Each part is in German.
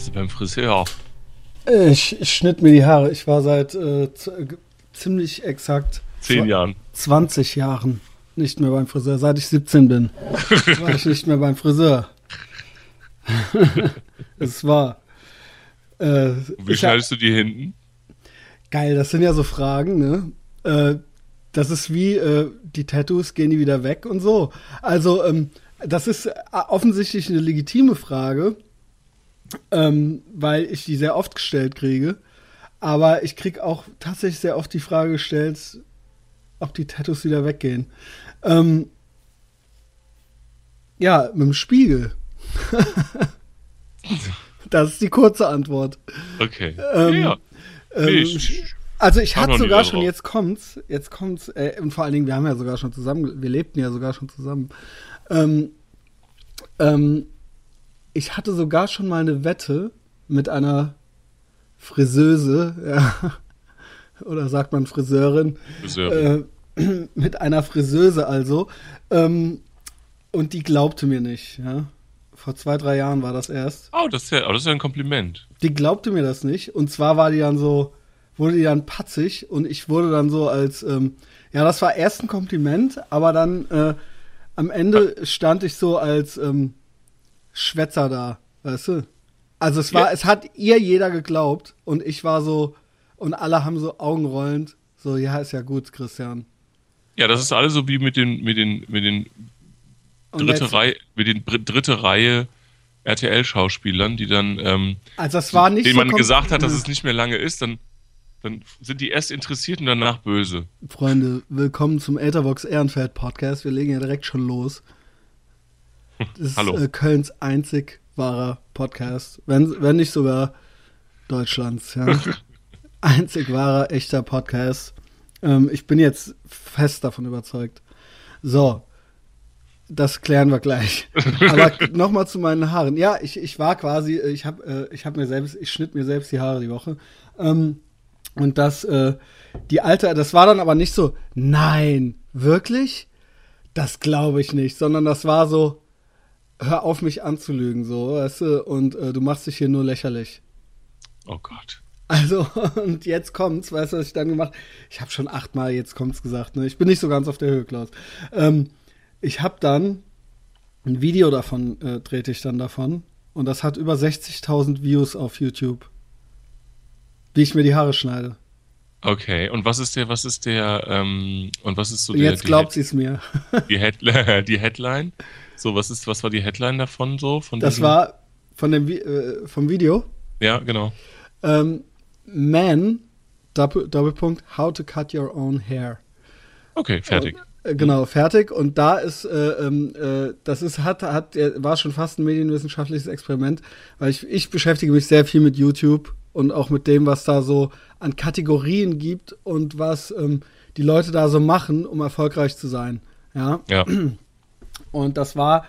warst du beim Friseur? Ich, ich schnitt mir die Haare. Ich war seit äh, ziemlich exakt zehn Jahren. 20 Jahren nicht mehr beim Friseur. Seit ich 17 bin, war ich nicht mehr beim Friseur. es war. Äh, Wie schneidest du die hinten? Geil, das sind ja so Fragen, ne? Äh, das ist wie äh, die Tattoos, gehen die wieder weg und so. Also, ähm, das ist äh, offensichtlich eine legitime Frage, ähm, weil ich die sehr oft gestellt kriege. Aber ich kriege auch tatsächlich sehr oft die Frage gestellt, ob die Tattoos wieder weggehen. Ähm, ja, mit dem Spiegel. das ist die kurze Antwort. Okay. Ähm, ja. Ähm, also ich hatte sogar schon, jetzt kommt's, jetzt kommt's, äh, und vor allen Dingen, wir haben ja sogar schon zusammen, wir lebten ja sogar schon zusammen. Ähm, ähm, ich hatte sogar schon mal eine Wette mit einer Friseuse, ja, oder sagt man Friseurin, Friseurin. Äh, mit einer Friseuse also, ähm, und die glaubte mir nicht, ja. Vor zwei, drei Jahren war das erst. Oh, das ist ja, oh, das ist ja ein Kompliment. Die glaubte mir das nicht. Und zwar war die dann so, wurde die dann patzig und ich wurde dann so als, ähm, ja, das war erst ein Kompliment, aber dann äh, am Ende stand ich so als ähm, Schwätzer da, weißt du? Also es war, ja. es hat ihr jeder geglaubt und ich war so, und alle haben so augenrollend, so, ja, ist ja gut, Christian. Ja, das ist alles so wie mit den, mit den, mit den dritte Reihe, mit den dritte Reihe RTL-Schauspielern, die dann, ähm, also das war nicht denen so man gesagt hat, dass es nicht mehr lange ist, dann, dann sind die erst interessiert und danach böse. Freunde, willkommen zum Ethervox Ehrenfeld Podcast. Wir legen ja direkt schon los. Das Hallo. ist äh, Kölns einzig wahrer Podcast, wenn, wenn nicht sogar Deutschlands. Ja. einzig wahrer, echter Podcast. Ähm, ich bin jetzt fest davon überzeugt. So, das klären wir gleich. Aber nochmal zu meinen Haaren. Ja, ich, ich war quasi, äh, ich habe äh, ich hab mir selbst, ich schnitt mir selbst die Haare die Woche. Ähm, und das, äh, die alte, das war dann aber nicht so, nein, wirklich? Das glaube ich nicht, sondern das war so, hör auf mich anzulügen, so, weißt du, und äh, du machst dich hier nur lächerlich. Oh Gott. Also, und jetzt kommt's, weißt du, was ich dann gemacht Ich habe schon achtmal jetzt kommt's gesagt, ne? Ich bin nicht so ganz auf der Höhe, Klaus. Ähm, ich habe dann ein Video davon, äh, drehte ich dann davon. Und das hat über 60.000 Views auf YouTube. Wie ich mir die Haare schneide. Okay, und was ist der, was ist der, ähm, und was ist so der. Jetzt glaubt sie es mir. die, Head die Headline? So, was ist, was war die Headline davon so? Von das war von dem, äh, vom Video. Ja, genau. Ähm, Man, Doppel, Doppelpunkt, How to Cut Your Own Hair. Okay, fertig. Und, äh, genau, fertig. Und da ist, äh, ähm, äh, das ist, hat, hat, war schon fast ein medienwissenschaftliches Experiment, weil ich, ich beschäftige mich sehr viel mit YouTube und auch mit dem, was da so an Kategorien gibt und was ähm, die Leute da so machen, um erfolgreich zu sein. Ja. ja. Und das war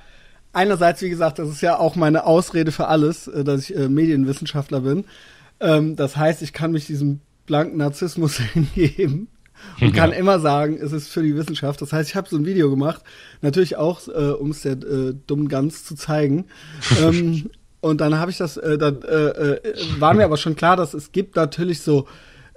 einerseits, wie gesagt, das ist ja auch meine Ausrede für alles, äh, dass ich äh, Medienwissenschaftler bin. Ähm, das heißt, ich kann mich diesem blanken Narzissmus hingeben und ja. kann immer sagen, es ist für die Wissenschaft. Das heißt, ich habe so ein Video gemacht, natürlich auch, äh, um es der äh, dummen Gans zu zeigen. ähm, und dann habe ich das, äh, dann äh, äh, war mir aber schon klar, dass es gibt natürlich so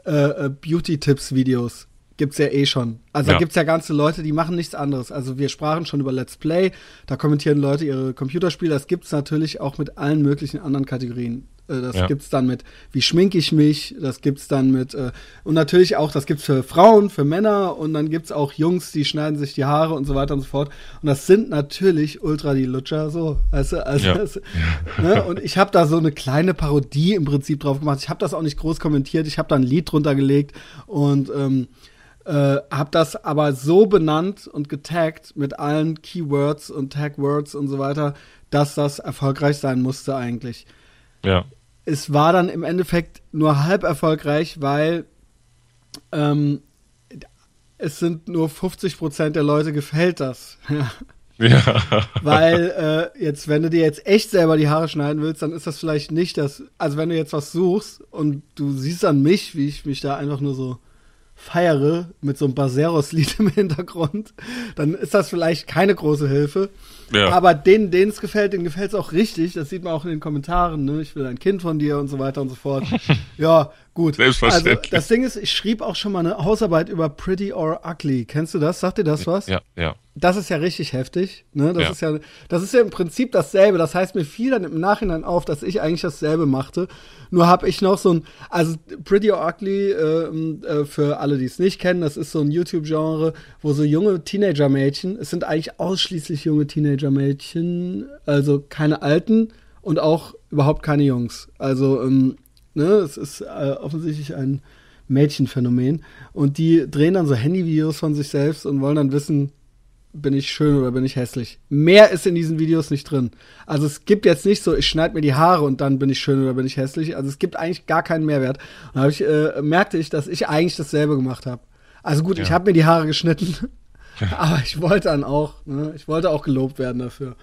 Beauty-Tipps-Videos. Gibt's ja eh schon. Also ja. da gibt's ja ganze Leute, die machen nichts anderes. Also wir sprachen schon über Let's Play, da kommentieren Leute ihre Computerspiele. Das gibt's natürlich auch mit allen möglichen anderen Kategorien. Äh, das ja. gibt's dann mit, wie schminke ich mich, das gibt's dann mit, äh, und natürlich auch, das gibt's für Frauen, für Männer und dann gibt's auch Jungs, die schneiden sich die Haare und so weiter und so fort. Und das sind natürlich ultra die Lutscher, so, weißt du, also, ja. das, ne? und ich habe da so eine kleine Parodie im Prinzip drauf gemacht. Ich habe das auch nicht groß kommentiert, ich habe da ein Lied drunter gelegt und, ähm, äh, habe das aber so benannt und getaggt mit allen Keywords und Tagwords und so weiter, dass das erfolgreich sein musste eigentlich. Ja. Es war dann im Endeffekt nur halb erfolgreich, weil ähm, es sind nur 50 Prozent der Leute gefällt das. Ja. Weil äh, jetzt, wenn du dir jetzt echt selber die Haare schneiden willst, dann ist das vielleicht nicht das. Also wenn du jetzt was suchst und du siehst an mich, wie ich mich da einfach nur so feiere mit so einem Baseros-Lied im Hintergrund, dann ist das vielleicht keine große Hilfe. Ja. Aber denen, denen es gefällt, denen gefällt es auch richtig. Das sieht man auch in den Kommentaren. Ne? Ich will ein Kind von dir und so weiter und so fort. ja, gut. Also das Ding ist, ich schrieb auch schon mal eine Hausarbeit über Pretty or Ugly. Kennst du das? Sagt dir das was? Ja, ja. Das ist ja richtig heftig. Ne? Das ja. ist ja, das ist ja im Prinzip dasselbe. Das heißt, mir fiel dann im Nachhinein auf, dass ich eigentlich dasselbe machte. Nur habe ich noch so ein, also Pretty or Ugly, äh, äh, für alle, die es nicht kennen, das ist so ein YouTube-Genre, wo so junge Teenager-Mädchen, es sind eigentlich ausschließlich junge Teenager-Mädchen, also keine alten und auch überhaupt keine Jungs. Also, ähm, ne, es ist äh, offensichtlich ein Mädchenphänomen. Und die drehen dann so Handyvideos von sich selbst und wollen dann wissen, bin ich schön oder bin ich hässlich. Mehr ist in diesen Videos nicht drin. Also es gibt jetzt nicht so, ich schneide mir die Haare und dann bin ich schön oder bin ich hässlich. Also es gibt eigentlich gar keinen Mehrwert. Und da ich, äh, merkte ich, dass ich eigentlich dasselbe gemacht habe. Also gut, ja. ich habe mir die Haare geschnitten, aber ich wollte dann auch, ne, ich wollte auch gelobt werden dafür.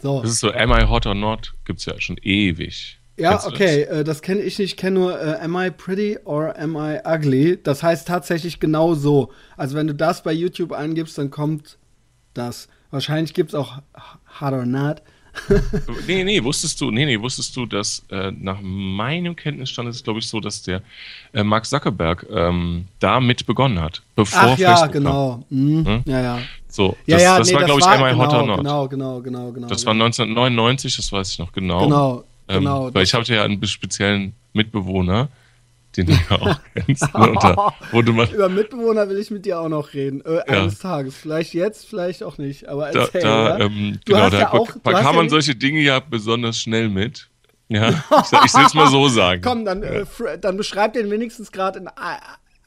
So. Das ist so Am I Hot or Not, gibt's ja schon ewig. Ja, okay, das, äh, das kenne ich nicht. Ich kenne nur äh, Am I Pretty or Am I Ugly? Das heißt tatsächlich genau so. Also wenn du das bei YouTube eingibst, dann kommt das. Wahrscheinlich gibt es auch Hard or Not. nee, nee, wusstest du, nee, nee, wusstest du, dass äh, nach meinem Kenntnisstand ist es, glaube ich, so, dass der äh, Mark Zuckerberg ähm, damit begonnen hat, bevor Ach, ja, Facebook genau. Mhm. Hm? Ja, ja. So, ja, das, ja, das nee, war, glaube ich, einmal genau, Hot or Not. Genau, genau, genau, genau. Das war 1999, das weiß ich noch genau. Genau, ähm, genau. Weil ich hatte ja einen speziellen Mitbewohner, den du ja auch kennst. Ne, du mal Über Mitbewohner will ich mit dir auch noch reden. Äh, ja. Eines Tages. Vielleicht jetzt, vielleicht auch nicht. Aber erzähl, da, da, ähm, genau, da, ja auch, da kann man ja solche Dinge ja besonders schnell mit. Ja, ich, ich will es mal so sagen. Komm, dann, äh, dann beschreib den wenigstens gerade in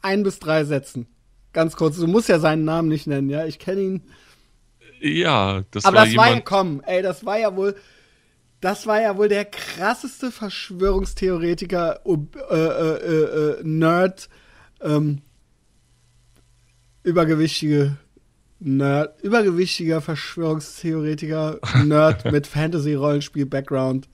ein bis drei Sätzen. Ganz kurz. Du musst ja seinen Namen nicht nennen, ja? Ich kenne ihn. Ja, das Aber war das jemand... war ja, komm, ey, das war ja wohl das war ja wohl der krasseste Verschwörungstheoretiker, äh, äh, äh, Nerd, ähm, übergewichtige Nerd, übergewichtiger Verschwörungstheoretiker, Nerd mit Fantasy-Rollenspiel-Background.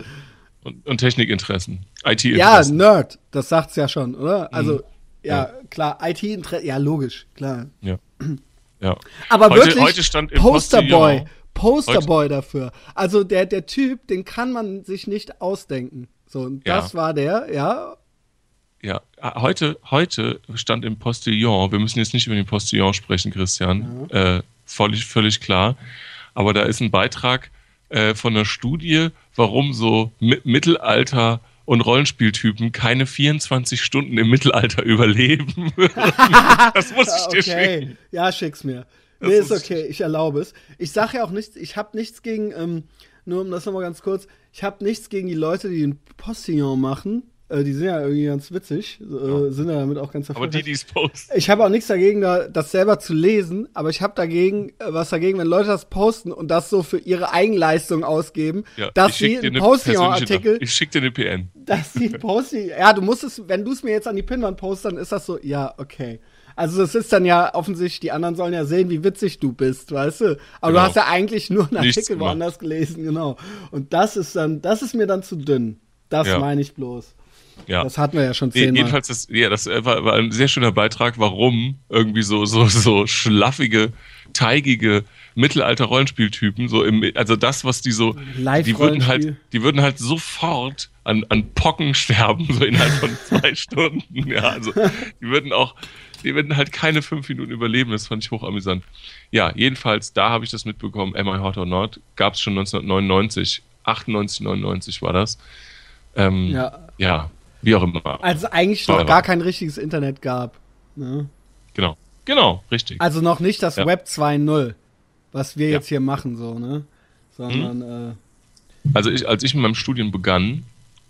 Und, und Technikinteressen. IT-Interessen. Ja, Nerd, das sagt's ja schon, oder? Also, mhm. ja, ja, klar, IT-Interesse, ja, logisch, klar. Ja. ja. Aber heute, wirklich, heute stand im Posterboy. Posterboy dafür. Also der, der Typ, den kann man sich nicht ausdenken. So, und das ja. war der, ja. Ja, heute, heute stand im Postillon, wir müssen jetzt nicht über den Postillon sprechen, Christian, ja. äh, völlig, völlig klar. Aber da ist ein Beitrag äh, von einer Studie, warum so Mittelalter und Rollenspieltypen keine 24 Stunden im Mittelalter überleben. das muss ich dir okay. schicken. Ja, schick's mir. Nee, ist okay, ich erlaube es. Ich sage ja auch nichts, ich habe nichts gegen, ähm, nur um das nochmal ganz kurz, ich habe nichts gegen die Leute, die den Postillon machen. Äh, die sind ja irgendwie ganz witzig, äh, ja. sind ja damit auch ganz erfolgreich. Aber die, die es posten. Ich habe auch nichts dagegen, da, das selber zu lesen, aber ich habe dagegen, äh, was dagegen, wenn Leute das posten und das so für ihre Eigenleistung ausgeben, ja, dass sie einen Postillon-Artikel. Ich schicke dir eine PN. Dass sie Postillon, ja, du musst es, wenn du es mir jetzt an die Pinwand postest, dann ist das so, ja, okay. Also es ist dann ja offensichtlich, die anderen sollen ja sehen, wie witzig du bist, weißt du? Aber genau. du hast ja eigentlich nur einen Artikel woanders gelesen, genau. Und das ist dann, das ist mir dann zu dünn. Das ja. meine ich bloß. Ja. Das hatten wir ja schon zehnmal. Jedenfalls, das, ja, das war, war, ein sehr schöner Beitrag, warum irgendwie so, so, so schlaffige, teigige Mittelalter-Rollenspieltypen, so im, also das, was die so, die würden halt, die würden halt sofort an, an Pocken sterben, so innerhalb von zwei Stunden. Ja, also die würden auch, die werden halt keine fünf Minuten überleben. Das fand ich hochamüsant. Ja, jedenfalls, da habe ich das mitbekommen. Am I Hot or Not gab es schon 1999. 98, 99 war das. Ähm, ja. ja, wie auch immer. Also eigentlich noch gar kein richtiges Internet gab. Ne? Genau, genau, richtig. Also noch nicht das ja. Web 2.0, was wir ja. jetzt hier machen, so, ne? Sondern, hm. äh, Also ich, als ich mit meinem Studium begann,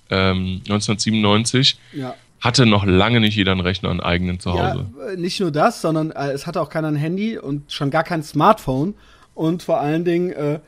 ähm, 1997, ja hatte noch lange nicht jeder einen Rechner, einen eigenen zu Hause. Ja, äh, nicht nur das, sondern äh, es hatte auch keiner ein Handy und schon gar kein Smartphone. Und vor allen Dingen äh,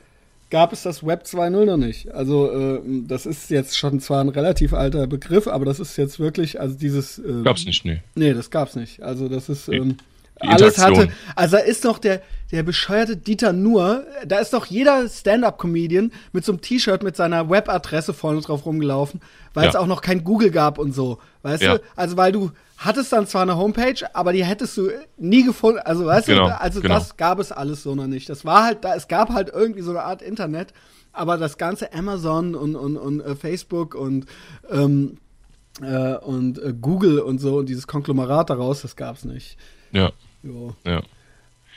gab es das Web 2.0 noch nicht. Also äh, das ist jetzt schon zwar ein relativ alter Begriff, aber das ist jetzt wirklich, also dieses... Ähm, gab's nicht, nee. Nee, das gab's nicht. Also das ist... Ähm, alles hatte, also da ist noch der, der bescheuerte Dieter Nur, da ist doch jeder Stand-Up-Comedian mit so einem T-Shirt mit seiner Webadresse vorne drauf rumgelaufen, weil es ja. auch noch kein Google gab und so. Weißt ja. du? Also, weil du hattest dann zwar eine Homepage, aber die hättest du nie gefunden. Also, weißt genau, du, also genau. das gab es alles so noch nicht. Das war halt, da, es gab halt irgendwie so eine Art Internet, aber das ganze Amazon und, und, und uh, Facebook und ähm, äh, und äh, Google und so und dieses Konglomerat daraus, das gab's nicht. Ja. Jo. Ja.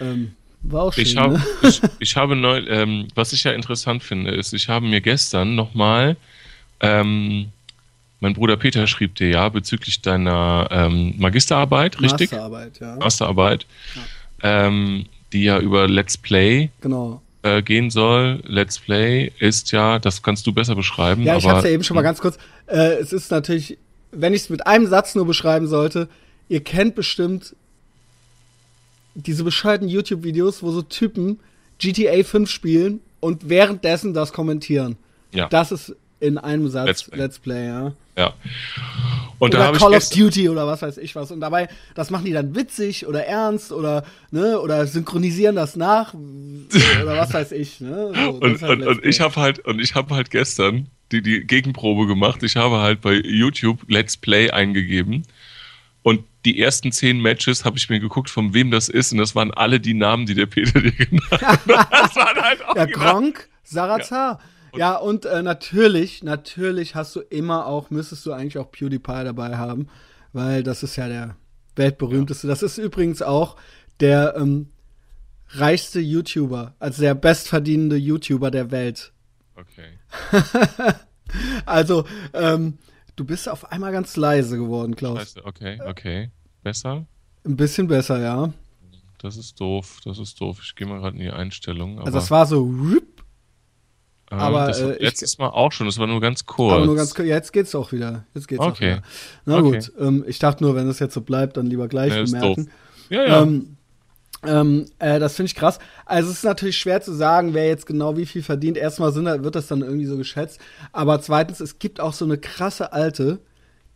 Ähm, war auch schön. Ich, hab, ne? ich, ich, habe neu, ähm, was ich ja interessant finde, ist, ich habe mir gestern nochmal, ähm, mein Bruder Peter schrieb dir ja bezüglich deiner ähm, Magisterarbeit, richtig? Masterarbeit, ja. Masterarbeit, ja. Ähm, die ja über Let's Play genau. äh, gehen soll. Let's Play ist ja, das kannst du besser beschreiben. Ja, ich habe es ja eben schon mal ganz kurz. Äh, es ist natürlich, wenn ich es mit einem Satz nur beschreiben sollte, ihr kennt bestimmt diese bescheuerten YouTube-Videos, wo so Typen GTA 5 spielen und währenddessen das kommentieren. Ja. Das ist in einem Satz Let's Play, Let's Play ja. Ja. Und oder Call of Duty oder was weiß ich was. Und dabei, das machen die dann witzig oder ernst oder, ne, oder synchronisieren das nach oder was weiß ich, ne. So, und, halt und, und ich habe halt, und ich habe halt gestern die, die Gegenprobe gemacht. Ich habe halt bei YouTube Let's Play eingegeben die ersten zehn Matches habe ich mir geguckt, von wem das ist. Und das waren alle die Namen, die der Peter dir genannt hat. das waren halt auch ja, Gronk, Sarazar. Ja. ja, und äh, natürlich, natürlich hast du immer auch, müsstest du eigentlich auch PewDiePie dabei haben, weil das ist ja der weltberühmteste. Ja. Das ist übrigens auch der ähm, reichste YouTuber, also der bestverdienende YouTuber der Welt. Okay. also, ähm, Du bist auf einmal ganz leise geworden, Klaus. Scheiße, okay, okay. Besser? Ein bisschen besser, ja. Das ist doof, das ist doof. Ich gehe mal gerade in die Einstellungen. Also das war so rip, ähm, aber das äh, letztes Mal auch schon, das war nur ganz kurz. Aber nur ganz kurz. Ja, jetzt geht's auch wieder. Jetzt geht's okay. auch wieder. Na okay. gut, ähm, ich dachte nur, wenn es jetzt so bleibt, dann lieber gleich nee, bemerken. Ja, ja. Ähm, ähm, äh, das finde ich krass. Also es ist natürlich schwer zu sagen, wer jetzt genau wie viel verdient. Erstmal sind, wird das dann irgendwie so geschätzt. Aber zweitens, es gibt auch so eine krasse Alte,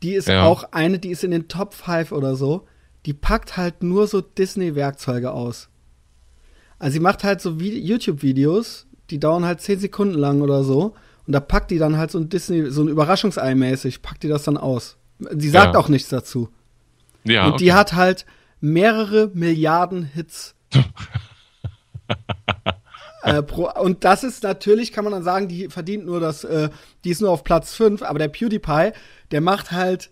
die ist ja. auch eine, die ist in den Top 5 oder so. Die packt halt nur so Disney-Werkzeuge aus. Also sie macht halt so YouTube-Videos, die dauern halt 10 Sekunden lang oder so. Und da packt die dann halt so ein Disney, so ein Überraschungsei mäßig, packt die das dann aus. Sie sagt ja. auch nichts dazu. Ja. Und okay. die hat halt mehrere Milliarden Hits. äh, pro, und das ist natürlich, kann man dann sagen, die verdient nur das, äh, die ist nur auf Platz 5, aber der PewDiePie, der macht halt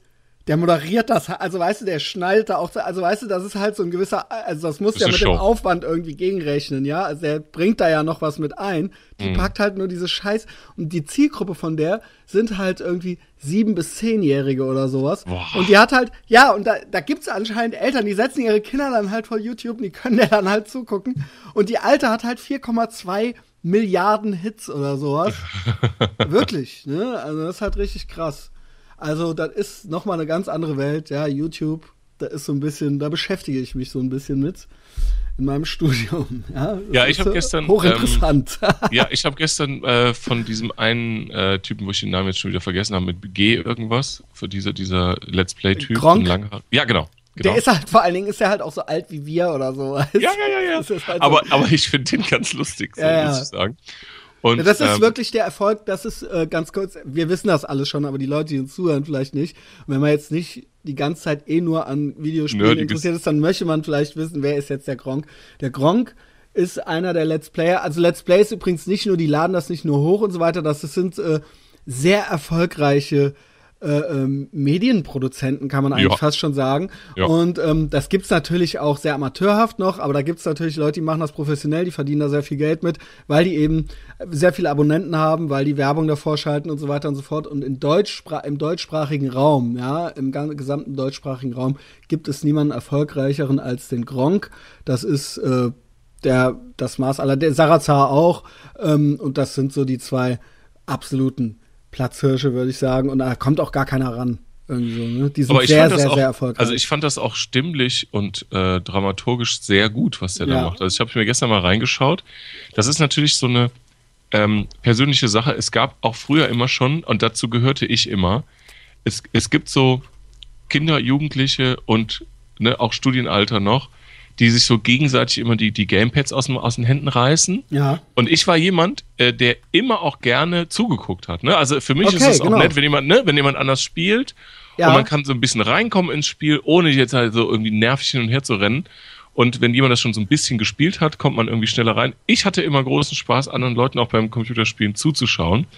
der moderiert das, also weißt du, der schneidet da auch, also weißt du, das ist halt so ein gewisser, also das muss ja mit Show. dem Aufwand irgendwie gegenrechnen, ja, also der bringt da ja noch was mit ein, die mhm. packt halt nur diese Scheiß und die Zielgruppe von der sind halt irgendwie sieben bis zehnjährige oder sowas Boah. und die hat halt, ja, und da, da gibt's anscheinend Eltern, die setzen ihre Kinder dann halt vor YouTube und die können der dann halt zugucken und die Alte hat halt 4,2 Milliarden Hits oder sowas. Wirklich, ne? Also das ist halt richtig krass. Also, das ist nochmal eine ganz andere Welt. Ja, YouTube, da ist so ein bisschen, da beschäftige ich mich so ein bisschen mit in meinem Studium. Ja, ja ich habe gestern hochinteressant. Ähm, ja, ich habe gestern äh, von diesem einen äh, Typen, wo ich den Namen jetzt schon wieder vergessen habe, mit G irgendwas, für dieser dieser Let's Play Typ, Gronk. Ja, genau. Genau. Der ist halt, vor allen Dingen ist er halt auch so alt wie wir oder so. Ja, ja, ja, ja. Halt aber, so. aber ich finde den ganz lustig, so, ja, muss ich sagen. Und, das ist ähm, wirklich der Erfolg, das ist äh, ganz kurz, wir wissen das alles schon, aber die Leute, die uns zuhören, vielleicht nicht. Und wenn man jetzt nicht die ganze Zeit eh nur an Videospielen Nerdiges. interessiert ist, dann möchte man vielleicht wissen, wer ist jetzt der Gronk. Der Gronk ist einer der Let's Player. Also Let's Plays übrigens nicht nur, die laden das nicht nur hoch und so weiter, das sind äh, sehr erfolgreiche äh, ähm, Medienproduzenten, kann man eigentlich ja. fast schon sagen. Ja. Und ähm, das gibt's natürlich auch sehr amateurhaft noch, aber da gibt's natürlich Leute, die machen das professionell, die verdienen da sehr viel Geld mit, weil die eben sehr viele Abonnenten haben, weil die Werbung davor schalten und so weiter und so fort. Und in Deutschspra im deutschsprachigen Raum, ja, im gesamten deutschsprachigen Raum gibt es niemanden erfolgreicheren als den Gronk. Das ist äh, der das Maß aller, der Sarazar auch. Ähm, und das sind so die zwei absoluten Platzhirsche, würde ich sagen. Und da kommt auch gar keiner ran. Irgendwie so, ne? Die sind Aber sehr, sehr, auch, sehr erfolgreich. Also ich fand das auch stimmlich und äh, dramaturgisch sehr gut, was der ja. da macht. Also ich habe mir gestern mal reingeschaut. Das ist natürlich so eine ähm, persönliche Sache. Es gab auch früher immer schon, und dazu gehörte ich immer, es, es gibt so Kinder, Jugendliche und ne, auch Studienalter noch, die sich so gegenseitig immer die, die Gamepads aus, aus den Händen reißen. Ja. Und ich war jemand, äh, der immer auch gerne zugeguckt hat. Ne? Also für mich Okay, ist es genau. auch nett, wenn jemand, ne, wenn jemand anders spielt Ja. und man kann so ein bisschen reinkommen ins Spiel, ohne jetzt halt so irgendwie nervig hin und her zu rennen. Und wenn jemand das schon so ein bisschen gespielt hat, kommt man irgendwie schneller rein. Ich hatte immer großen Spaß, anderen Leuten auch beim Computerspielen zuzuschauen.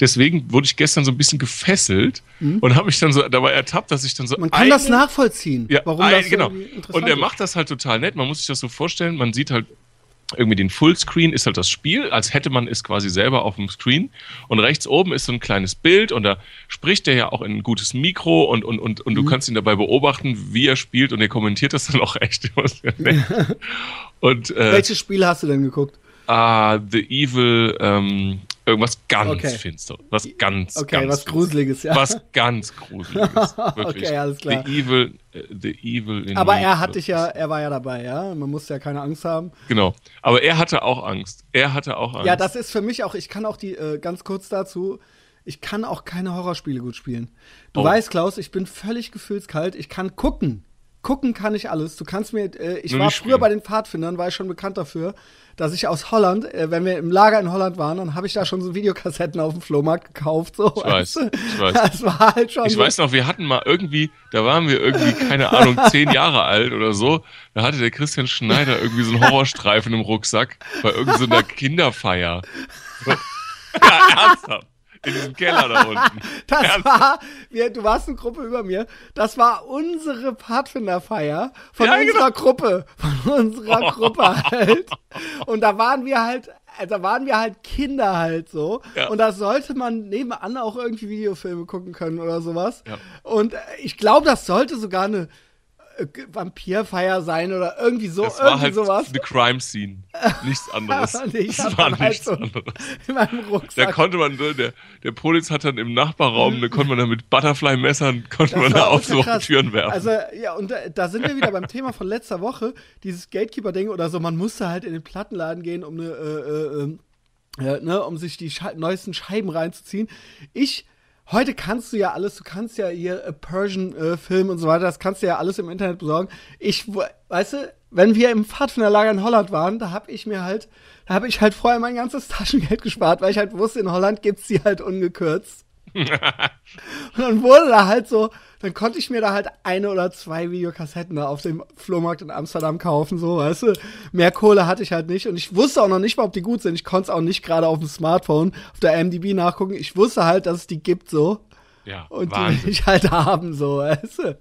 Deswegen wurde ich gestern so ein bisschen gefesselt und habe mich dann so dabei ertappt, dass ich dann so Mhm. Man kann das eine- nachvollziehen, ja, warum ein, das genau. Und er macht das halt total nett. Man muss sich das so vorstellen. Man sieht halt irgendwie den Fullscreen ist halt das Spiel, als hätte man es quasi selber auf dem Screen. Und rechts oben ist so ein kleines Bild und da spricht er ja auch in ein gutes Mikro und, und, und, und du Mhm. kannst ihn dabei beobachten, wie er spielt und er kommentiert das dann auch echt und äh, Welches Spiel hast du denn geguckt? ah, The Evil, ähm, irgendwas ganz Okay. finster. Was ganz, Okay, ganz was Gruseliges, ja. Was ganz Gruseliges. Wirklich. Okay, alles klar. The Evil, äh, The Evil in Aber er hat dich ja, er war ja dabei, ja. Man musste ja keine Angst haben. Genau. Aber er hatte auch Angst. Er hatte auch Angst. Ja, das ist für mich auch, ich kann auch die, äh, ganz kurz dazu, ich kann auch keine Horrorspiele gut spielen. Du Oh. weißt, Klaus, ich bin völlig gefühlskalt. Ich kann gucken. Gucken kann ich alles. Du kannst mir, äh, ich Nur war früher bei den Pfadfindern, war ich schon bekannt dafür, dass ich aus Holland, äh, wenn wir im Lager in Holland waren, dann habe ich da schon so Videokassetten auf dem Flohmarkt gekauft. So, Ich weiß, ich weiß. Das war halt schon Ich so. weiß noch, wir hatten mal irgendwie, da waren wir irgendwie, keine Ahnung, zehn Jahre alt oder so. Da hatte der Christian Schneider irgendwie so einen Horrorstreifen im Rucksack bei irgendeiner Kinderfeier. Ja, ernsthaft. In diesem Keller da unten. Das war, wir, du warst eine Gruppe über mir. Das war unsere Pfadfinderfeier von Ja, genau. unserer Gruppe, von unserer Gruppe halt. Und da waren wir halt, äh, da waren wir halt Kinder halt so. Ja. Und da sollte man nebenan auch irgendwie Videofilme gucken können oder sowas. Ja. Und äh, ich glaube, das sollte sogar eine Vampirfeier sein oder irgendwie so, Das irgendwie war halt sowas. eine Crime Scene. Nichts anderes. Ich Das war halt nichts so- anderes. In meinem Da Rucksack. konnte man, der, der Polizist hat dann im Nachbarraum, da konnte man dann mit Butterfly-Messern, konnte Das man da auf so. Türen werfen. Also, ja, und da, da sind wir wieder beim Thema von letzter Woche, dieses Gatekeeper-Ding oder so, man musste halt in den Plattenladen gehen, um eine, äh, äh, äh, ne, um sich die Schei neuesten Scheiben reinzuziehen. Ich, heute kannst du ja alles, du kannst ja hier äh, Persian-Film und so weiter, das kannst du ja alles im Internet besorgen. Ich, weißt du, wenn wir im Pfadfinderlager in Holland waren, da habe ich mir halt, da habe ich halt vorher mein ganzes Taschengeld gespart, weil ich halt wusste, in Holland gibt's die halt ungekürzt. Und dann wurde da halt so, dann konnte ich mir da halt eine oder zwei Videokassetten da auf dem Flohmarkt in Amsterdam kaufen, so, weißt du. Mehr Kohle hatte ich halt nicht und ich wusste auch noch nicht mal, ob die gut sind. Ich konnte es auch nicht gerade auf dem Smartphone, auf der MDB nachgucken. Ich wusste halt, dass es die gibt, so. ja, Und die will Wahnsinn. ich halt haben, so, weißt du.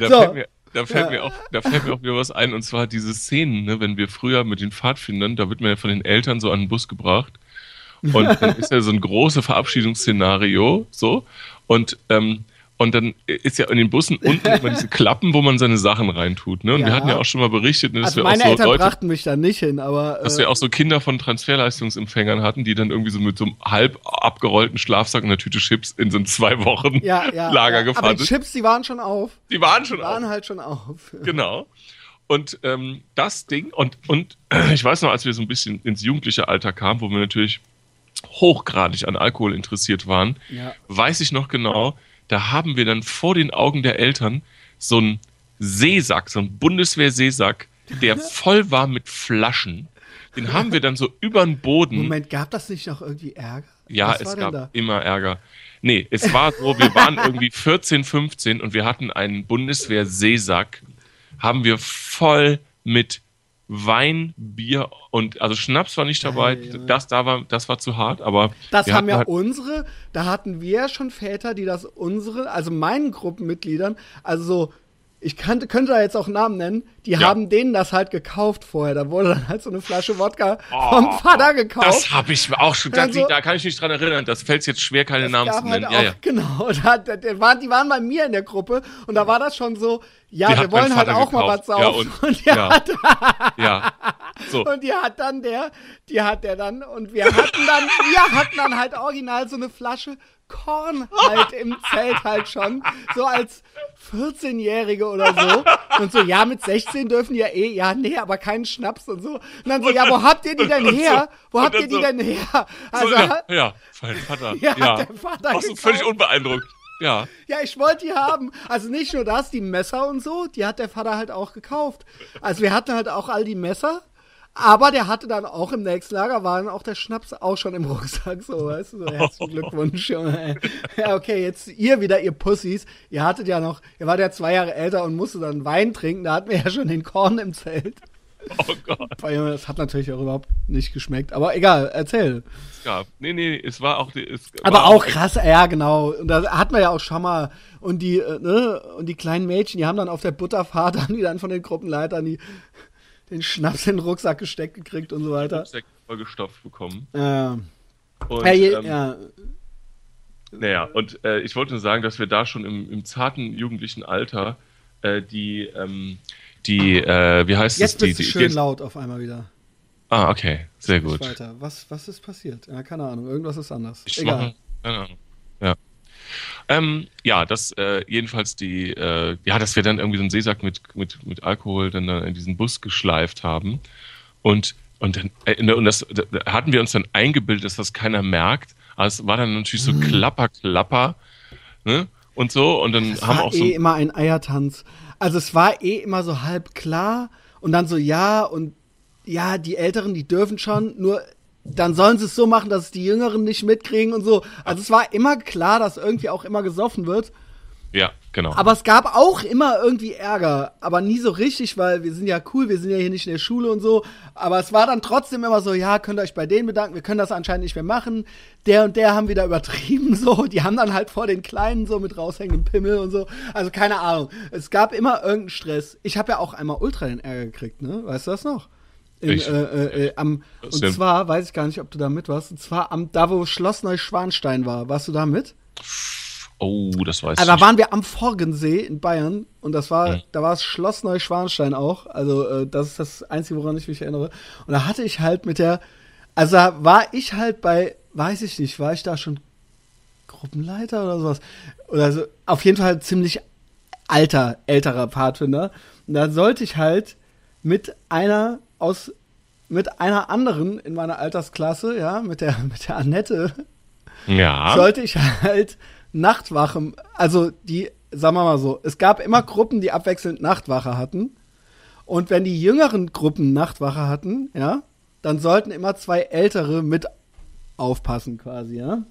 Da So. fällt, mir, da, fällt Ja. mir auch, da fällt mir auch wieder was ein, und zwar diese Szenen, ne, wenn wir früher mit den Pfadfindern, da wird man ja von den Eltern so an den Bus gebracht. Und dann ist ja so ein großes Verabschiedungsszenario, so. Und, ähm, und dann ist ja in den Bussen unten immer diese Klappen, wo man seine Sachen reintut. Ne? Und wir Ja. hatten ja auch schon mal berichtet, ne, dass Also wir auch meine so Eltern Leute, brachten mich da nicht hin, aber. dass äh, wir auch so Kinder von Transferleistungsempfängern hatten, die dann irgendwie so mit so einem halb abgerollten Schlafsack und einer Tüte Chips in so ein zwei Wochen ja, ja, Lager ja. gefahren Aber die sind. Chips, die waren schon auf. Die waren schon Die auf. waren halt schon auf. Genau. Und ähm, das Ding, und, und ich weiß noch, als wir so ein bisschen ins jugendliche Alter kamen, wo wir natürlich hochgradig an Alkohol interessiert waren, weiß ich noch genau, da haben wir dann vor den Augen der Eltern so einen Seesack, so einen Bundeswehr-Seesack, der voll war mit Flaschen. Den haben wir dann so über den Boden. Moment, gab das nicht noch irgendwie Ärger? Ja, Was es gab da? immer Ärger. Nee, es war so, wir waren irgendwie 14, 15 und wir hatten einen Bundeswehr-Seesack, haben wir voll mit Wein, Bier und also Schnaps war nicht dabei. Ei, Junge. Das da war, das war zu hart, aber Das haben ja halt- unsere, da hatten wir ja schon Väter, die das unsere, also meinen Gruppenmitgliedern, also so, ich kannte, könnte da jetzt auch Namen nennen, die Ja. haben denen das halt gekauft vorher. Da wurde dann halt so eine Flasche Wodka vom Vater gekauft. Oh, Das habe ich auch schon. Da, Also- da kann ich mich dran erinnern. Das fällt jetzt schwer, keine Namen zu halt nennen. auch, ja, ja. Genau, da, da, die waren bei mir in der Gruppe und da war das schon so, ja, Die wir wollen halt auch mal was gekauft. Ja, saufen. und- und, ja. hat ja. So. Und die hat dann der, die hat der dann, und wir hatten dann, wir hatten dann halt original so eine Flasche Korn halt im Zelt halt schon, so als 14-Jährige oder so. Und so, ja, mit 16 dürfen die ja eh, ja, nee, aber keinen Schnaps und so. Und dann so, Und ja, wo habt ihr die denn und her? Wo habt ihr die so- denn her? Also, so, ja, ja, mein Vater. Ja, Ja, der Vater so gekauft. völlig unbeeindruckt. Ja. Ja, ich wollte die haben. Also nicht nur das, die Messer und so, die hat der Vater halt auch gekauft. Also wir hatten halt auch all die Messer, aber der hatte dann auch im nächsten Lager, war dann auch der Schnaps auch schon im Rucksack, so, weißt du, so herzlichen Glückwunsch, Junge. Ja, okay, jetzt ihr wieder, ihr Pussys. Ihr hattet ja noch, ihr wart ja zwei Jahre älter und musste dann Wein trinken, da hatten wir ja schon den Korn im Zelt. Oh Gott. Das hat natürlich auch überhaupt nicht geschmeckt. Aber egal, erzähl. Es gab. Nee, nee, es war auch. Es Aber auch krass, ja, genau. Und da hatten wir ja auch schon mal. Und die, äh, ne, und die kleinen Mädchen, die haben dann auf der Butterfahrt, haben die dann von den Gruppenleitern die, den Schnaps in den Rucksack gesteckt gekriegt und so weiter. Rucksack vollgestopft bekommen. Ja. Und, ja, je, ähm, ja. Naja, und äh, ich wollte nur sagen, dass wir da schon im, im zarten jugendlichen Alter äh, die, ähm, die, äh, wie heißt Jetzt es? Jetzt bist du schön laut auf einmal wieder. Ah, okay, sehr gut. Weiter. Was, was ist passiert? Ja, keine Ahnung, irgendwas ist anders. Ich Egal. Mache, keine Ahnung. Ja. Ähm, ja, das äh, jedenfalls die, äh, ja, dass wir dann irgendwie so einen Seesack mit, mit, mit Alkohol dann in diesen Bus geschleift haben. Und, und dann, äh, und das da hatten wir uns dann eingebildet, dass das keiner merkt. Aber es war dann natürlich so mhm. klapper, klapper, ne? Und so. Und dann das haben war auch eh so. immer ein Eiertanz. Also es war eh immer so halb klar und dann so ja und ja, die Älteren, die dürfen schon, nur dann sollen sie es so machen, dass es die Jüngeren nicht mitkriegen und so. Also es war immer klar, dass irgendwie auch immer gesoffen wird. Ja, genau. Aber es gab auch immer irgendwie Ärger, aber nie so richtig, weil wir sind ja cool, wir sind ja hier nicht in der Schule und so. Aber es war dann trotzdem immer so, ja, könnt ihr euch bei denen bedanken, wir können das anscheinend nicht mehr machen. Der und der haben wieder übertrieben so. Die haben dann halt vor den Kleinen so mit raushängendem Pimmel und so. Also keine Ahnung. Es gab immer irgendeinen Stress. Ich habe ja auch einmal ultra den Ärger gekriegt, ne? Weißt du das noch? In, äh, äh, äh, am, und zwar, weiß ich gar nicht, ob du da mit warst, und zwar am, da wo Schloss Neuschwanstein war. Warst du da mit? Oh, das weiß also, ich. Da waren wir am Forgensee in Bayern und das war, mhm. da war es Schloss Neuschwanstein auch. Also, äh, das ist das Einzige, woran ich mich erinnere. Und da hatte ich halt mit der, also da war ich halt bei, weiß ich nicht, war ich da schon Gruppenleiter oder sowas? Oder so, auf jeden Fall ziemlich alter, älterer Pfadfinder. Und da sollte ich halt mit einer aus, mit einer anderen in meiner Altersklasse, ja, mit der, mit der Annette, ja. sollte ich halt Nachtwache, also die, sagen wir mal so, es gab immer Gruppen, die abwechselnd Nachtwache hatten. Und wenn die jüngeren Gruppen Nachtwache hatten, ja, dann sollten immer zwei ältere mit aufpassen quasi, ja.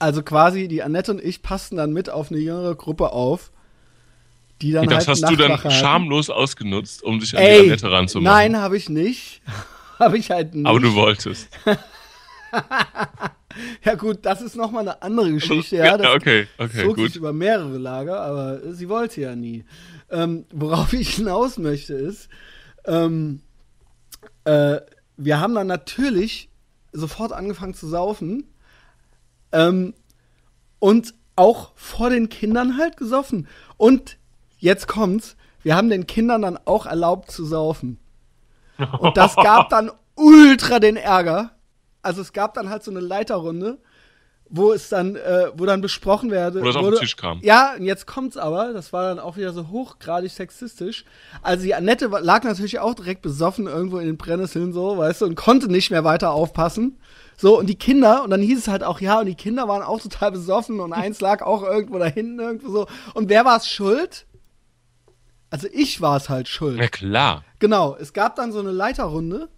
Also quasi die Annette und ich passten dann mit auf eine jüngere Gruppe auf, die dann und das halt hast du dann schamlos ausgenutzt, um dich an Ey, die Annette ranzumachen. Nein, habe ich nicht. habe ich halt nicht. Aber du wolltest. ja gut, das ist nochmal eine andere Geschichte. Ja, das okay, okay, zog gut. sich über mehrere Lager, aber sie wollte ja nie. Ähm, worauf ich hinaus möchte ist, ähm, äh, wir haben dann natürlich sofort angefangen zu saufen ähm, und auch vor den Kindern halt gesoffen. Und jetzt kommt's, wir haben den Kindern dann auch erlaubt zu saufen. Und das gab dann ultra den Ärger, also es gab dann halt so eine Leiterrunde, wo es dann, äh, wo dann besprochen werde. Wo das wurde, auf den Tisch kam. Ja, und jetzt kommt's aber, das war dann auch wieder so hochgradig sexistisch. Also die Annette lag natürlich auch direkt besoffen irgendwo in den Brennnesseln so, weißt du, und konnte nicht mehr weiter aufpassen. So, und die Kinder, und dann hieß es halt auch, ja, und die Kinder waren auch total besoffen und eins lag auch irgendwo da hinten irgendwo so. Und wer war es schuld? Also ich war es halt schuld. Ja, klar. Genau, es gab dann so eine Leiterrunde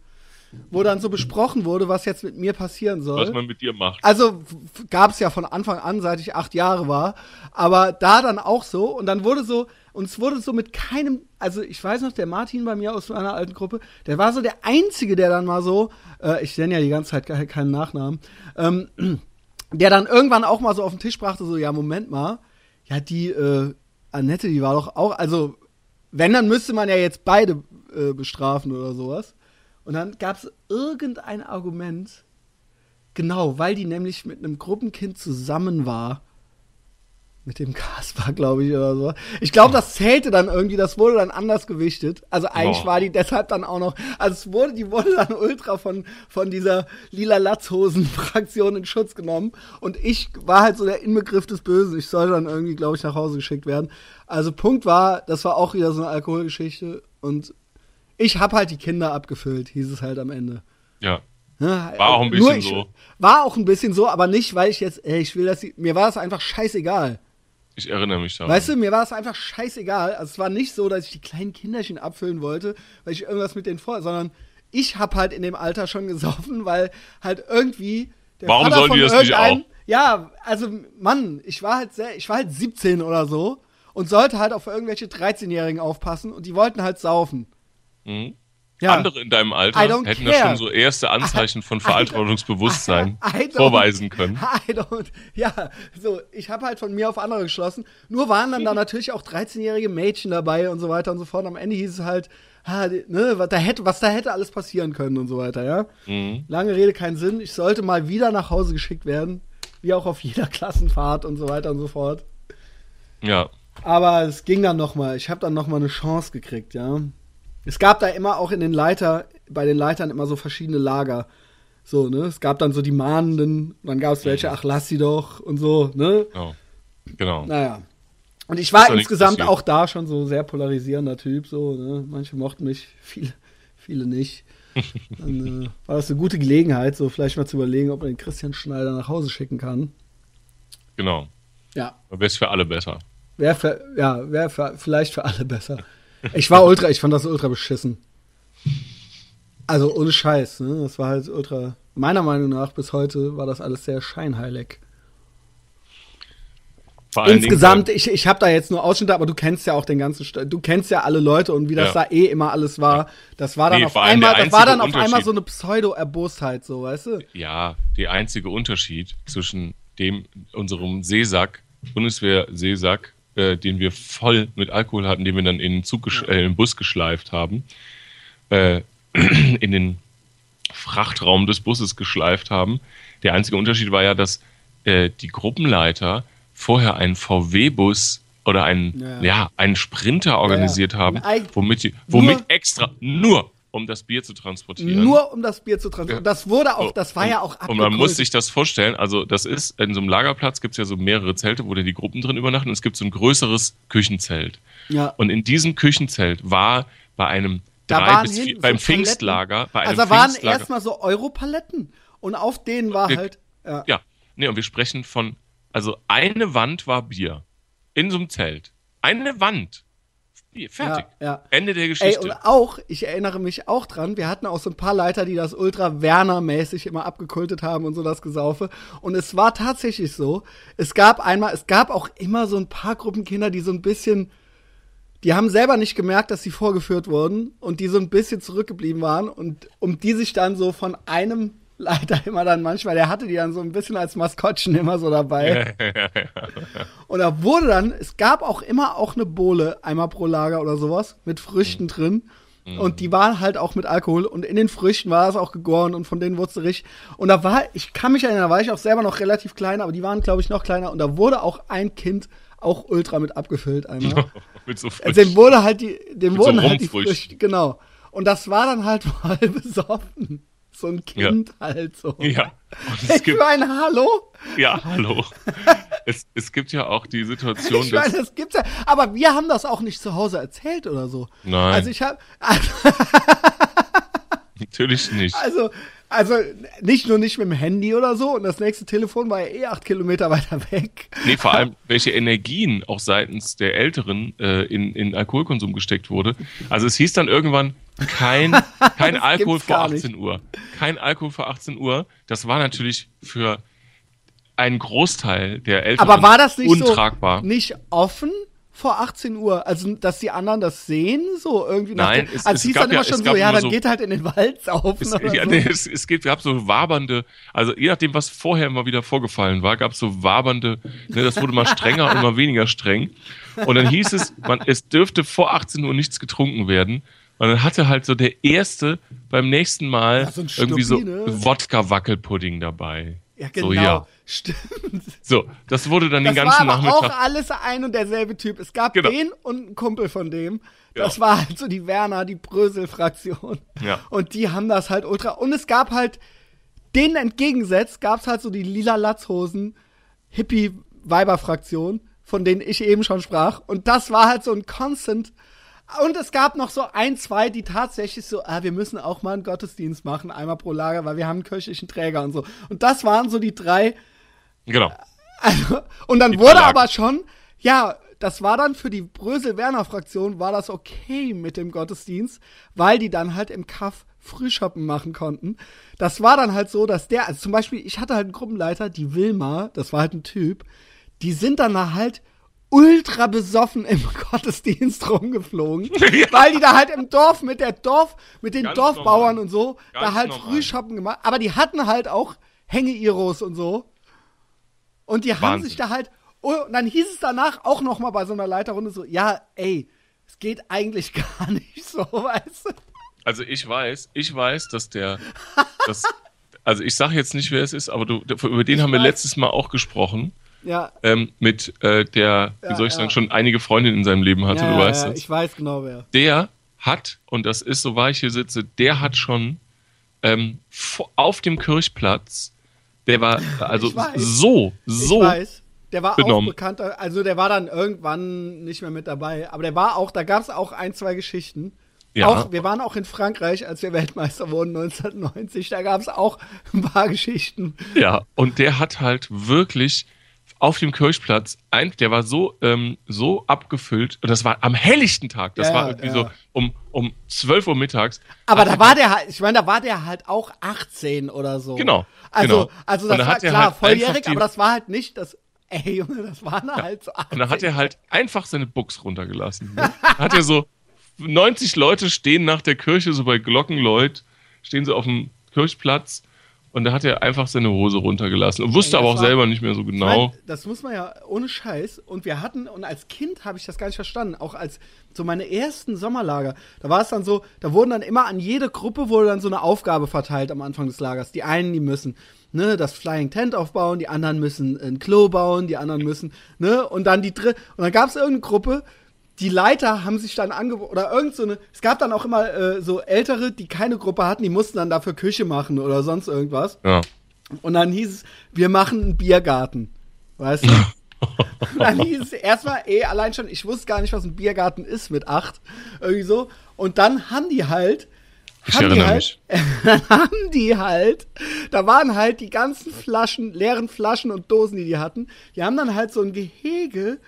wo dann so besprochen wurde, was jetzt mit mir passieren soll. Was man mit dir macht. Also gab es ja von Anfang an, seit ich acht Jahre war, aber da dann auch so und dann wurde so, und es wurde so mit keinem, also ich weiß noch, der Martin bei mir aus meiner alten Gruppe, der war so der Einzige, der dann mal so, äh, ich nenne ja die ganze Zeit keinen Nachnamen, ähm, der dann irgendwann auch mal so auf den Tisch brachte, so, ja, Moment mal, ja, die äh, Annette, die war doch auch, also wenn, dann müsste man ja jetzt beide äh, bestrafen oder sowas. Und dann gab es irgendein Argument, genau, weil die nämlich mit einem Gruppenkind zusammen war. Mit dem Kaspar, glaube ich, oder so. Ich glaube, das zählte dann irgendwie, das wurde dann anders gewichtet. Also eigentlich oh. war die deshalb dann auch noch, also es wurde, die wurde dann ultra von, von dieser lila Latzhosen-Fraktion in Schutz genommen. Und ich war halt so der Inbegriff des Bösen. Ich sollte dann irgendwie, glaube ich, nach Hause geschickt werden. Also Punkt war, das war auch wieder so eine Alkoholgeschichte. Und ich habe halt die Kinder abgefüllt, hieß es halt am Ende. Ja. Ne? War auch ein bisschen ich, so. War auch ein bisschen so, aber nicht, weil ich jetzt, ey, ich will, dass sie, mir war es einfach scheißegal. Ich erinnere mich daran. Weißt du, mir war es einfach scheißegal. Also es war nicht so, dass ich die kleinen Kinderchen abfüllen wollte, weil ich irgendwas mit denen vor, sondern ich habe halt in dem Alter schon gesoffen, weil halt irgendwie der Warum Vater sollen die das nicht auch? Ja, also Mann, ich war halt sehr, ich war halt 17 oder so und sollte halt auf irgendwelche 13-Jährigen aufpassen und die wollten halt saufen. Mhm. Ja. Andere in deinem Alter hätten da schon so erste Anzeichen von Verantwortungsbewusstsein vorweisen können. Ja, so, ich habe halt von mir auf andere geschlossen. Nur waren dann da natürlich auch 13-jährige Mädchen dabei und so weiter und so fort. Am Ende hieß es halt, ha, ne, was da, hätte, was da hätte alles passieren können und so weiter, ja. Mhm. Lange Rede, keinen Sinn. Ich sollte mal wieder nach Hause geschickt werden. Wie auch auf jeder Klassenfahrt und so weiter und so fort. Ja. Aber es ging dann noch mal. Ich habe dann noch mal eine Chance gekriegt, ja. Es gab da immer auch in den Leiter, bei den Leitern immer so verschiedene Lager. So, ne? Es gab dann so die Mahnenden, dann gab es welche, ach lass sie doch und so, ne? Genau. genau. Naja. Und ich war insgesamt auch da schon so sehr polarisierender Typ, so, ne? Manche mochten mich, viele, viele nicht. Dann äh, war das eine gute Gelegenheit, so vielleicht mal zu überlegen, ob man den Christian Schneider nach Hause schicken kann. Genau. Ja. Wäre es für alle besser. Wäre ja, wäre vielleicht für alle besser. Ich war ultra, ich fand das ultra beschissen. Also ohne Scheiß, ne? Das war halt ultra. Meiner Meinung nach bis heute war das alles sehr scheinheilig. Insgesamt, Dingen, ich, ich habe da jetzt nur Ausschnitte, aber du kennst ja auch den ganzen, St du kennst ja alle Leute und wie das ja. da eh immer alles war. Das war dann nee, auf einmal, das war dann auf einmal so eine Pseudo-Erbostheit, so, weißt du? Ja, der einzige Unterschied zwischen dem, unserem Seesack, Bundeswehr-Seesack äh, den wir voll mit Alkohol hatten, den wir dann in den, Zug äh, in den Bus geschleift haben, äh, in den Frachtraum des Busses geschleift haben. Der einzige Unterschied war ja, dass äh, die Gruppenleiter vorher einen VW-Bus oder einen, ja. ja. einen Sprinter organisiert ja, ja. haben, womit, die, womit extra nur um das Bier zu transportieren. Nur um das Bier zu transportieren. Das wurde auch, das war und, ja auch abgekult. Und man muss sich das vorstellen, also das ist, in so einem Lagerplatz gibt es ja so mehrere Zelte, wo dann die Gruppen drin übernachten und es gibt so ein größeres Küchenzelt. Ja. Und in diesem Küchenzelt war bei einem da drei bis vier, beim so Pfingstlager, bei einem Also da waren erstmal so Europaletten und auf denen war halt. Ja. ja, nee, und wir sprechen von, also eine Wand war Bier. In so einem Zelt. Eine Wand. Fertig. Ja, ja. Ende der Geschichte. Ey, und auch, ich erinnere mich auch dran, wir hatten auch so ein paar Leiter, die das Ultra Werner-mäßig immer abgekultet haben und so das Gesaufe. Und es war tatsächlich so, es gab einmal, es gab auch immer so ein paar Gruppenkinder, die so ein bisschen, die haben selber nicht gemerkt, dass sie vorgeführt wurden und die so ein bisschen zurückgeblieben waren und um die sich dann so von einem leider immer dann manchmal, der hatte die dann so ein bisschen als Maskottchen immer so dabei. und da wurde dann, es gab auch immer auch eine Bohle, einmal pro Lager oder sowas, mit Früchten mhm. drin. Mhm. Und die waren halt auch mit Alkohol und in den Früchten war es auch gegoren und von denen wurde es richtig. Und da war, ich kann mich erinnern, da war ich auch selber noch relativ klein, aber die waren, glaube ich, noch kleiner. Und da wurde auch ein Kind auch ultra mit abgefüllt einmal. mit so also dem wurde halt die, dem wurden so halt die Früchte, genau. Und das war dann halt voll besoffen so ein Kind ja. halt so. Ja. Und es gibt, ein Hallo? Ja, hallo. es, es gibt ja auch die Situation, ich meine, das gibt's ja, aber wir haben das auch nicht zu Hause erzählt oder so. Nein. Also ich habe Natürlich nicht. Also also nicht nur nicht mit dem Handy oder so und das nächste Telefon war ja eh acht Kilometer weiter weg. Nee, vor allem, welche Energien auch seitens der Älteren äh, in, in Alkoholkonsum gesteckt wurde. Also es hieß dann irgendwann, kein, kein Alkohol vor 18 nicht. Uhr. Kein Alkohol vor 18 Uhr. Das war natürlich für einen Großteil der Älteren Aber war das nicht untragbar. So nicht offen? vor 18 Uhr. Also, dass die anderen das sehen, so irgendwie. Nein, es, also es hieß dann immer ja, schon so, ja, dann so, geht halt in den Wald saufen. Es, oder ja, so. nee, es, es gibt, gab so wabernde, also je nachdem, was vorher immer wieder vorgefallen war, gab es so wabernde, ne, das wurde mal strenger und mal weniger streng. Und dann hieß es, man, es dürfte vor 18 Uhr nichts getrunken werden. Und dann hatte halt so der Erste beim nächsten Mal ja, so irgendwie so ne? Wodka-Wackelpudding dabei. Ja, genau. So, ja. Stimmt. So, das wurde dann das den ganzen war aber Nachmittag. auch alles ein und derselbe Typ. Es gab genau. den und einen Kumpel von dem. Das war halt so die Werner, die Brösel-Fraktion. Ja. Und die haben das halt ultra. Und es gab halt, denen entgegensetzt, gab es halt so die lila Latzhosen, Hippie-Weiber-Fraktion, von denen ich eben schon sprach. Und das war halt so ein Constant Und es gab noch so ein, zwei, die tatsächlich so, ah, wir müssen auch mal einen Gottesdienst machen, einmal pro Lager, weil wir haben einen kirchlichen Träger und so. Und das waren so die drei. Genau. Also, und dann die wurde aber schon, ja, das war dann für die Brösel-Werner-Fraktion, war das okay mit dem Gottesdienst, weil die dann halt im Kaff Frühshoppen machen konnten. Das war dann halt so, dass der, also zum Beispiel, ich hatte halt einen Gruppenleiter, die Wilma, das war halt ein Typ, die sind dann halt ultra besoffen im Gottesdienst rumgeflogen, ja. weil die da halt im Dorf mit der Dorf, mit den Ganz Dorfbauern normal. und so, Ganz da halt normal. Frühshoppen gemacht, aber die hatten halt auch Hänge-Iros und so. Und die Wahnsinn. haben sich da halt, oh, und dann hieß es danach auch noch mal bei so einer Leiterrunde so, ja, ey, es geht eigentlich gar nicht so, weißt du. Also ich weiß, ich weiß, dass der, dass, also ich sage jetzt nicht, wer es ist, aber du, über den ich haben wir letztes Mal auch gesprochen. Ja. Ähm, mit äh, der, wie soll ich sagen, schon einige Freundinnen in seinem Leben hatte, du weißt ja, das. Ich weiß genau wer. Der hat, und das ist, so wahr ich hier sitze, der hat schon ähm, auf dem Kirchplatz, der war also so, so. Ich weiß. Der war benommen. auch bekannter, also der war dann irgendwann nicht mehr mit dabei, aber der war auch, da gab es auch ein, zwei Geschichten. Ja. Auch, wir waren auch in Frankreich, als wir Weltmeister wurden 1990. Da gab es auch ein paar Geschichten. Ja, und der hat halt wirklich auf dem Kirchplatz, ein, der war so, ähm, so abgefüllt, und das war am helllichten Tag, das ja, war irgendwie ja. so um, um 12 Uhr mittags. Aber da war der halt, ich meine, da war der halt auch 18 oder so. Genau. Also, genau. also das war klar, halt volljährig, aber das war halt nicht das, ey Junge, das waren ja. halt so 18. Und dann hat er halt einfach seine Buchs runtergelassen. Ne? hat er so, 90 Leute stehen nach der Kirche, so bei Glockenläut, stehen sie auf dem Kirchplatz und da hat er einfach seine Hose runtergelassen und wusste ja, aber auch war, selber nicht mehr so genau. Meine, das muss man ja ohne Scheiß. Und wir hatten, und als Kind habe ich das gar nicht verstanden, auch als so meine ersten Sommerlager, da war es dann so, da wurden dann immer an jede Gruppe wurde dann so eine Aufgabe verteilt am Anfang des Lagers. Die einen, die müssen ne, das Flying Tent aufbauen, die anderen müssen ein Klo bauen, die anderen müssen, ne, und dann die dritte, und dann gab es irgendeine Gruppe, die Leiter haben sich dann angeboten, oder irgend so eine, es gab dann auch immer äh, so Ältere, die keine Gruppe hatten, die mussten dann dafür Küche machen oder sonst irgendwas. Ja. Und dann hieß es, wir machen einen Biergarten. Weißt du? dann hieß es erstmal, eh, allein schon, ich wusste gar nicht, was ein Biergarten ist mit acht. Irgendwie so. Und dann haben die halt, ich haben die halt, dann haben die halt, da waren halt die ganzen Flaschen, leeren Flaschen und Dosen, die die hatten, die haben dann halt so ein Gehege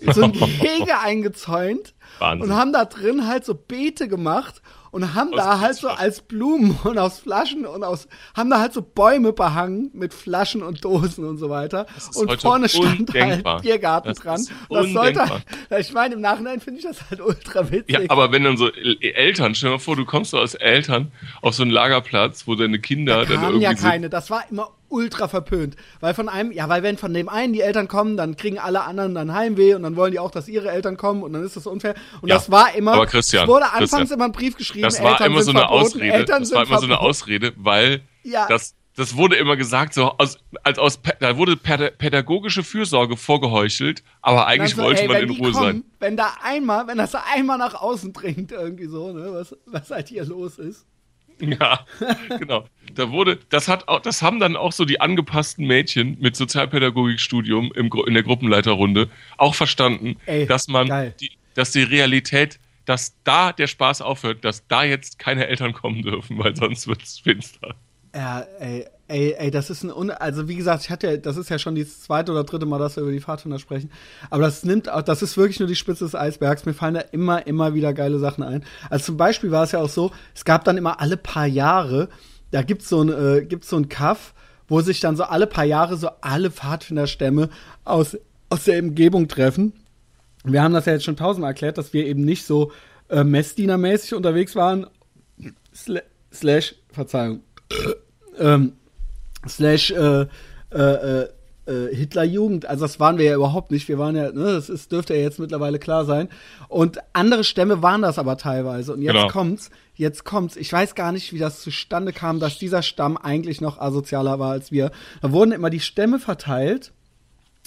so ein Gehege eingezäunt Wahnsinn. und haben da drin halt so Beete gemacht und haben aus da halt so als Blumen und aus Flaschen und aus haben da halt so Bäume behangen mit Flaschen und Dosen und so weiter und vorne stand undenkbar. halt Biergarten das dran. Das sollte halt, ich meine im Nachhinein finde ich das halt ultra witzig. Ja, aber wenn dann so Eltern, stell dir mal vor, du kommst so als Eltern auf so einen Lagerplatz, wo deine Kinder da dann irgendwie ja keine, das war immer ultra verpönt. Weil von einem, ja, weil wenn von dem einen die Eltern kommen, dann kriegen alle anderen dann Heimweh und dann wollen die auch, dass ihre Eltern kommen und dann ist das unfair. Und ja, das war immer, aber Christian, es wurde anfangs Christian, immer ein Brief geschrieben, das war Eltern immer so eine verboten, Ausrede, Eltern das war immer verboten. so eine Ausrede, weil ja. das, das wurde immer gesagt, so aus, als aus, da wurde pädagogische Fürsorge vorgeheuchelt, aber eigentlich also, wollte ey, man in Ruhe kommen, sein. Wenn da einmal, wenn das einmal nach außen dringt, irgendwie so, ne, was, was halt hier los ist. Ja, genau. Da wurde, das hat auch, das haben dann auch so die angepassten Mädchen mit Sozialpädagogikstudium im, in der Gruppenleiterrunde auch verstanden, Ey, dass man, die, dass die Realität, dass da der Spaß aufhört, dass da jetzt keine Eltern kommen dürfen, weil sonst wird es finster. Ja, ey, ey, ey, das ist ein, Un also wie gesagt, ich hatte das ist ja schon das zweite oder dritte Mal, dass wir über die Pfadfinder sprechen. Aber das nimmt, das ist wirklich nur die Spitze des Eisbergs. Mir fallen da immer, immer wieder geile Sachen ein. Also zum Beispiel war es ja auch so, es gab dann immer alle paar Jahre, da gibt's so ein, äh, gibt's so ein Kaff, wo sich dann so alle paar Jahre so alle Pfadfinderstämme aus, aus der Umgebung treffen. Wir haben das ja jetzt schon tausendmal erklärt, dass wir eben nicht so äh, Messdienermäßig unterwegs waren. Slash, Verzeihung. ähm, slash äh, äh, äh, Hitlerjugend. Also das waren wir ja überhaupt nicht. Wir waren ja, ne, das ist, dürfte ja jetzt mittlerweile klar sein. Und andere Stämme waren das aber teilweise. Und jetzt genau. kommt's, jetzt kommt's. Ich weiß gar nicht, wie das zustande kam, dass dieser Stamm eigentlich noch asozialer war als wir. Da wurden immer die Stämme verteilt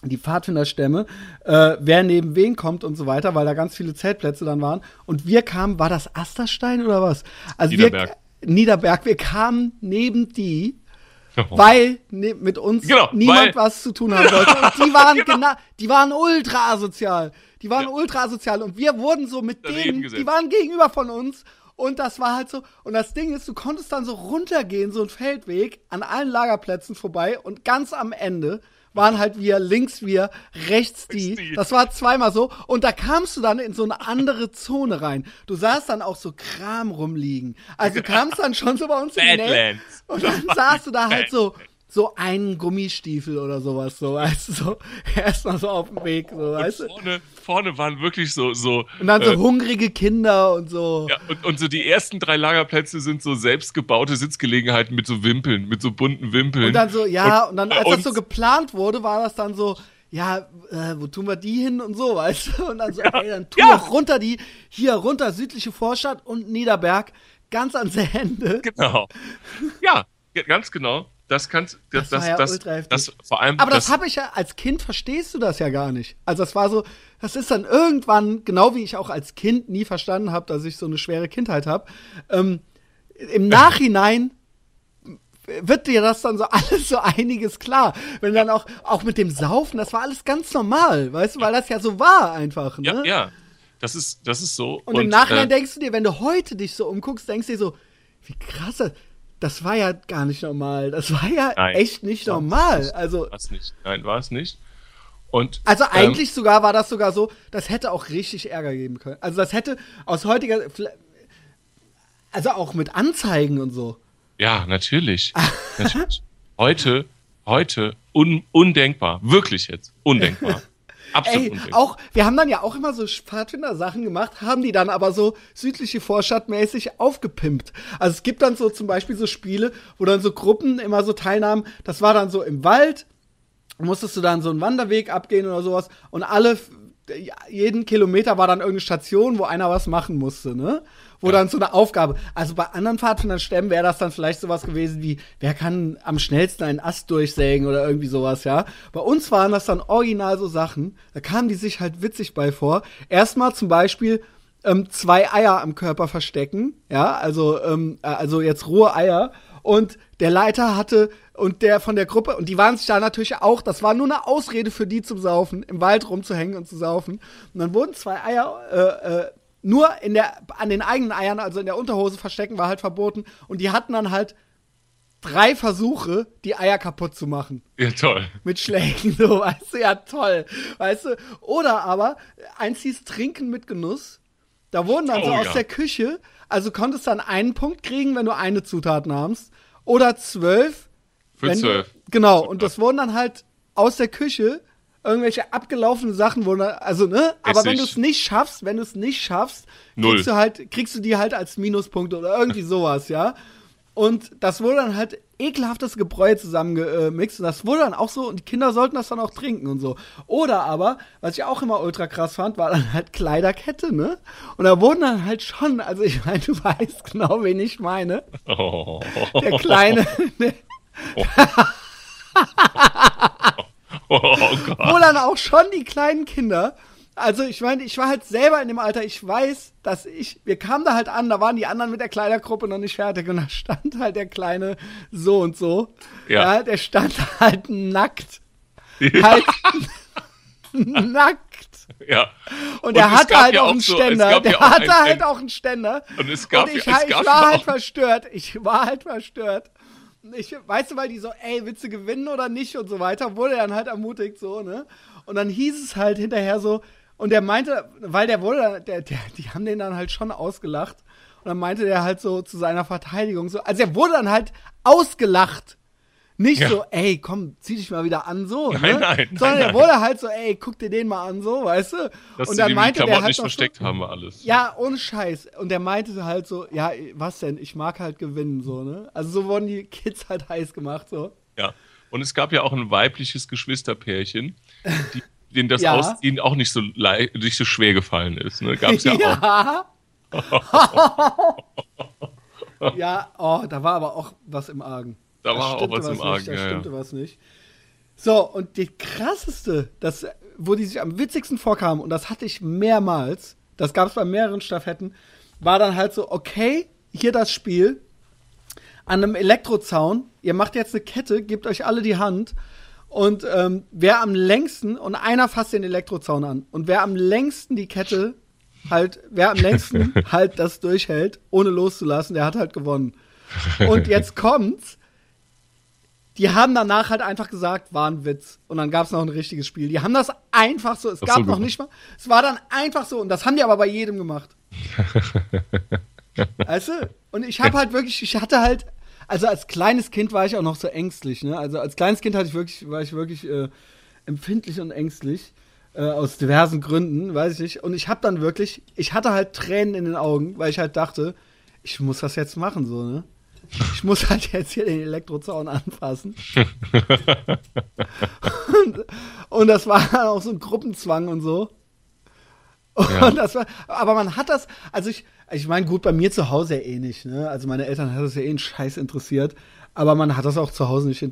die Pfadfinderstämme, äh, wer neben wen kommt und so weiter, weil da ganz viele Zeltplätze dann waren. Und wir kamen, war das Asterstein oder was? Also Niederberg. Wir, Niederberg, wir kamen neben die. Weil ne, mit uns genau, niemand was zu tun haben wollte. Und die waren genau, die waren ultra asozial. Die waren ja. ultra asozial und wir wurden so mit denen, die waren gegenüber von uns und das war halt so. Und das Ding ist, du konntest dann so runtergehen, so ein Feldweg, an allen Lagerplätzen vorbei. Und ganz am Ende waren halt wir, links wir, rechts die. Das war zweimal so. Und da kamst du dann in so eine andere Zone rein. Du sahst dann auch so Kram rumliegen. Also du kamst dann schon so bei uns in die Nähe. Und dann sahst du da halt so so einen Gummistiefel oder sowas, so, weißt du, so, erstmal so auf dem Weg, so, weißt du. Vorne, vorne waren wirklich so, so. Und dann so äh, hungrige Kinder und so. Ja, und, und so die ersten drei Lagerplätze sind so selbstgebaute Sitzgelegenheiten mit so Wimpeln, mit so bunten Wimpeln. Und dann so, ja, und, und dann, als das so geplant wurde, war das dann so, ja, äh, wo tun wir die hin und so, weißt du? Und dann so, ja, okay, dann wir ja. runter die, hier runter, südliche Vorstadt und Niederberg, ganz ans Ende. Genau. Ja, ganz genau das kannst das, das, ja das, das, das, vor allem. Aber das, das habe ich ja, als Kind verstehst du das ja gar nicht. Also das war so, das ist dann irgendwann, genau wie ich auch als Kind nie verstanden habe, dass ich so eine schwere Kindheit habe. Ähm, Im Nachhinein wird dir das dann so alles so einiges klar. Wenn dann auch, auch mit dem Saufen, das war alles ganz normal, weißt du, weil das ja so war einfach, ne? Ja, ja. Das ist, das ist so. Und, und im Nachhinein äh, denkst du dir, wenn du heute dich so umguckst, denkst du dir so, wie krass das das war ja gar nicht normal. Das war ja Nein, echt nicht normal. Nicht, also war es nicht. Nein, war es nicht. Und, also eigentlich ähm, sogar war das sogar so, das hätte auch richtig Ärger geben können. Also das hätte aus heutiger, also auch mit Anzeigen und so. Ja, natürlich. natürlich. Heute, heute un, undenkbar, wirklich jetzt undenkbar. Absolut. Ey, auch, wir haben dann ja auch immer so Pfadfinder-Sachen gemacht, haben die dann aber so südliche Vorstadtmäßig aufgepimpt. Also es gibt dann so zum Beispiel so Spiele, wo dann so Gruppen immer so teilnahmen. Das war dann so im Wald, musstest du dann so einen Wanderweg abgehen oder sowas und alle jeden Kilometer war dann irgendeine Station, wo einer was machen musste, ne? Wo ja. dann so eine Aufgabe. Also bei anderen Pfadfinderstämmen wäre das dann vielleicht sowas gewesen wie, wer kann am schnellsten einen Ast durchsägen oder irgendwie sowas, ja? Bei uns waren das dann original so Sachen, da kamen die sich halt witzig bei vor. Erstmal zum Beispiel ähm, zwei Eier am Körper verstecken, ja? Also, ähm, äh, also jetzt rohe Eier. Und der Leiter hatte und der von der Gruppe, und die waren sich da natürlich auch, das war nur eine Ausrede für die zum Saufen, im Wald rumzuhängen und zu saufen. Und dann wurden zwei Eier äh, äh, nur in der, an den eigenen Eiern, also in der Unterhose verstecken, war halt verboten. Und die hatten dann halt drei Versuche, die Eier kaputt zu machen. Ja, toll. Mit Schlägen, so, weißt du, ja, toll. Weißt du, oder aber, eins hieß Trinken mit Genuss. Da wurden dann oh, so aus ja. der Küche, also konntest dann einen Punkt kriegen, wenn du eine Zutat nahmst. Oder zwölf, für zwölf. Genau, Super. und das wurden dann halt aus der Küche irgendwelche abgelaufene Sachen wurden, also ne, aber wenn du es nicht schaffst, wenn du es nicht schaffst, Null. kriegst du halt, kriegst du die halt als Minuspunkte oder irgendwie sowas, ja. Und das wurde dann halt ekelhaftes Gebräu zusammengemixt und das wurde dann auch so und die Kinder sollten das dann auch trinken und so. Oder aber, was ich auch immer ultra krass fand, war dann halt Kleiderkette, ne? Und da wurden dann halt schon, also ich meine, du weißt genau, wen ich meine. Oh. Der kleine, der, Oh. oh Gott. Wo dann auch schon die kleinen Kinder. Also ich meine, ich war halt selber in dem Alter, ich weiß, dass ich, wir kamen da halt an, da waren die anderen mit der Kleidergruppe noch nicht fertig und da stand halt der kleine so und so. Ja. ja der stand halt nackt. Ja. Halt nackt. Ja. Und, er hatte halt ja auch einen Ständer. So, der hatte ein, halt auch einen Ständer. Und es gab und ich, es ich war halt verstört. Ich war halt verstört ich, weißt du, weil die so, ey, willst du gewinnen oder nicht und so weiter, wurde er dann halt ermutigt so, ne? Und dann hieß es halt hinterher so, und der meinte, weil der wurde, der, der, die haben den dann halt schon ausgelacht. Und dann meinte der halt so zu seiner Verteidigung so, also er wurde dann halt ausgelacht. Nicht ja. so, ey, komm, zieh dich mal wieder an, so. Nein, ne? nein, Sondern nein, er wurde halt so, ey, guck dir den mal an, so, weißt du? Dass und dann meinte der halt nicht versteckt so, haben wir alles. Ja, ohne Scheiß. Und der meinte halt so, ja, was denn? Ich mag halt gewinnen, so, ne? Also so wurden die Kids halt heiß gemacht, so. Ja. Und es gab ja auch ein weibliches Geschwisterpärchen, die, denen das ja. Ausziehen auch nicht so, nicht so schwer gefallen ist, ne? Gab's ja, ja. auch. ja, oh, da war aber auch was im Argen. Da war auch was, was im Argen. Da ja, stimmte ja. was nicht. So, und die krasseste, das, wo die sich am witzigsten vorkamen, und das hatte ich mehrmals, das gab es bei mehreren Staffetten, war dann halt so, okay, hier das Spiel. an einem Elektrozaun. Ihr macht jetzt eine Kette, gebt euch alle die Hand. Und ähm, wer am längsten, und einer fasst den Elektrozaun an. Und wer am längsten die Kette halt, wer am längsten halt das durchhält, ohne loszulassen, der hat halt gewonnen. Und jetzt kommt's. Die haben danach halt einfach gesagt, war ein Witz. Und dann gab's noch ein richtiges Spiel. Die haben das einfach so, es gab so noch nicht mal, es war dann einfach so. Und das haben die aber bei jedem gemacht. weißt du? Und ich habe halt wirklich, ich hatte halt, also als kleines Kind war ich auch noch so ängstlich, ne? Also als kleines Kind hatte ich wirklich, war ich wirklich äh, empfindlich und ängstlich. Äh, aus diversen Gründen, weiß ich nicht. Und ich habe dann wirklich, ich hatte halt Tränen in den Augen, weil ich halt dachte, ich muss das jetzt machen, so, ne? Ich muss halt jetzt hier den Elektrozaun anfassen. und, und, das war dann auch so ein Gruppenzwang und so. Und ja. das war, aber man hat das, also ich, ich meine, gut, bei mir zu Hause ja eh nicht, ne? Also meine Eltern hat das ja eh einen Scheiß interessiert, aber man hat das auch zu Hause nicht, äh,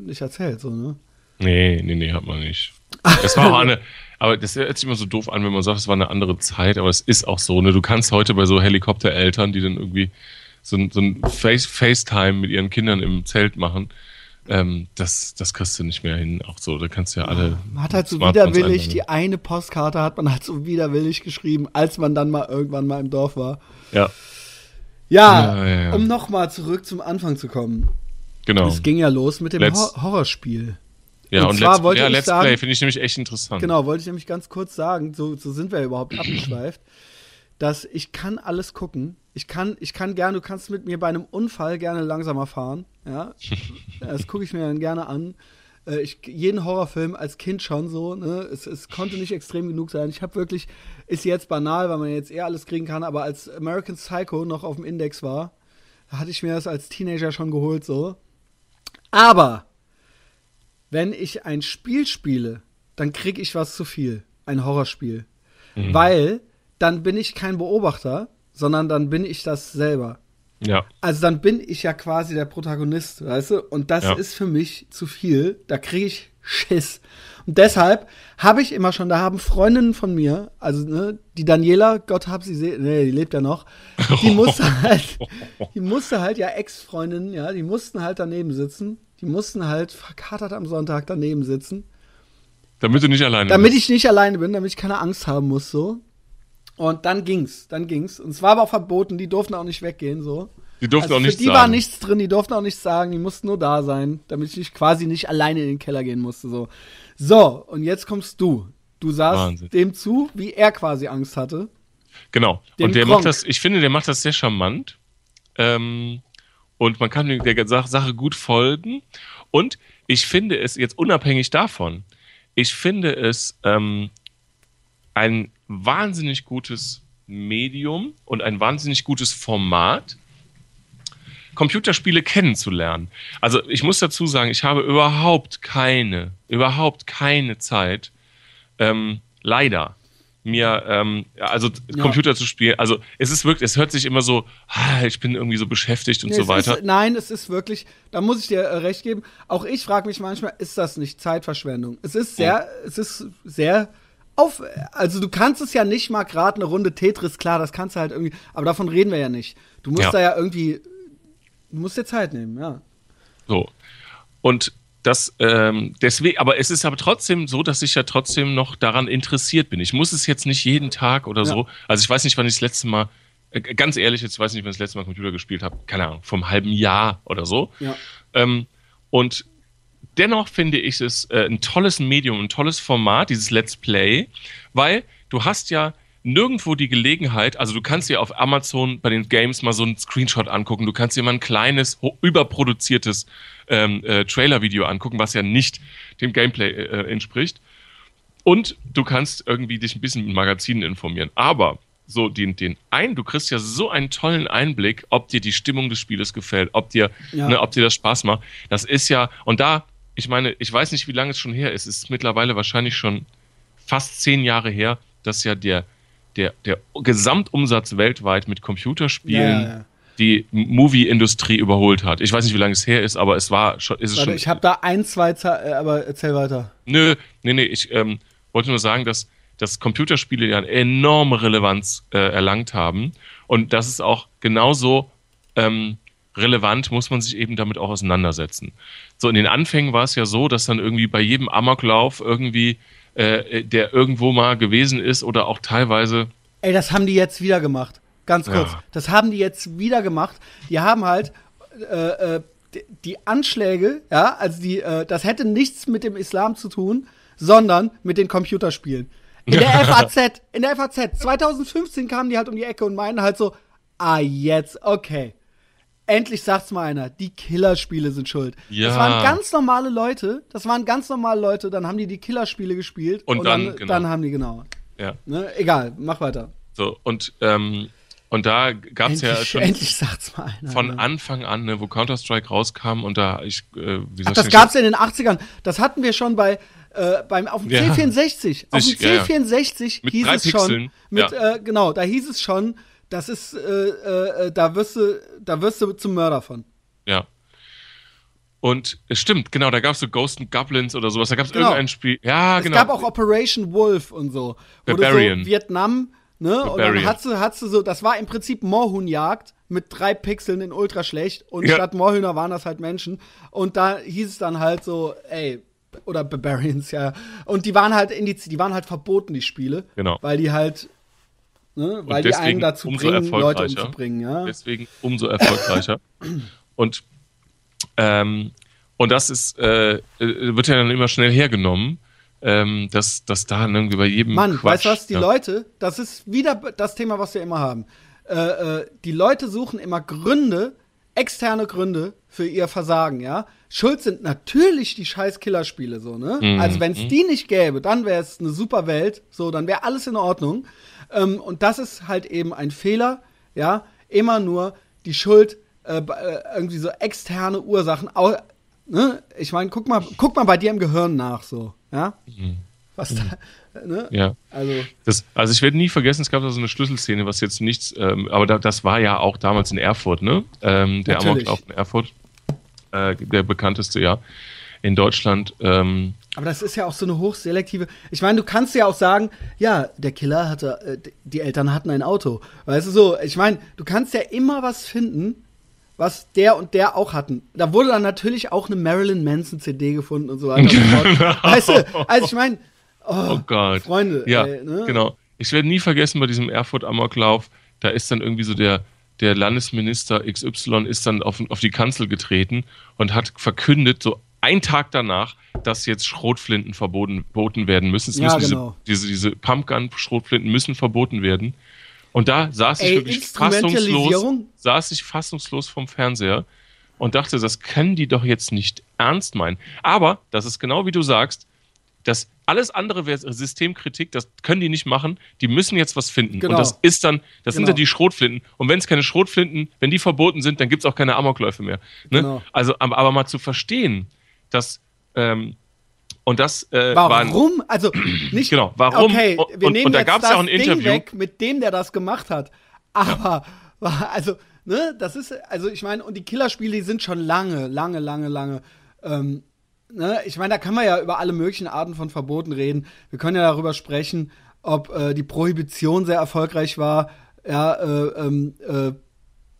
nicht erzählt, so, ne? Nee, nee, nee, hat man nicht. Das war auch eine, aber das hört sich immer so doof an, wenn man sagt, es war eine andere Zeit, aber es ist auch so, ne? Du kannst heute bei so Helikoptereltern, die dann irgendwie so ein, so ein Face, FaceTime mit ihren Kindern im Zelt machen, ähm, das, das kriegst du nicht mehr hin. Auch so, da kannst du ja alle. Man hat halt so widerwillig, die eine Postkarte hat man halt so widerwillig geschrieben, als man dann mal irgendwann mal im Dorf war. Ja. Ja, ja, ja, ja. um nochmal zurück zum Anfang zu kommen. Genau. Es ging ja los mit dem Hor Horrorspiel. Ja, und, und zwar Let's, wollte ja, ich Let's sagen, Play finde ich nämlich echt interessant. Genau, wollte ich nämlich ganz kurz sagen, so, so sind wir überhaupt abgeschweift, dass ich kann alles gucken. Ich kann, ich kann gerne, du kannst mit mir bei einem Unfall gerne langsamer fahren. Ja, das gucke ich mir dann gerne an. Äh, ich, jeden Horrorfilm als Kind schon so, ne? es, es konnte nicht extrem genug sein. Ich habe wirklich, ist jetzt banal, weil man jetzt eher alles kriegen kann, aber als American Psycho noch auf dem Index war, hatte ich mir das als Teenager schon geholt so. Aber wenn ich ein Spiel spiele, dann kriege ich was zu viel. Ein Horrorspiel. Mhm. Weil dann bin ich kein Beobachter, sondern dann bin ich das selber. Ja. Also dann bin ich ja quasi der Protagonist, weißt du? Und das ja. ist für mich zu viel. Da kriege ich Schiss. Und deshalb habe ich immer schon, da haben Freundinnen von mir, also ne, die Daniela, Gott hab sie nee, die lebt ja noch, die musste halt, die musste halt ja Ex-Freundinnen, ja, die mussten halt daneben sitzen die mussten halt verkatert am Sonntag daneben sitzen. Damit du nicht alleine damit bist. Damit ich nicht alleine bin, damit ich keine Angst haben muss, so. Und dann ging's, dann ging's. Und es war aber auch verboten, die durften auch nicht weggehen, so. Die durften also auch nichts sagen. Die war nichts drin, die durften auch nichts sagen, die mussten nur da sein, damit ich quasi nicht alleine in den Keller gehen musste, so. So, und jetzt kommst du. Du sahst Wahnsinn. dem zu, wie er quasi Angst hatte. Genau. und der Gronk. macht das, ich finde, der macht das sehr charmant. Ähm, und man kann der Sache gut folgen. Und ich finde es jetzt unabhängig davon, ich finde es ähm, ein wahnsinnig gutes Medium und ein wahnsinnig gutes Format, Computerspiele kennenzulernen. Also ich muss dazu sagen, ich habe überhaupt keine, überhaupt keine Zeit, ähm, leider mir, ähm, also ja. Computer zu spielen. Also es ist wirklich, es hört sich immer so, ah, ich bin irgendwie so beschäftigt und nee, so weiter. Ist, nein, es ist wirklich, da muss ich dir äh, recht geben. Auch ich frage mich manchmal, ist das nicht Zeitverschwendung? Es ist sehr, oh. es ist sehr auf, also du kannst es ja nicht mal gerade eine Runde Tetris, klar, das kannst du halt irgendwie, aber davon reden wir ja nicht. Du musst ja. da ja irgendwie, du musst dir Zeit nehmen, ja. So. Und das, ähm, deswegen, aber es ist aber trotzdem so, dass ich ja trotzdem noch daran interessiert bin. Ich muss es jetzt nicht jeden Tag oder ja. so. Also ich weiß nicht, wann ich das letzte Mal, äh, ganz ehrlich, jetzt weiß ich nicht, wann ich das letzte Mal Computer gespielt habe. Keine Ahnung, vom halben Jahr oder so. Ja. Ähm, und dennoch finde ich es äh, ein tolles Medium, ein tolles Format, dieses Let's Play, weil du hast ja nirgendwo die Gelegenheit, also du kannst dir auf Amazon bei den Games mal so einen Screenshot angucken, du kannst dir mal ein kleines, überproduziertes ähm, äh, Trailer-Video angucken, was ja nicht dem Gameplay äh, äh, entspricht. Und du kannst irgendwie dich ein bisschen mit Magazinen informieren. Aber so den, den ein, du kriegst ja so einen tollen Einblick, ob dir die Stimmung des Spieles gefällt, ob dir, ja. ne, ob dir das Spaß macht. Das ist ja, und da, ich meine, ich weiß nicht, wie lange es schon her ist. Es ist mittlerweile wahrscheinlich schon fast zehn Jahre her, dass ja der der, der Gesamtumsatz weltweit mit Computerspielen ja, ja. die Movie-Industrie überholt hat. Ich weiß nicht, wie lange es her ist, aber es war schon. Ist es Warte, schon ich habe da ein, zwei, äh, aber erzähl weiter. Nö, nee, nee, ich ähm, wollte nur sagen, dass, dass Computerspiele ja eine enorme Relevanz äh, erlangt haben und dass es auch genauso ähm, relevant, muss man sich eben damit auch auseinandersetzen. So, in den Anfängen war es ja so, dass dann irgendwie bei jedem Amoklauf irgendwie, äh, der irgendwo mal gewesen ist oder auch teilweise. Ey, das haben die jetzt wieder gemacht. Ganz kurz. Ja. Das haben die jetzt wieder gemacht. Die haben halt äh, äh, die Anschläge, ja, also die, äh, das hätte nichts mit dem Islam zu tun, sondern mit den Computerspielen. In der FAZ, in der FAZ, 2015 kamen die halt um die Ecke und meinen halt so, ah, jetzt, okay. Endlich sagt's mal einer, die Killerspiele sind schuld. Ja. Das waren ganz normale Leute, das waren ganz normale Leute, dann haben die die Killerspiele gespielt und, und dann, dann, genau. dann, haben die genau. Ja. Ne? Egal, mach weiter. So, und ähm, und da gab es ja schon endlich sagt's mal einer, von ne? Anfang an, ne, wo Counter-Strike rauskam und da ich äh, wie soll Ach, das gab's in den 80ern. Das hatten wir schon bei äh, beim auf dem ja. C64. Auf dem C64 ja, hieß es Pixeln. schon mit äh, genau, da hieß es schon, das ist äh, äh, da wirst du da wirst du zum Mörder von. Ja. Und es stimmt, genau, da gab es so Ghost and Goblins oder sowas. Da gab es genau. irgendein Spiel. Ja, es genau. Es gab auch Operation Wolf und so. Barbarian. So Vietnam Ne? Und dann hat sie, hat sie so, das war im Prinzip Moorhuhnjagd mit drei Pixeln in ultra schlecht und ja. statt Moorhühner waren das halt Menschen. Und da hieß es dann halt so, ey, oder Barbarians, ja. Und die waren halt in die, die waren halt verboten, die Spiele. Genau. Weil die halt, ne, weil die einen dazu bringen, Leute umzubringen, ja. Deswegen umso erfolgreicher. und, ähm, und das ist, äh, wird ja dann immer schnell hergenommen ähm, dass, dass da irgendwie bei jedem. Mann, Quatsch, weißt du was? Die ja. Leute, das ist wieder das Thema, was wir immer haben. Äh, äh, die Leute suchen immer Gründe, externe Gründe für ihr Versagen, ja. Schuld sind natürlich die scheiß Killerspiele, so, ne? Mhm. Also, wenn es mhm. die nicht gäbe, dann wäre es eine super Welt, so, dann wäre alles in Ordnung. Ähm, und das ist halt eben ein Fehler, ja. Immer nur die Schuld, äh, äh irgendwie so externe Ursachen. Auch, ne? Ich meine, guck mal, guck mal bei dir im Gehirn nach, so. Ja? Mhm. Was da, ne? Ja. Also, das, also ich werde nie vergessen, es gab da so eine Schlüsselszene, was jetzt nichts, ähm, aber da, das war ja auch damals in Erfurt, ne? Ähm, der Amoklauf in Erfurt, äh, der bekannteste, ja, in Deutschland. Ähm, aber das ist ja auch so eine hochselektive. Ich meine, du kannst ja auch sagen, ja, der Killer hatte, äh, die Eltern hatten ein Auto. Weißt du so? Ich meine, du kannst ja immer was finden, was der und der auch hatten. Da wurde dann natürlich auch eine Marilyn Manson CD gefunden und so weiter. weißt du, also ich meine, oh, oh, Gott. Freunde. Ja, ey, ne? genau. Ich werde nie vergessen bei diesem Erfurt-Amoklauf, da ist dann irgendwie so der, der Landesminister XY ist dann auf, auf die Kanzel getreten und hat verkündet, so ein Tag danach, dass jetzt Schrotflinten verboten, verboten werden müssen. Es ja, müssen genau. diese, diese, diese Pumpgun-Schrotflinten müssen verboten werden. Und da saß Ey, ich wirklich fassungslos, saß ich fassungslos vom Fernseher und dachte, das können die doch jetzt nicht ernst meinen. Aber, das ist genau wie du sagst, das alles andere wäre Systemkritik, das können die nicht machen. Die müssen jetzt was finden. Genau. Und das ist dann, das genau. sind ja die Schrotflinten. Und wenn es keine Schrotflinten, wenn die verboten sind, dann gibt es auch keine Amokläufe mehr. Ne? Genau. Also, aber, aber, mal zu verstehen, dass ähm, und das äh, warum? War also nicht. Genau. Warum? Okay, wir nehmen und, und da gab es ja auch ein Ding Interview weg, mit dem, der das gemacht hat. Aber ja. also ne, das ist also ich meine und die Killerspiele, die sind schon lange, lange, lange, lange. Ähm, ne, ich meine, da kann man ja über alle möglichen Arten von Verboten reden. Wir können ja darüber sprechen, ob äh, die Prohibition sehr erfolgreich war. Ja, äh, ähm, äh,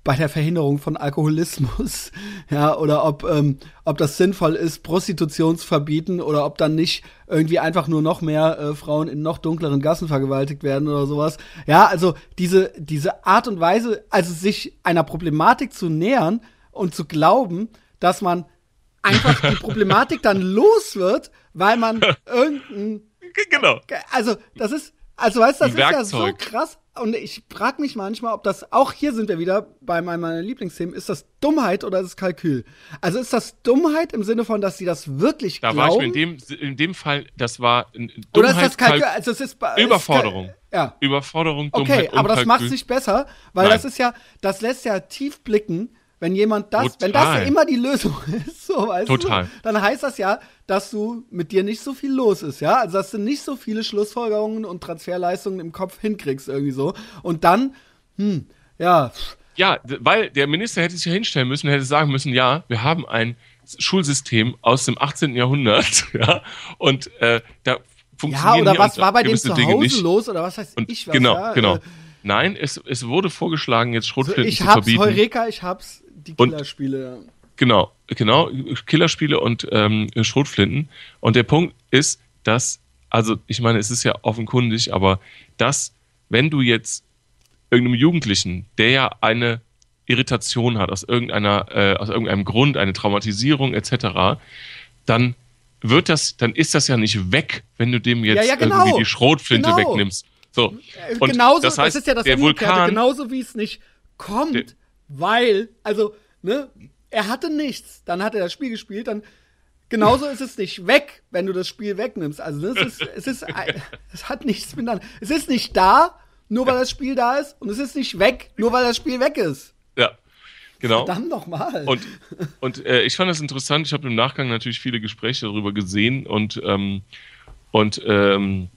bei der Verhinderung von Alkoholismus, ja, oder ob, ähm, ob das sinnvoll ist, Prostitution zu verbieten oder ob dann nicht irgendwie einfach nur noch mehr äh, Frauen in noch dunkleren Gassen vergewaltigt werden oder sowas. Ja, also diese, diese Art und Weise, also sich einer Problematik zu nähern und zu glauben, dass man einfach die Problematik dann los wird, weil man irgendein. Genau. Also, das ist, also weißt du, das ist ja so krass. Und ich frage mich manchmal, ob das, auch hier sind wir wieder bei meiner Lieblingsthemen, ist das Dummheit oder ist es Kalkül? Also ist das Dummheit im Sinne von, dass sie das wirklich da glauben? Da war ich in dem, in dem Fall, das war Dummheit, Oder ist das Kalkül? Also es ist, Überforderung. Ist, ja. Überforderung, Dummheit Okay, aber das macht sich besser, weil Nein. das ist ja, das lässt ja tief blicken, wenn jemand das, Total. wenn das immer die Lösung ist, so weißt Total. du, dann heißt das ja, dass du mit dir nicht so viel los ist, ja? Also dass du nicht so viele Schlussfolgerungen und Transferleistungen im Kopf hinkriegst irgendwie so. Und dann, hm, ja. Ja, weil der Minister hätte sich ja hinstellen müssen, hätte sagen müssen, ja, wir haben ein Schulsystem aus dem 18. Jahrhundert, ja, und äh, da funktionieren Ja, oder was war bei dem zu Hause los oder was heißt und ich was, Genau, ja? genau. Äh, Nein, es, es wurde vorgeschlagen, jetzt Schrotflinten so, zu verbieten. Ich hab's, Heureka, ich hab's die Killerspiele. Genau, genau, Killerspiele und ähm, Schrotflinten. Und der Punkt ist, dass, also ich meine, es ist ja offenkundig, aber dass, wenn du jetzt irgendeinem Jugendlichen, der ja eine Irritation hat aus irgendeiner, äh, aus irgendeinem Grund, eine Traumatisierung etc., dann wird das, dann ist das ja nicht weg, wenn du dem jetzt ja, ja, genau. irgendwie die Schrotflinte genau. wegnimmst. So. Äh, und genauso, das, heißt, das ist ja das der Vulkan, genauso wie es nicht kommt, der, weil, also, ne, er hatte nichts, dann hat er das Spiel gespielt, dann genauso ist es nicht weg, wenn du das Spiel wegnimmst. Also es ist, es ist, es hat nichts miteinander. Es ist nicht da, nur weil das Spiel da ist, und es ist nicht weg, nur weil das Spiel weg ist. Ja. Genau. Verdammt nochmal. Und, und äh, ich fand das interessant. Ich habe im Nachgang natürlich viele Gespräche darüber gesehen und, ähm, und ähm,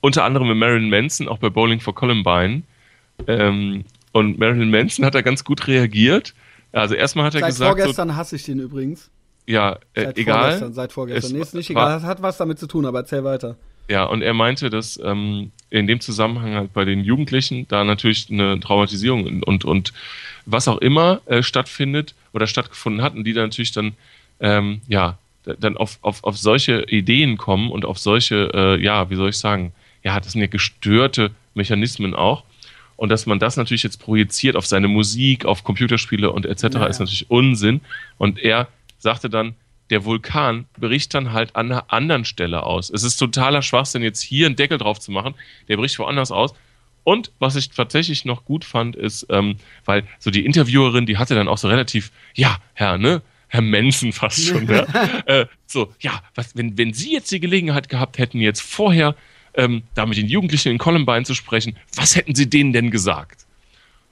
unter anderem mit Marilyn Manson, auch bei Bowling for Columbine. Ähm, und Marilyn Manson hat da ganz gut reagiert. Also erstmal hat er seit gesagt. Seit vorgestern so, hasse ich den übrigens. Ja, äh, seit egal. Vorgestern, seit vorgestern. Nee, ist nicht egal. Das hat was damit zu tun, aber erzähl weiter. Ja, und er meinte, dass ähm, in dem Zusammenhang halt bei den Jugendlichen da natürlich eine Traumatisierung und, und was auch immer äh, stattfindet oder stattgefunden hat und die dann natürlich dann, ähm, ja, dann auf, auf, auf solche Ideen kommen und auf solche, äh, ja, wie soll ich sagen, ja, das sind ja gestörte Mechanismen auch. Und dass man das natürlich jetzt projiziert auf seine Musik, auf Computerspiele und etc. Ja, ist natürlich Unsinn. Und er sagte dann, der Vulkan bricht dann halt an einer anderen Stelle aus. Es ist totaler Schwachsinn, jetzt hier einen Deckel drauf zu machen. Der bricht woanders aus. Und was ich tatsächlich noch gut fand, ist, ähm, weil so die Interviewerin, die hatte dann auch so relativ, ja, Herr, ne? Herr Mensen fast schon, ja? äh, so, ja, was, wenn, wenn Sie jetzt die Gelegenheit gehabt hätten, jetzt vorher ähm, da mit den Jugendlichen in Columbine zu sprechen, was hätten Sie denen denn gesagt?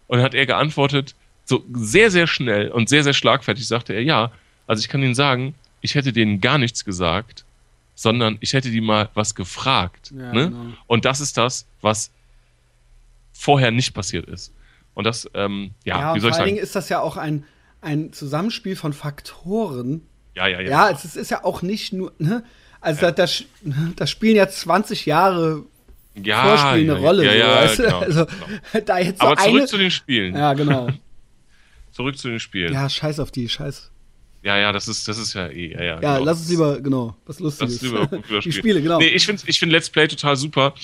Und dann hat er geantwortet, so sehr, sehr schnell und sehr, sehr schlagfertig sagte er, ja, also ich kann Ihnen sagen, ich hätte denen gar nichts gesagt, sondern ich hätte die mal was gefragt. Ja, ne? genau. Und das ist das, was vorher nicht passiert ist. Und das, ähm, ja, ja wie soll ich sagen? Vor allen Dingen ist das ja auch ein, ein Zusammenspiel von Faktoren. Ja, ja, ja. Ja, es ist, ja auch nicht nur, ne? Also ja. da, da, spielen ja 20 Jahre ja, Vorspiel eine ja, Rolle. Ja, ja, so, genau, also, genau. Da jetzt so Aber zurück eine, zu den Spielen. Ja, genau. zurück zu den Spielen. Ja, scheiß auf die, scheiß. Ja, ja, das ist, das ist ja eh, ja, ja. Ja, genau. lass uns lieber, genau, was Lustiges. Lass uns lieber die Spiele, genau. Nee, ich finde ich find Let's Play total super.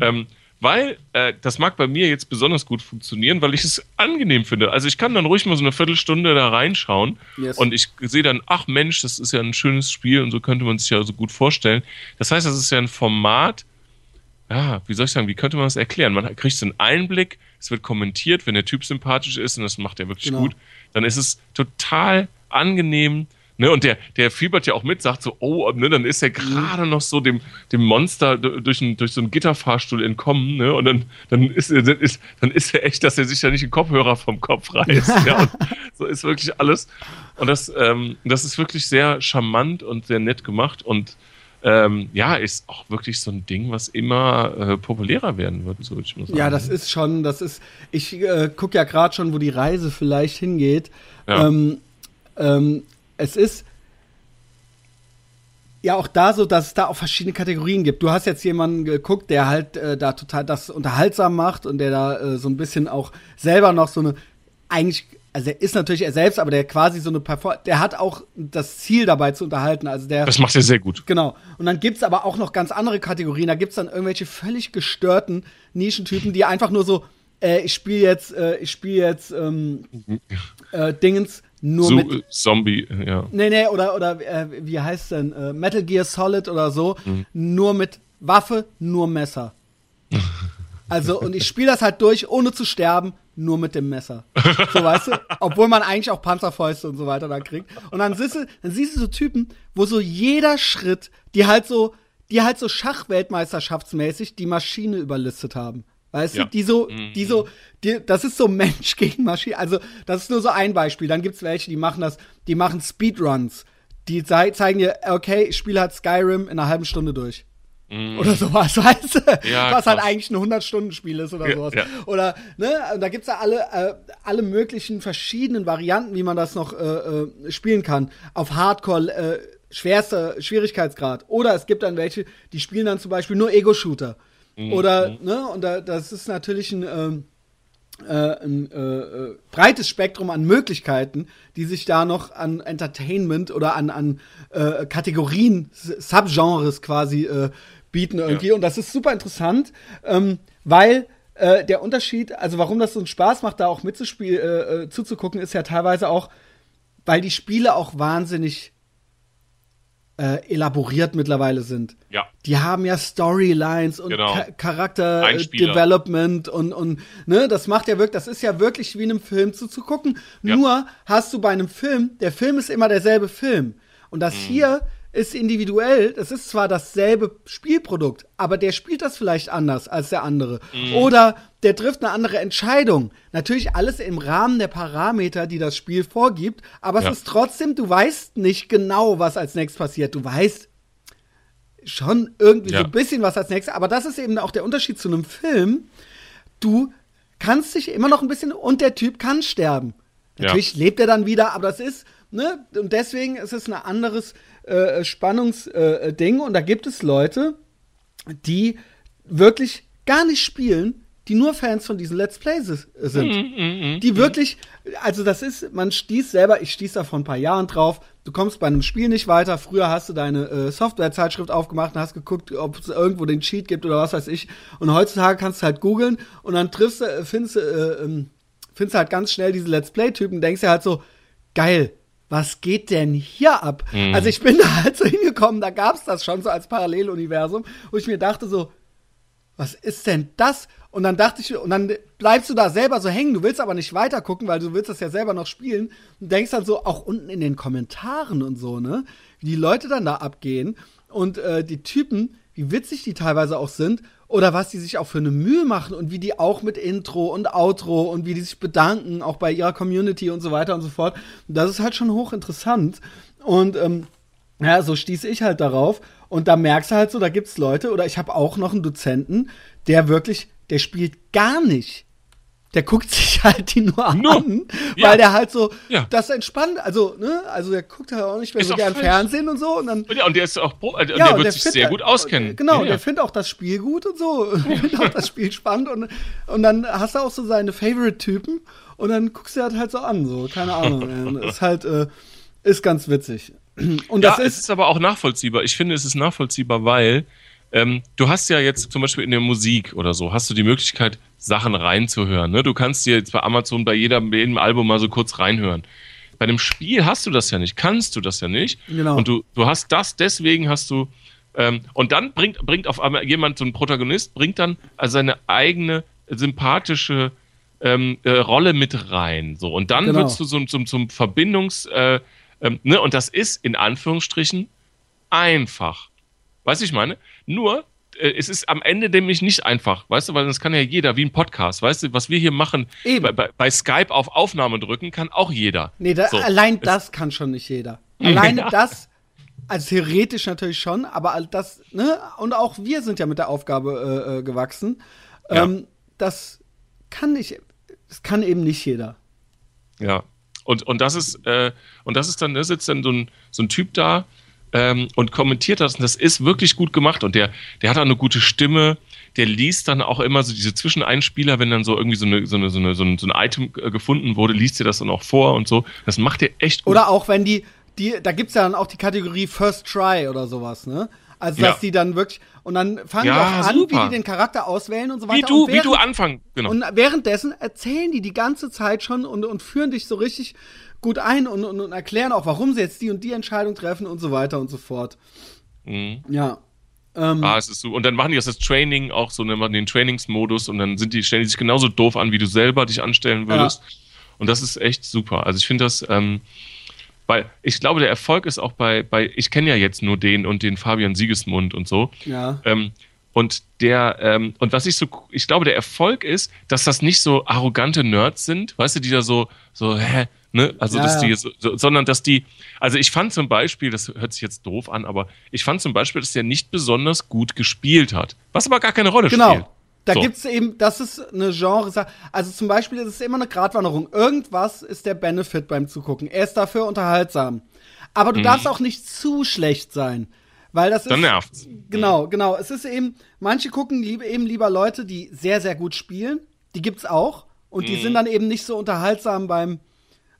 Ähm, weil äh, das mag bei mir jetzt besonders gut funktionieren, weil ich es angenehm finde. Also ich kann dann ruhig mal so eine Viertelstunde da reinschauen yes. und ich sehe dann, ach Mensch, das ist ja ein schönes Spiel und so könnte man sich ja so gut vorstellen. Das heißt, das ist ja ein Format, ja, wie soll ich sagen, wie könnte man das erklären? Man kriegt so einen Einblick, es wird kommentiert, wenn der Typ sympathisch ist und das macht er wirklich genau. gut, dann ist es total angenehm Ne, und der, der fiebert ja auch mit, sagt so, oh, ne, dann ist er gerade noch so dem, dem Monster durch, ein, durch so einen Gitterfahrstuhl entkommen, ne? Und dann, dann, ist, er, ist, dann ist er echt, dass er sich ja nicht einen Kopfhörer vom Kopf reißt. ja, so ist wirklich alles. Und das, ähm, das ist wirklich sehr charmant und sehr nett gemacht und ähm, ja, ist auch wirklich so ein Ding, was immer äh, populärer werden wird, so ich muss sagen. Ja, das ist schon, das ist, ich äh, gucke ja gerade schon, wo die Reise vielleicht hingeht. Ja. Ähm, ähm, es ist ja auch da so, dass es da auch verschiedene Kategorien gibt. Du hast jetzt jemanden geguckt, der halt äh, da total das unterhaltsam macht und der da äh, so ein bisschen auch selber noch so eine eigentlich also er ist natürlich er selbst, aber der quasi so eine Perform der hat auch das Ziel dabei zu unterhalten. Also der Das macht er sehr gut. Genau. Und dann gibt's aber auch noch ganz andere Kategorien. Da gibt's dann irgendwelche völlig gestörten Nischentypen, die einfach nur so äh, ich spiele jetzt äh, ich spiele jetzt ähm, äh, Dingens nur so, mit Zombie, ja. Nee, nee, oder, oder äh, wie heißt denn? Äh, Metal Gear Solid oder so. Mhm. Nur mit Waffe, nur Messer. also, und ich spiele das halt durch, ohne zu sterben, nur mit dem Messer. So, weißt du? Obwohl man eigentlich auch Panzerfäuste und so weiter da kriegt. Und dann siehst du, dann siehst du so Typen, wo so jeder Schritt, die halt so, die halt so Schachweltmeisterschaftsmäßig die Maschine überlistet haben. Weißt ja. du, die so, mhm. die so, die, das ist so Mensch gegen Maschine. Also, das ist nur so ein Beispiel. Dann gibt's welche, die machen das, die machen Speedruns. Die zeigen dir, okay, ich spiele halt Skyrim in einer halben Stunde durch. Mm. Oder sowas, weißt du? Ja, Was halt eigentlich ein 100-Stunden-Spiel ist oder sowas. Ja. Oder, ne, da gibt's ja alle, äh, alle möglichen verschiedenen Varianten, wie man das noch äh, äh, spielen kann. Auf Hardcore, äh, schwerster Schwierigkeitsgrad. Oder es gibt dann welche, die spielen dann zum Beispiel nur Ego-Shooter. Mhm. Oder, mhm. ne, und da, das ist natürlich ein, ähm, äh, ein äh, äh, breites Spektrum an Möglichkeiten, die sich da noch an Entertainment oder an, an äh, Kategorien, Subgenres quasi äh, bieten irgendwie. Ja. Und das ist super interessant, ähm, weil äh, der Unterschied, also warum das so einen Spaß macht, da auch mitzuspielen, äh, äh, zuzugucken, ist ja teilweise auch, weil die Spiele auch wahnsinnig äh, elaboriert mittlerweile sind. Ja. Die haben ja Storylines und genau. Charakter-Development und, und, ne, das macht ja wirklich, das ist ja wirklich wie in einem Film zuzugucken. Ja. Nur hast du bei einem Film, der Film ist immer derselbe Film. Und das mhm. hier ist individuell, das ist zwar dasselbe Spielprodukt, aber der spielt das vielleicht anders als der andere. Mhm. Oder der trifft eine andere Entscheidung. Natürlich alles im Rahmen der Parameter, die das Spiel vorgibt, aber ja. es ist trotzdem, du weißt nicht genau, was als nächstes passiert. Du weißt schon irgendwie ja. so ein bisschen was als nächstes, aber das ist eben auch der Unterschied zu einem Film. Du kannst dich immer noch ein bisschen und der Typ kann sterben. Natürlich ja. lebt er dann wieder, aber das ist, ne, und deswegen ist es ein anderes äh, Spannungsding. Äh, und da gibt es Leute, die wirklich gar nicht spielen, die nur Fans von diesen Let's Plays sind. Mm, mm, mm, die wirklich, also das ist, man stieß selber, ich stieß da vor ein paar Jahren drauf, du kommst bei einem Spiel nicht weiter. Früher hast du deine äh, Softwarezeitschrift aufgemacht und hast geguckt, ob es irgendwo den Cheat gibt oder was weiß ich. Und heutzutage kannst du halt googeln und dann triffst du, äh, findest du, äh, ähm, findest halt ganz schnell diese Let's Play-Typen, denkst dir halt so, geil, was geht denn hier ab? Mhm. Also ich bin da halt so hingekommen, da gab's das schon so als Paralleluniversum, wo ich mir dachte so, was ist denn das? Und dann dachte ich, und dann bleibst du da selber so hängen, du willst aber nicht weiter gucken, weil du willst das ja selber noch spielen und denkst dann so, auch unten in den Kommentaren und so, ne, wie die Leute dann da abgehen und äh, die Typen, wie witzig die teilweise auch sind oder was die sich auch für eine Mühe machen und wie die auch mit Intro und Outro und wie die sich bedanken, auch bei ihrer Community und so weiter und so fort. Das ist halt schon hochinteressant. Und ähm, ja, so stieß ich halt darauf. Und da merkst du halt so, da gibt's Leute, oder ich habe auch noch einen Dozenten, der wirklich, der spielt gar nicht der guckt sich halt die nur an, no. weil der halt so ja. das entspannt, also ne, also der guckt halt auch nicht mehr ist so gern falsch. Fernsehen und so und dann ja, und der ist auch also ja, der wird sich sehr gut auskennen. Genau, ja. der findet auch das Spiel gut und so, findet auch das Spiel spannend und und dann hast du auch so seine Favorite Typen und dann guckst du halt halt so an, so keine Ahnung, ist halt äh, ist ganz witzig. Und das ja, ist, es ist aber auch nachvollziehbar. Ich finde, es ist nachvollziehbar, weil ähm, du hast ja jetzt zum Beispiel in der Musik oder so, hast du die Möglichkeit, Sachen reinzuhören. Ne? Du kannst dir jetzt bei Amazon bei jedem, jedem Album mal so kurz reinhören. Bei einem Spiel hast du das ja nicht, kannst du das ja nicht. Genau. Und du, du hast das, deswegen hast du. Ähm, und dann bringt, bringt auf einmal jemand, so ein Protagonist, bringt dann also seine eigene sympathische ähm, äh, Rolle mit rein. So. Und dann genau. wirst du so, zum, zum Verbindungs. Äh, ähm, ne? Und das ist in Anführungsstrichen einfach. Weißt du, ich meine? Nur, äh, es ist am Ende nämlich nicht einfach, weißt du, weil das kann ja jeder, wie ein Podcast, weißt du, was wir hier machen, bei, bei, bei, Skype auf Aufnahme drücken, kann auch jeder. Nee, da, so. allein das kann schon nicht jeder. Alleine ja. das, also theoretisch natürlich schon, aber das, ne, und auch wir sind ja mit der Aufgabe äh, äh gewachsen. Ja. Ähm, das kann nicht, das kann eben nicht jeder. Ja. Und, und das ist, äh, und das ist dann, da sitzt dann so ein, so ein Typ da, ähm, und kommentiert das. Und das ist wirklich gut gemacht. Und der, der hat auch eine gute Stimme. Der liest dann auch immer so diese Zwischeneinspieler, wenn dann so irgendwie so, eine, so, eine, so, eine, so, ein, so ein Item äh, gefunden wurde, liest er das dann auch vor und so. Das macht er echt gut. Oder auch wenn die, die da gibt's ja dann auch die Kategorie First Try oder sowas, ne? Also, dass ja. die dann wirklich, und dann fangen ja, die auch an, super. wie die den Charakter auswählen und so weiter. Wie du, während, wie du anfangen, genau. Und währenddessen erzählen die die ganze Zeit schon und, und führen dich so richtig gut ein und, und, und erklären auch, warum sie jetzt die und die Entscheidung treffen und so weiter und so fort. Mhm. Ja. Ähm, ah, es ist so. Und dann machen die das, das Training auch so, dann machen den Trainingsmodus und dann sind die, stellen die sich genauso doof an, wie du selber dich anstellen würdest. Ja. Und das ist echt super. Also ich finde das, ähm, weil ich glaube, der Erfolg ist auch bei, bei ich kenne ja jetzt nur den und den Fabian Siegesmund und so. Ja. Ähm, und der, ähm, und was ich so, ich glaube, der Erfolg ist, dass das nicht so arrogante Nerds sind, weißt du, die da so, so, hä, Ne? Also, ja, dass die, so, sondern dass die, also ich fand zum Beispiel, das hört sich jetzt doof an, aber ich fand zum Beispiel, dass der nicht besonders gut gespielt hat. Was aber gar keine Rolle genau. spielt. Genau. Da so. es eben, das ist eine Genre, also zum Beispiel ist es immer eine Gratwanderung. Irgendwas ist der Benefit beim Zugucken. Er ist dafür unterhaltsam. Aber du mhm. darfst auch nicht zu schlecht sein. Weil das ist. Dann nervt's. Genau, genau. Es ist eben, manche gucken lieb, eben lieber Leute, die sehr, sehr gut spielen. Die gibt's auch. Und mhm. die sind dann eben nicht so unterhaltsam beim,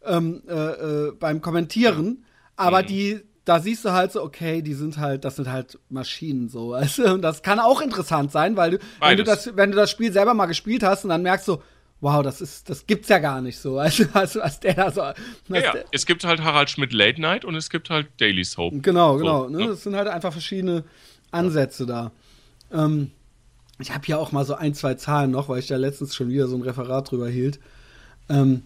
ähm, äh, äh, beim Kommentieren, aber mhm. die, da siehst du halt so, okay, die sind halt, das sind halt Maschinen so. Also, und das kann auch interessant sein, weil du, wenn du, das, wenn du das Spiel selber mal gespielt hast und dann merkst du, wow, das ist, das gibt's ja gar nicht so. Also, also als der da so. Ja, ja. es gibt halt Harald Schmidt Late Night und es gibt halt Daily Soap. Genau, genau. So, ne? ne? Das sind halt einfach verschiedene Ansätze da. Ähm, ich habe hier auch mal so ein, zwei Zahlen noch, weil ich da letztens schon wieder so ein Referat drüber hielt. Ähm,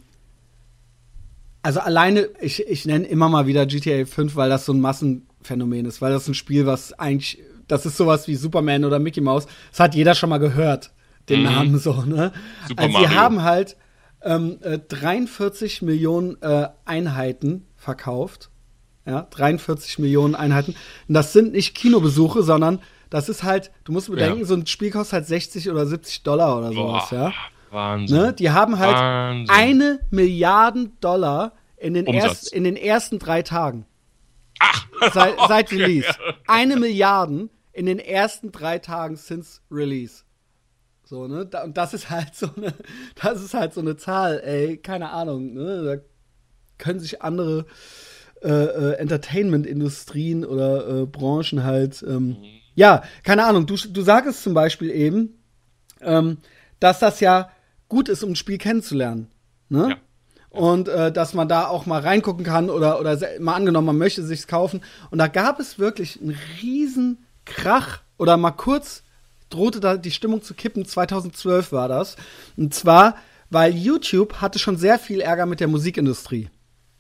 also alleine, ich, ich nenne immer mal wieder GTA 5, weil das so ein Massenphänomen ist, weil das ein Spiel, was eigentlich, das ist sowas wie Superman oder Mickey Mouse, das hat jeder schon mal gehört, den mhm. Namen so, ne? Super also sie haben halt ähm, 43 äh, Millionen äh, Einheiten verkauft. Ja, 43 Millionen Einheiten. Und das sind nicht Kinobesuche, sondern das ist halt, du musst bedenken, ja. so ein Spiel kostet halt 60 oder 70 Dollar oder sowas, Boah, ja. Wahnsinn. Ne? Die haben halt Wahnsinn. eine Milliarden Dollar in den, erst, in den ersten drei Tagen. Ach, seit, okay. seit Release. Eine Milliarden in den ersten drei Tagen since Release. So, ne? und das ist halt so eine, das ist halt so eine Zahl, ey, keine Ahnung, ne? Da können sich andere äh, äh, Entertainment-Industrien oder äh, Branchen halt ähm, mhm ja, keine Ahnung, du, du sagst zum Beispiel eben, ähm, dass das ja gut ist, um ein Spiel kennenzulernen. Ne? Ja. Und äh, dass man da auch mal reingucken kann oder, oder mal angenommen, man möchte sich's kaufen. Und da gab es wirklich einen riesen Krach oder mal kurz drohte da die Stimmung zu kippen. 2012 war das. Und zwar, weil YouTube hatte schon sehr viel Ärger mit der Musikindustrie.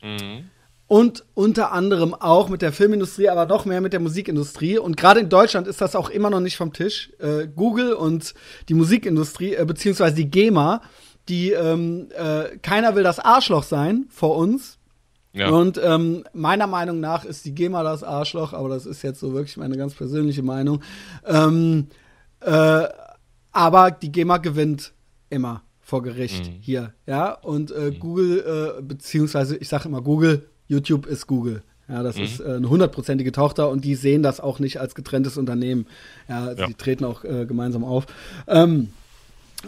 Mhm und unter anderem auch mit der Filmindustrie, aber noch mehr mit der Musikindustrie. Und gerade in Deutschland ist das auch immer noch nicht vom Tisch. Äh, Google und die Musikindustrie, äh, beziehungsweise die GEMA, die ähm, äh, keiner will das Arschloch sein vor uns. Ja. Und ähm, meiner Meinung nach ist die GEMA das Arschloch, aber das ist jetzt so wirklich meine ganz persönliche Meinung. Ähm, äh, aber die GEMA gewinnt immer vor Gericht mhm. hier, ja. Und äh, mhm. Google, äh, beziehungsweise ich sage immer Google, YouTube ist Google. Ja, das mhm. ist äh, eine hundertprozentige Tochter und die sehen das auch nicht als getrenntes Unternehmen. Ja, also ja. die treten auch äh, gemeinsam auf. Ähm,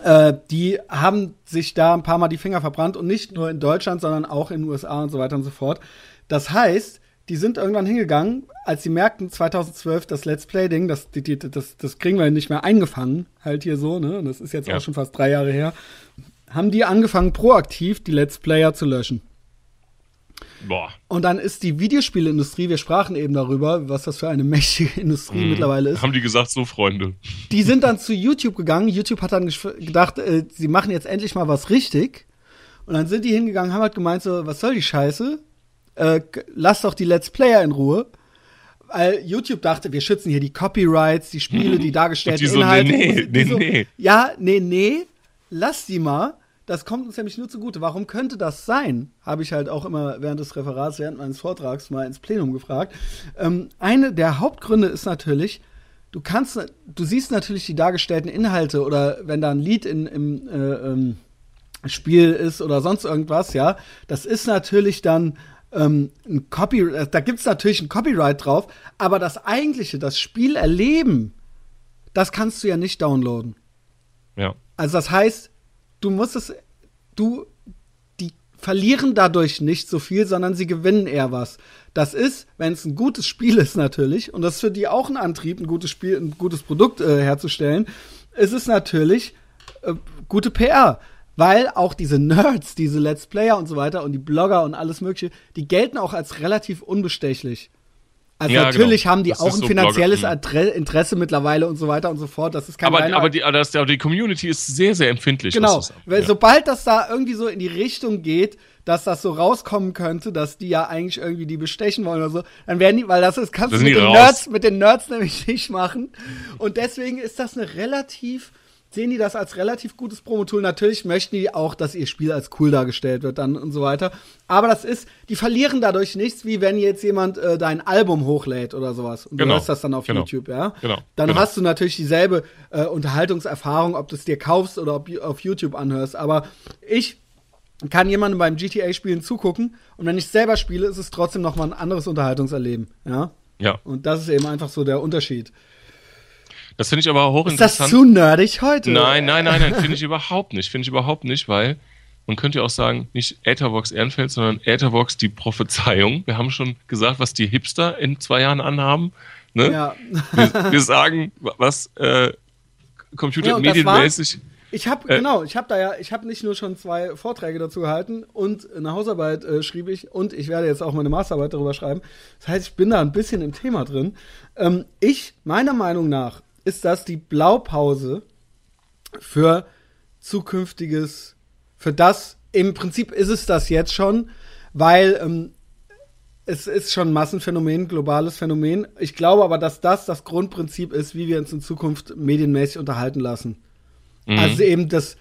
äh, die haben sich da ein paar Mal die Finger verbrannt und nicht nur in Deutschland, sondern auch in den USA und so weiter und so fort. Das heißt, die sind irgendwann hingegangen, als sie merkten, 2012 das Let's Play-Ding, das, das, das kriegen wir nicht mehr eingefangen, halt hier so, ne? Das ist jetzt ja. auch schon fast drei Jahre her. Haben die angefangen, proaktiv die Let's Player zu löschen. Boah. Und dann ist die Videospielindustrie, wir sprachen eben darüber, was das für eine mächtige Industrie mhm. mittlerweile ist. Haben die gesagt, so Freunde. Die sind dann zu YouTube gegangen. YouTube hat dann gedacht, äh, sie machen jetzt endlich mal was richtig. Und dann sind die hingegangen, haben halt gemeint, so, was soll die Scheiße? Äh, lass doch die Let's Player in Ruhe. Weil YouTube dachte, wir schützen hier die Copyrights, die Spiele, die dargestellten so, Inhalte. Nee, nee, so, nee. Ja, nee, nee, lass die mal. Das kommt uns nämlich nur zugute. Warum könnte das sein? Habe ich halt auch immer während des Referats, während meines Vortrags mal ins Plenum gefragt. Ähm, eine der Hauptgründe ist natürlich, du kannst, du siehst natürlich die dargestellten Inhalte oder wenn da ein Lied in, im äh, ähm, Spiel ist oder sonst irgendwas, ja, das ist natürlich dann ähm, ein Copyright, da gibt es natürlich ein Copyright drauf, aber das eigentliche, das Spiel erleben, das kannst du ja nicht downloaden. Ja. Also das heißt, du musst es, du, die verlieren dadurch nicht so viel, sondern sie gewinnen eher was. Das ist, wenn es ein gutes Spiel ist natürlich, und das ist für die auch ein Antrieb, ein gutes Spiel, ein gutes Produkt äh, herzustellen, ist es natürlich äh, gute PR. Weil auch diese Nerds, diese Let's Player und so weiter und die Blogger und alles Mögliche, die gelten auch als relativ unbestechlich. Also ja, natürlich genau. haben die das auch ein so finanzielles Blogger. Interesse mittlerweile und so weiter und so fort. Das ist kein aber, aber, die, aber, das, aber die Community ist sehr, sehr empfindlich. Genau. Weil ja. sobald das da irgendwie so in die Richtung geht, dass das so rauskommen könnte, dass die ja eigentlich irgendwie die bestechen wollen oder so, dann werden die, weil das ist, kannst das du mit den, Nerds, mit den Nerds nämlich nicht machen. Und deswegen ist das eine relativ sehen die das als relativ gutes Promotool. Natürlich möchten die auch, dass ihr Spiel als cool dargestellt wird dann und so weiter. Aber das ist, die verlieren dadurch nichts, wie wenn jetzt jemand äh, dein Album hochlädt oder sowas. Und genau. du hörst das dann auf genau. YouTube, ja? Genau. Dann genau. hast du natürlich dieselbe äh, Unterhaltungserfahrung, ob du es dir kaufst oder ob du auf YouTube anhörst. Aber ich kann jemandem beim GTA-Spielen zugucken und wenn ich selber spiele, ist es trotzdem nochmal ein anderes Unterhaltungserleben, ja? Ja. Und das ist eben einfach so der Unterschied. Das finde ich aber hochinteressant. Ist das zu nerdig heute? Nein, nein, nein, nein, finde ich überhaupt nicht. Finde ich überhaupt nicht, weil man könnte ja auch sagen, nicht Ethervox Ehrenfeld, sondern Ethervox die Prophezeiung. Wir haben schon gesagt, was die Hipster in zwei Jahren anhaben. Ne? Ja. wir, wir sagen, was äh, computermedienmäßig. Ja, ich habe äh, genau, ich habe da ja, ich habe nicht nur schon zwei Vorträge dazu gehalten und eine Hausarbeit äh, schrieb ich und ich werde jetzt auch meine Masterarbeit darüber schreiben. Das heißt, ich bin da ein bisschen im Thema drin. Ähm, ich meiner Meinung nach ist das die Blaupause für zukünftiges, für das. Im Prinzip ist es das jetzt schon, weil ähm, es ist schon ein Massenphänomen, globales Phänomen. Ich glaube aber, dass das das Grundprinzip ist, wie wir uns in Zukunft medienmäßig unterhalten lassen. Mhm. Also eben, das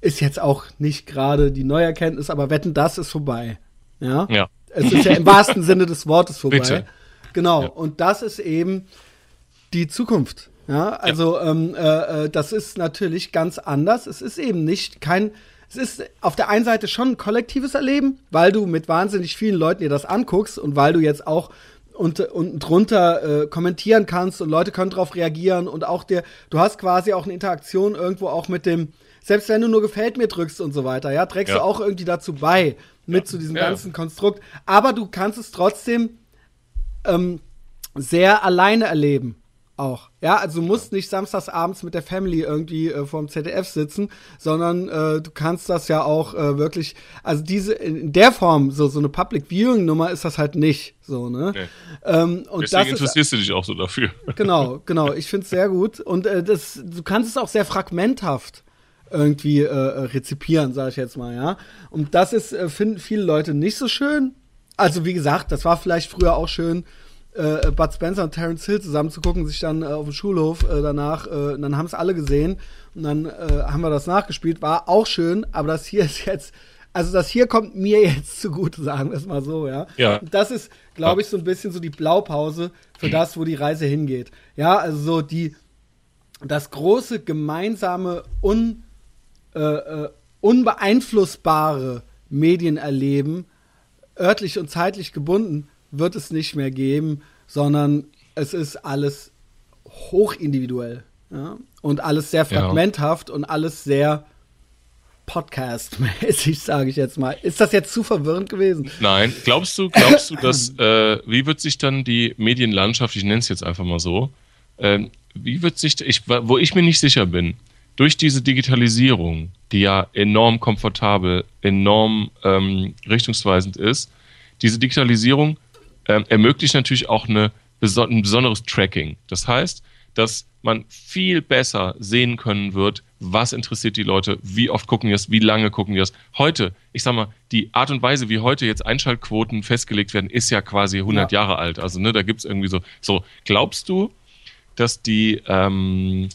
ist jetzt auch nicht gerade die neue Erkenntnis, aber wetten, das ist vorbei. Ja. ja. Es ist ja im wahrsten Sinne des Wortes vorbei. Bitte. Genau. Ja. Und das ist eben die Zukunft. Ja, also ja. Ähm, äh, äh, das ist natürlich ganz anders. Es ist eben nicht kein, es ist auf der einen Seite schon ein kollektives Erleben, weil du mit wahnsinnig vielen Leuten dir das anguckst und weil du jetzt auch unten und drunter äh, kommentieren kannst und Leute können darauf reagieren und auch der, du hast quasi auch eine Interaktion irgendwo auch mit dem, selbst wenn du nur gefällt mir drückst und so weiter, ja, trägst ja. du auch irgendwie dazu bei mit ja. zu diesem ganzen Konstrukt. Aber du kannst es trotzdem ähm, sehr alleine erleben auch. Ja, also du musst nicht samstags abends mit der Family irgendwie äh, vorm ZDF sitzen, sondern äh, du kannst das ja auch äh, wirklich, also diese in der Form so so eine Public Viewing Nummer ist das halt nicht so ne. Nee. Ähm, und Deswegen interessierst ist, du dich auch so dafür. Genau, genau. Ich finde es sehr gut und äh, das, du kannst es auch sehr fragmenthaft irgendwie äh, rezipieren, sage ich jetzt mal, ja. Und das ist äh, finden viele Leute nicht so schön. Also wie gesagt, das war vielleicht früher auch schön äh, Bud Spencer und Terence Hill zusammen zu gucken, sich dann äh, auf dem Schulhof äh, danach, äh, dann haben es alle gesehen und dann äh, haben wir das nachgespielt, war auch schön, aber das hier ist jetzt, also das hier kommt mir jetzt zugute, sagen wir es mal so, ja. Ja. das ist, glaube ich, so ein bisschen so die Blaupause für das, wo die Reise hingeht. Ja, also so die, das große gemeinsame, un, äh, äh, unbeeinflussbare Medienerleben, örtlich und zeitlich gebunden, wird es nicht mehr geben, sondern es ist alles hochindividuell. Ja? Und alles sehr fragmenthaft ja. und alles sehr Podcast-mäßig, sage ich jetzt mal. Ist das jetzt zu verwirrend gewesen? Nein. Glaubst du, glaubst du, dass, äh, wie wird sich dann die Medienlandschaft, ich nenne es jetzt einfach mal so, äh, wie wird sich, ich, wo ich mir nicht sicher bin, durch diese Digitalisierung, die ja enorm komfortabel, enorm ähm, richtungsweisend ist, diese Digitalisierung ähm, ermöglicht natürlich auch eine, ein besonderes Tracking. Das heißt, dass man viel besser sehen können wird, was interessiert die Leute, wie oft gucken die das, wie lange gucken die das. Heute, ich sag mal, die Art und Weise, wie heute jetzt Einschaltquoten festgelegt werden, ist ja quasi 100 ja. Jahre alt. Also, ne, da gibt's irgendwie so, so, glaubst du, dass die, ähm,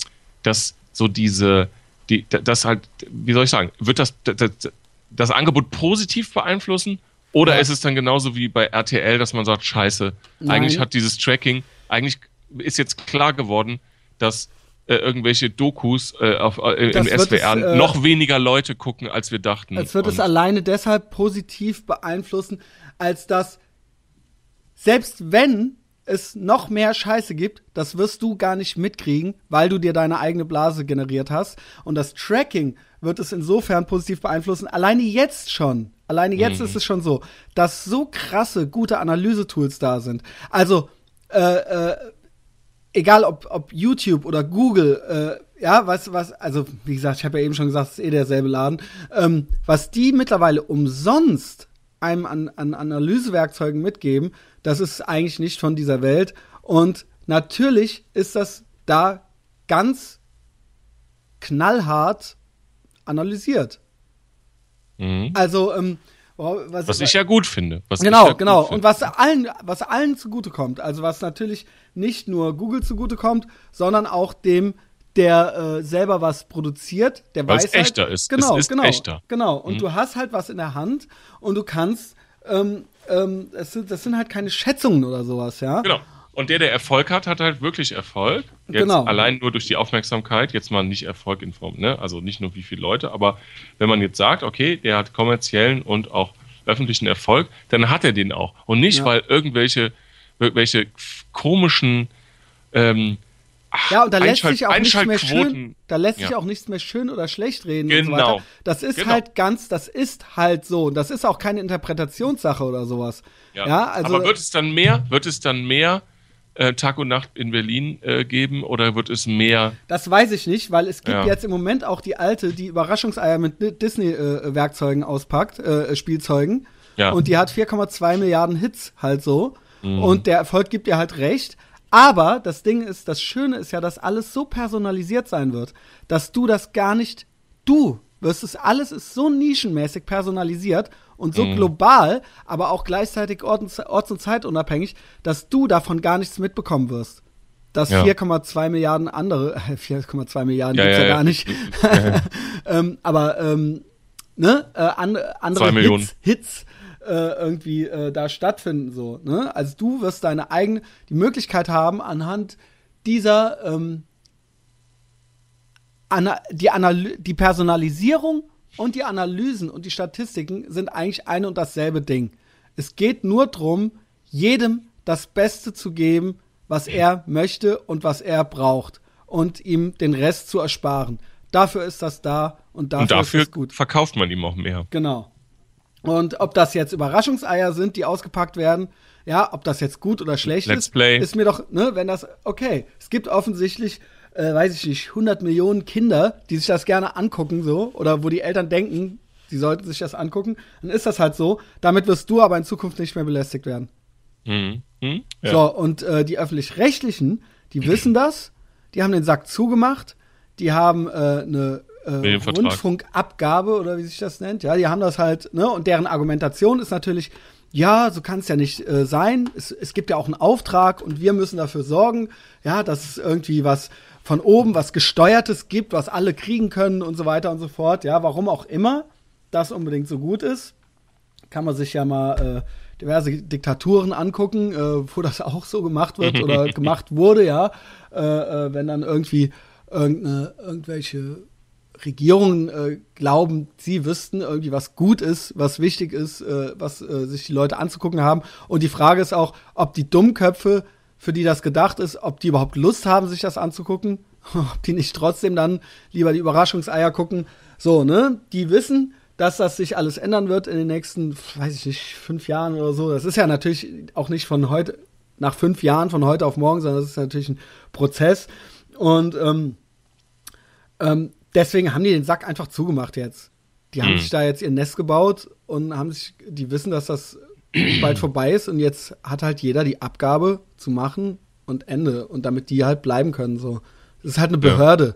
dass so diese, die, das halt, wie soll ich sagen, wird das, das, das Angebot positiv beeinflussen oder ja. ist es dann genauso wie bei RTL, dass man sagt, scheiße, Nein. eigentlich hat dieses Tracking, eigentlich ist jetzt klar geworden, dass äh, irgendwelche Dokus äh, auf, äh, im SWR es, äh, noch weniger Leute gucken, als wir dachten. Es wird Und es alleine deshalb positiv beeinflussen, als dass selbst wenn es noch mehr Scheiße gibt, das wirst du gar nicht mitkriegen, weil du dir deine eigene Blase generiert hast. Und das Tracking wird es insofern positiv beeinflussen. Alleine jetzt schon, alleine jetzt mhm. ist es schon so, dass so krasse, gute Analysetools da sind. Also, äh, äh, egal ob, ob YouTube oder Google, äh, ja, was, was, also, wie gesagt, ich habe ja eben schon gesagt, es ist eh derselbe Laden, ähm, was die mittlerweile umsonst einem an, an Analysewerkzeugen mitgeben, das ist eigentlich nicht von dieser Welt. Und natürlich ist das da ganz knallhart analysiert. Mhm. Also, ähm, was, was, ich ja gut finde. genau, ja genau. Und was allen, was allen zugutekommt, also was natürlich nicht nur Google zugutekommt, sondern auch dem, der äh, selber was produziert, der Weil's weiß halt, echter ist. Genau, es ist genau, echter. genau. Und mhm. du hast halt was in der Hand und du kannst, ähm, ähm, das, sind, das sind halt keine Schätzungen oder sowas, ja. Genau. Und der, der Erfolg hat, hat halt wirklich Erfolg. Jetzt genau. allein nur durch die Aufmerksamkeit, jetzt mal nicht Erfolg in Form, ne? Also nicht nur wie viele Leute, aber wenn man jetzt sagt, okay, der hat kommerziellen und auch öffentlichen Erfolg, dann hat er den auch. Und nicht, ja. weil irgendwelche, irgendwelche komischen ähm, ja, und da lässt sich auch nichts mehr schön, da lässt sich auch nichts mehr schön oder schlecht reden genau. und so weiter. Genau. Das ist genau. halt ganz, das ist halt so. Das ist auch keine Interpretationssache oder sowas. Ja. ja also, Aber wird es dann mehr, wird es dann mehr äh, Tag und Nacht in Berlin äh, geben oder wird es mehr? Das weiß ich nicht, weil es gibt ja. jetzt im Moment auch die alte, die Überraschungseier mit Disney-Werkzeugen äh, auspackt, äh, Spielzeugen. Ja. Und die hat 4,2 Milliarden Hits halt so. Mhm. Und der Erfolg gibt ihr halt recht. Aber das Ding ist, das Schöne ist ja, dass alles so personalisiert sein wird, dass du das gar nicht, du wirst es, alles ist so nischenmäßig personalisiert und so mhm. global, aber auch gleichzeitig orts-, orts und zeitunabhängig, dass du davon gar nichts mitbekommen wirst. Dass ja. 4,2 Milliarden andere, 4,2 Milliarden ja, gibt's ja, ja gar nicht, ähm, aber ähm, ne, äh, an, andere Hits, Hits äh, irgendwie äh, da stattfinden. So, ne? Also du wirst deine eigene, die Möglichkeit haben, anhand dieser ähm, ana die, Analy die Personalisierung und die Analysen und die Statistiken sind eigentlich ein und dasselbe Ding. Es geht nur darum, jedem das Beste zu geben, was er möchte und was er braucht und ihm den Rest zu ersparen. Dafür ist das da und dafür, und dafür ist es gut. verkauft man ihm auch mehr. Genau. Und ob das jetzt Überraschungseier sind, die ausgepackt werden, ja, ob das jetzt gut oder schlecht Let's ist, play. ist mir doch, ne, wenn das, okay. Es gibt offensichtlich äh, weiß ich nicht, 100 Millionen Kinder, die sich das gerne angucken, so, oder wo die Eltern denken, sie sollten sich das angucken, dann ist das halt so. Damit wirst du aber in Zukunft nicht mehr belästigt werden. Mhm. Mhm. Ja. So, und äh, die Öffentlich-Rechtlichen, die wissen das, die haben den Sack zugemacht, die haben äh, eine äh, Rundfunkabgabe oder wie sich das nennt, ja, die haben das halt, ne, und deren Argumentation ist natürlich, ja, so kann es ja nicht äh, sein. Es, es gibt ja auch einen Auftrag und wir müssen dafür sorgen, ja, dass es irgendwie was von oben was Gesteuertes gibt, was alle kriegen können und so weiter und so fort. Ja, warum auch immer das unbedingt so gut ist, kann man sich ja mal äh, diverse Diktaturen angucken, äh, wo das auch so gemacht wird oder gemacht wurde, ja. Äh, äh, wenn dann irgendwie irgendwelche Regierungen äh, glauben, sie wüssten irgendwie, was gut ist, was wichtig ist, äh, was sich die Leute anzugucken haben. Und die Frage ist auch, ob die Dummköpfe für die das gedacht ist, ob die überhaupt Lust haben, sich das anzugucken, ob die nicht trotzdem dann lieber die Überraschungseier gucken. So, ne? Die wissen, dass das sich alles ändern wird in den nächsten, weiß ich nicht, fünf Jahren oder so. Das ist ja natürlich auch nicht von heute, nach fünf Jahren von heute auf morgen, sondern das ist natürlich ein Prozess. Und ähm, ähm, deswegen haben die den Sack einfach zugemacht jetzt. Die haben mhm. sich da jetzt ihr Nest gebaut und haben sich, die wissen, dass das bald vorbei ist und jetzt hat halt jeder die Abgabe zu machen und Ende. Und damit die halt bleiben können, so. Das ist halt eine Behörde.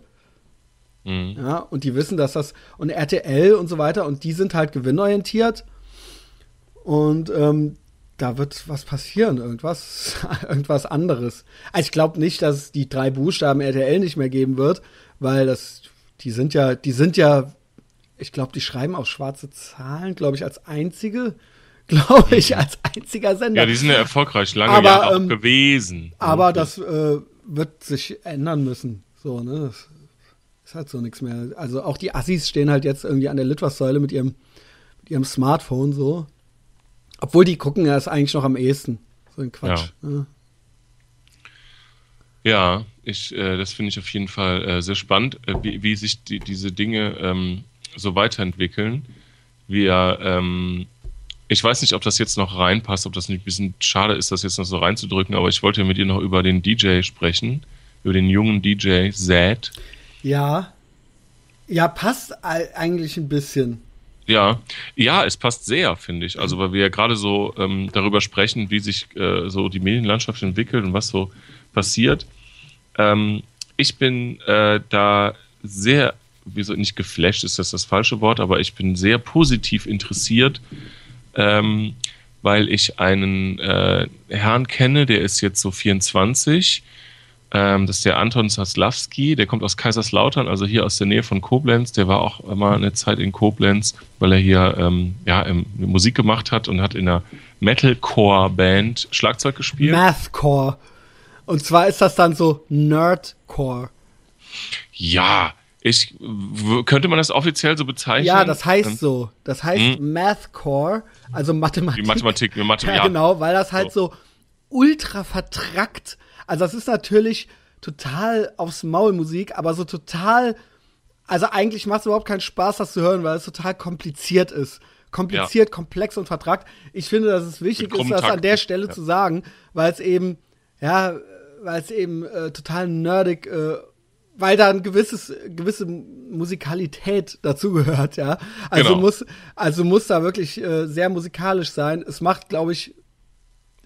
Ja. Mhm. ja. und die wissen, dass das, und RTL und so weiter, und die sind halt gewinnorientiert. Und ähm, da wird was passieren, irgendwas, irgendwas anderes. Also ich glaube nicht, dass es die drei Buchstaben RTL nicht mehr geben wird, weil das, die sind ja, die sind ja, ich glaube, die schreiben auch schwarze Zahlen, glaube ich, als einzige glaube ich, als einziger Sender. Ja, die sind ja erfolgreich lange aber, Jahre ähm, gewesen. Aber das äh, wird sich ändern müssen. So, ne? Das ist halt so nichts mehr. Also auch die Assis stehen halt jetzt irgendwie an der Litfaßsäule mit ihrem, mit ihrem Smartphone so. Obwohl die gucken ja es eigentlich noch am ehesten. So ein Quatsch. Ja, ne? ja ich, äh, das finde ich auf jeden Fall äh, sehr spannend, äh, wie, wie sich die, diese Dinge ähm, so weiterentwickeln. Wir ähm, ich weiß nicht, ob das jetzt noch reinpasst, ob das nicht ein bisschen schade ist, das jetzt noch so reinzudrücken, aber ich wollte mit dir noch über den DJ sprechen, über den jungen DJ Zed. Ja. Ja, passt eigentlich ein bisschen. Ja, ja, es passt sehr, finde ich. Also, weil wir ja gerade so ähm, darüber sprechen, wie sich äh, so die Medienlandschaft entwickelt und was so passiert. Ähm, ich bin äh, da sehr, wieso nicht geflasht ist das das falsche Wort, aber ich bin sehr positiv interessiert ähm, weil ich einen äh, Herrn kenne, der ist jetzt so 24. Ähm, das ist der Anton Zaslawski, der kommt aus Kaiserslautern, also hier aus der Nähe von Koblenz. Der war auch immer eine Zeit in Koblenz, weil er hier ähm, ja, Musik gemacht hat und hat in einer Metalcore-Band Schlagzeug gespielt. Mathcore. Und zwar ist das dann so Nerdcore. Ja, ich, könnte man das offiziell so bezeichnen? Ja, das heißt so. Das heißt hm? Mathcore, also Mathematik. Die Mathematik, wir Mathematik. Ja, genau, weil das halt so, so ultra vertrackt. Also das ist natürlich total aufs Maul Musik, aber so total, also eigentlich macht es überhaupt keinen Spaß, das zu hören, weil es total kompliziert ist. Kompliziert, ja. komplex und vertragt. Ich finde, dass es wichtig ist, das an der Stelle ja. zu sagen, weil es eben, ja, weil es eben äh, total nerdig, äh, weil da ein gewisses, gewisse Musikalität dazugehört, ja. Also genau. muss, also muss da wirklich äh, sehr musikalisch sein. Es macht, glaube ich,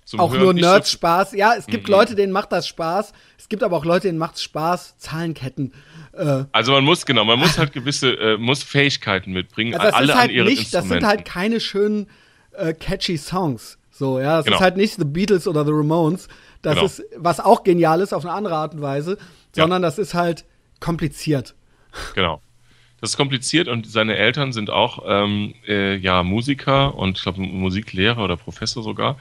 zum auch Hören nur Nerds so Spaß. Ja, es gibt mhm. Leute, denen macht das Spaß. Es gibt aber auch Leute, denen macht es Spaß. Zahlenketten. Äh, also man muss genau, man muss halt gewisse, äh, muss Fähigkeiten mitbringen. Also das alle ist halt an nicht, das sind halt keine schönen äh, catchy Songs. So, ja, das genau. ist halt nicht The Beatles oder The Ramones. Das genau. ist, was auch genial ist auf eine andere Art und Weise, sondern ja. das ist halt kompliziert. Genau. Das ist kompliziert und seine Eltern sind auch ähm, äh, ja Musiker und ich glaube Musiklehrer oder Professor sogar.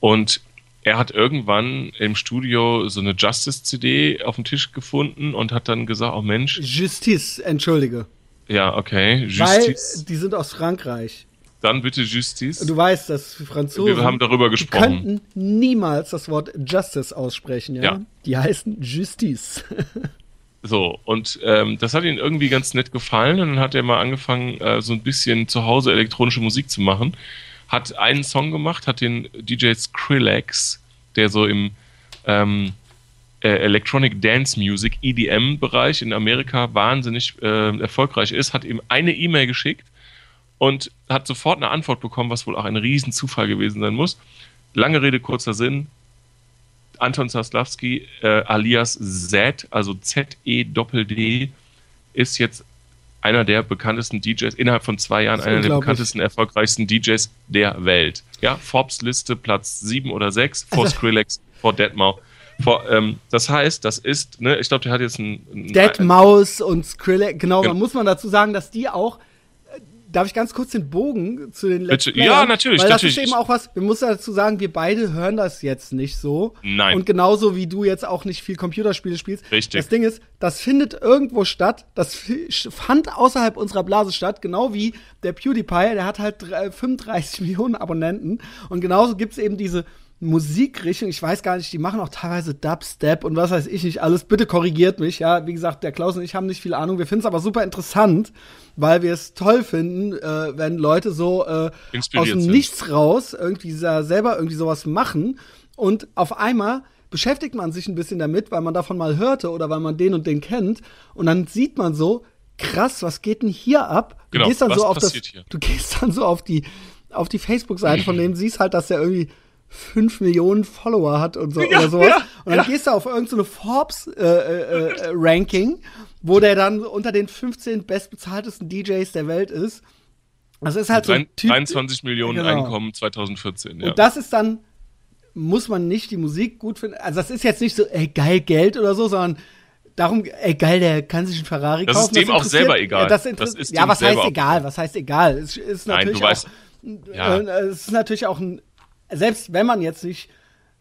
Und er hat irgendwann im Studio so eine Justice-CD auf dem Tisch gefunden und hat dann gesagt, oh Mensch. Justice, entschuldige. Ja, okay. Justice. Weil die sind aus Frankreich. Dann bitte Justice. Du weißt, dass Franzosen. Wir haben darüber gesprochen. Die könnten niemals das Wort Justice aussprechen, ja? ja. Die heißen Justice. so, und ähm, das hat ihm irgendwie ganz nett gefallen. Und dann hat er mal angefangen, äh, so ein bisschen zu Hause elektronische Musik zu machen hat einen Song gemacht, hat den DJ Skrillex, der so im ähm, äh, Electronic Dance Music, EDM-Bereich in Amerika wahnsinnig äh, erfolgreich ist, hat ihm eine E-Mail geschickt und hat sofort eine Antwort bekommen, was wohl auch ein Riesenzufall gewesen sein muss. Lange Rede, kurzer Sinn. Anton Zaslawski äh, alias Z, also Z-E-Doppel-D, ist jetzt einer der bekanntesten DJs, innerhalb von zwei Jahren einer der bekanntesten, erfolgreichsten DJs der Welt. Ja, Forbes-Liste Platz 7 oder 6, vor also, Skrillex, vor Deadmau. Vor, ähm, das heißt, das ist, ne, ich glaube, der hat jetzt ein. ein Deadmaus und Skrillex, genau, genau, muss man dazu sagen, dass die auch darf ich ganz kurz den Bogen zu den Let's Playern? Ja, natürlich. Weil das natürlich. ist eben auch was, wir müssen dazu sagen, wir beide hören das jetzt nicht so. Nein. Und genauso wie du jetzt auch nicht viel Computerspiele spielst. Richtig. Das Ding ist, das findet irgendwo statt. Das fand außerhalb unserer Blase statt, genau wie der PewDiePie, der hat halt 35 Millionen Abonnenten. Und genauso gibt es eben diese Musikrichtung, ich weiß gar nicht, die machen auch teilweise Dubstep und was weiß ich nicht alles. Bitte korrigiert mich, ja. Wie gesagt, der Klaus und ich haben nicht viel Ahnung. Wir finden es aber super interessant, weil wir es toll finden, äh, wenn Leute so äh, aus dem sind. Nichts raus irgendwie selber irgendwie sowas machen und auf einmal beschäftigt man sich ein bisschen damit, weil man davon mal hörte oder weil man den und den kennt und dann sieht man so, krass, was geht denn hier ab? Du genau, gehst dann so auf das, hier? du gehst dann so auf die auf die Facebook-Seite von dem, siehst halt, dass der irgendwie 5 Millionen Follower hat und so ja, oder sowas. Ja, und dann ja. gehst du auf irgendeine Forbes-Ranking, äh, äh, äh wo der dann unter den 15 bestbezahltesten DJs der Welt ist. Das ist halt so ein typ, 23 Millionen genau. Einkommen 2014, ja. Und das ist dann, muss man nicht die Musik gut finden. Also das ist jetzt nicht so, ey, geil Geld oder so, sondern darum, ey, geil, der kann sich einen Ferrari das kaufen. Ist dem auch selber egal. Ja, das, das ist ja was heißt egal? Was heißt egal? Es ist natürlich Nein, du weißt, auch, ja. äh, es ist natürlich auch ein selbst wenn man jetzt nicht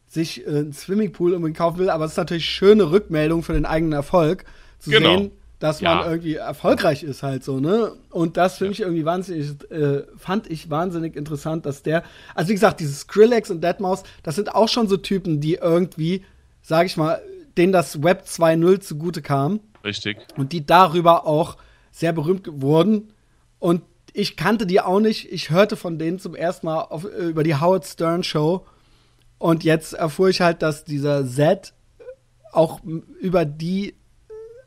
sich äh, einen Swimmingpool unbedingt kaufen will, aber es ist natürlich schöne Rückmeldung für den eigenen Erfolg, zu genau. sehen, dass man ja. irgendwie erfolgreich ist halt so, ne? Und das finde ja. ich irgendwie wahnsinnig, äh, fand ich wahnsinnig interessant, dass der, also wie gesagt, dieses Skrillex und Deadmaus, das sind auch schon so Typen, die irgendwie, sag ich mal, denen das Web 2.0 zugute kam. Richtig. Und die darüber auch sehr berühmt wurden. Und ich kannte die auch nicht. Ich hörte von denen zum ersten Mal auf, äh, über die Howard Stern Show. Und jetzt erfuhr ich halt, dass dieser Z auch über die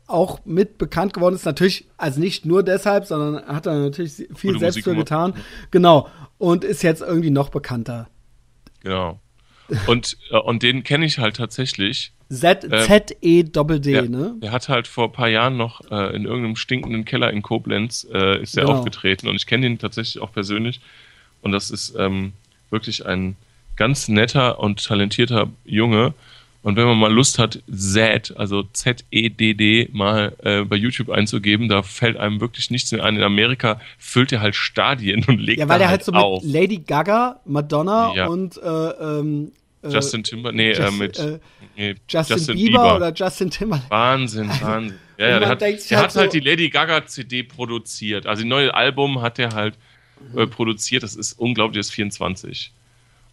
auch mit bekannt geworden ist. Natürlich, also nicht nur deshalb, sondern hat er natürlich viel Gute selbst Musik für getan. Genau. Und ist jetzt irgendwie noch bekannter. Genau. Und, äh, und den kenne ich halt tatsächlich. Z-E-D-D, äh, ne? Der hat halt vor ein paar Jahren noch äh, in irgendeinem stinkenden Keller in Koblenz äh, ist er genau. aufgetreten und ich kenne ihn tatsächlich auch persönlich. Und das ist ähm, wirklich ein ganz netter und talentierter Junge. Und wenn man mal Lust hat, Z, also Z-E-D-D, mal äh, bei YouTube einzugeben, da fällt einem wirklich nichts mehr ein. In Amerika füllt er halt Stadien und legt Ja, weil er halt, halt so auf. mit Lady Gaga, Madonna ja. und äh, ähm, äh, Justin Timber, nee, Just, äh, mit äh, nee, Justin, Justin Bieber, Bieber, oder Justin Timberlake. Wahnsinn, Wahnsinn. Ja, ja, der hat, der halt, hat halt die Lady Gaga CD produziert. Also, die neue Album hat er halt äh, produziert. Das ist unglaublich, das ist 24.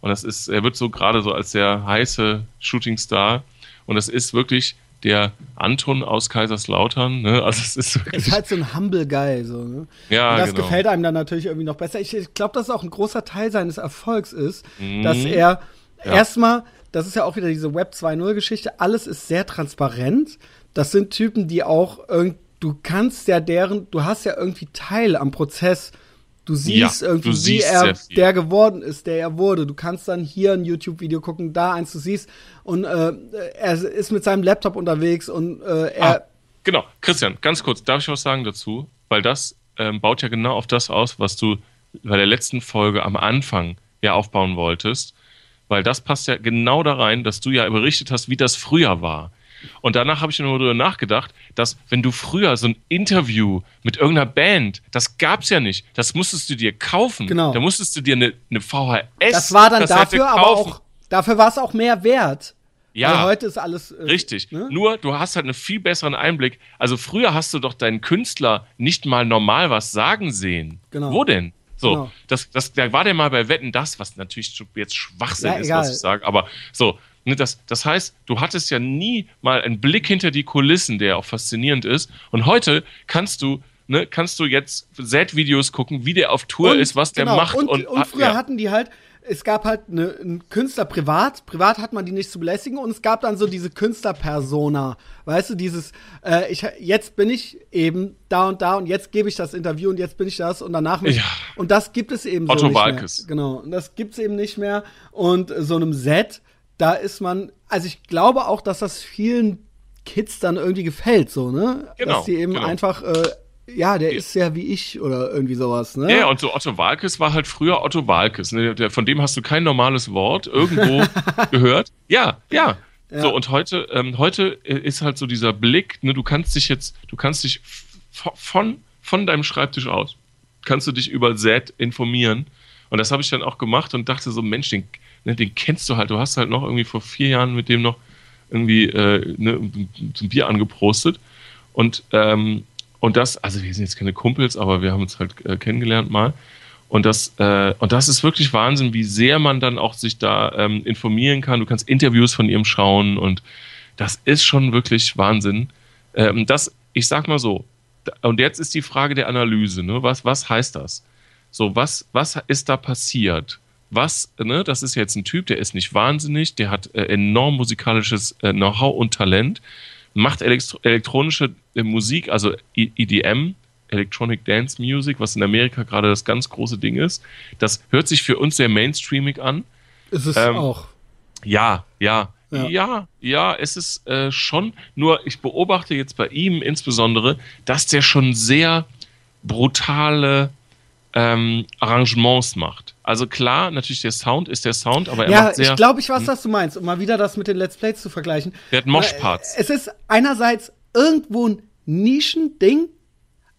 Und das ist, er wird so gerade so als der heiße Shootingstar. Und das ist wirklich der Anton aus Kaiserslautern. Ne? Also es ist, ist halt so ein humble Guy. So, ne? Ja, Und das genau. gefällt einem dann natürlich irgendwie noch besser. Ich, ich glaube, dass auch ein großer Teil seines Erfolgs ist, mhm. dass er ja. erstmal, das ist ja auch wieder diese Web 2.0-Geschichte, alles ist sehr transparent. Das sind Typen, die auch irgendwie, du kannst ja deren, du hast ja irgendwie Teil am Prozess Du siehst ja, irgendwie, wie er der geworden ist, der er wurde. Du kannst dann hier ein YouTube-Video gucken, da eins, du siehst. Und äh, er ist mit seinem Laptop unterwegs und äh, er. Ah, genau, Christian, ganz kurz, darf ich was sagen dazu? Weil das ähm, baut ja genau auf das aus, was du bei der letzten Folge am Anfang ja aufbauen wolltest. Weil das passt ja genau da rein, dass du ja berichtet hast, wie das früher war. Und danach habe ich nur darüber nachgedacht, dass wenn du früher so ein Interview mit irgendeiner Band, das gab es ja nicht, das musstest du dir kaufen. Genau. Da musstest du dir eine, eine VHS. Das war dann dafür, aber auch dafür war es auch mehr wert. Ja. Weil heute ist alles. Äh, richtig. Ne? Nur, du hast halt einen viel besseren Einblick. Also, früher hast du doch deinen Künstler nicht mal normal was sagen sehen. Genau. Wo denn? So, genau. das, das, da war der mal bei Wetten, das, was natürlich jetzt Schwachsinn ja, ist, egal. was ich sage, aber so, Ne, das, das heißt, du hattest ja nie mal einen Blick hinter die Kulissen, der auch faszinierend ist. Und heute kannst du Ne, kannst du jetzt Set-Videos gucken, wie der auf Tour und, ist, was der genau, macht. Und, und, und früher ja. hatten die halt, es gab halt eine, einen Künstler privat, privat hat man die nicht zu belästigen und es gab dann so diese Künstlerpersona, weißt du, dieses, äh, ich, jetzt bin ich eben da und da und jetzt gebe ich das Interview und jetzt bin ich das und danach. Ja. Und das gibt es eben Otto so nicht Walkes. mehr. Genau, und das gibt es eben nicht mehr und so einem Set da ist man, also ich glaube auch, dass das vielen Kids dann irgendwie gefällt, so, ne? Genau, dass die eben genau. einfach, äh, ja, der ist ja wie ich oder irgendwie sowas, ne? Ja, und so Otto Walkes war halt früher Otto Walkes. Ne? Der, von dem hast du kein normales Wort irgendwo gehört. Ja, ja, ja. So, und heute, ähm, heute ist halt so dieser Blick, ne, du kannst dich jetzt, du kannst dich von, von deinem Schreibtisch aus, kannst du dich über Z informieren. Und das habe ich dann auch gemacht und dachte so, Mensch, den, ne, den kennst du halt. Du hast halt noch irgendwie vor vier Jahren mit dem noch irgendwie äh, ne, ein Bier angeprostet. Und, ähm, und das, also wir sind jetzt keine Kumpels, aber wir haben uns halt äh, kennengelernt mal. Und das, äh, und das ist wirklich Wahnsinn, wie sehr man dann auch sich da ähm, informieren kann. Du kannst Interviews von ihm schauen und das ist schon wirklich Wahnsinn. Ähm, das, ich sag mal so, und jetzt ist die Frage der Analyse, ne? Was, was heißt das? So, was, was ist da passiert? was, ne, das ist jetzt ein Typ, der ist nicht wahnsinnig, der hat äh, enorm musikalisches äh, Know-how und Talent, macht elektro elektronische äh, Musik, also EDM, Electronic Dance Music, was in Amerika gerade das ganz große Ding ist. Das hört sich für uns sehr mainstreamig an. Ist es ähm, auch. Ja, ja, ja, ja, ja, es ist äh, schon, nur ich beobachte jetzt bei ihm insbesondere, dass der schon sehr brutale ähm, Arrangements macht. Also klar, natürlich der Sound ist der Sound, aber er ja, macht sehr. Ja, ich glaube, ich weiß, hm? was du meinst, um mal wieder das mit den Let's Plays zu vergleichen. Der hat Moshparts. Es ist einerseits irgendwo ein Nischending,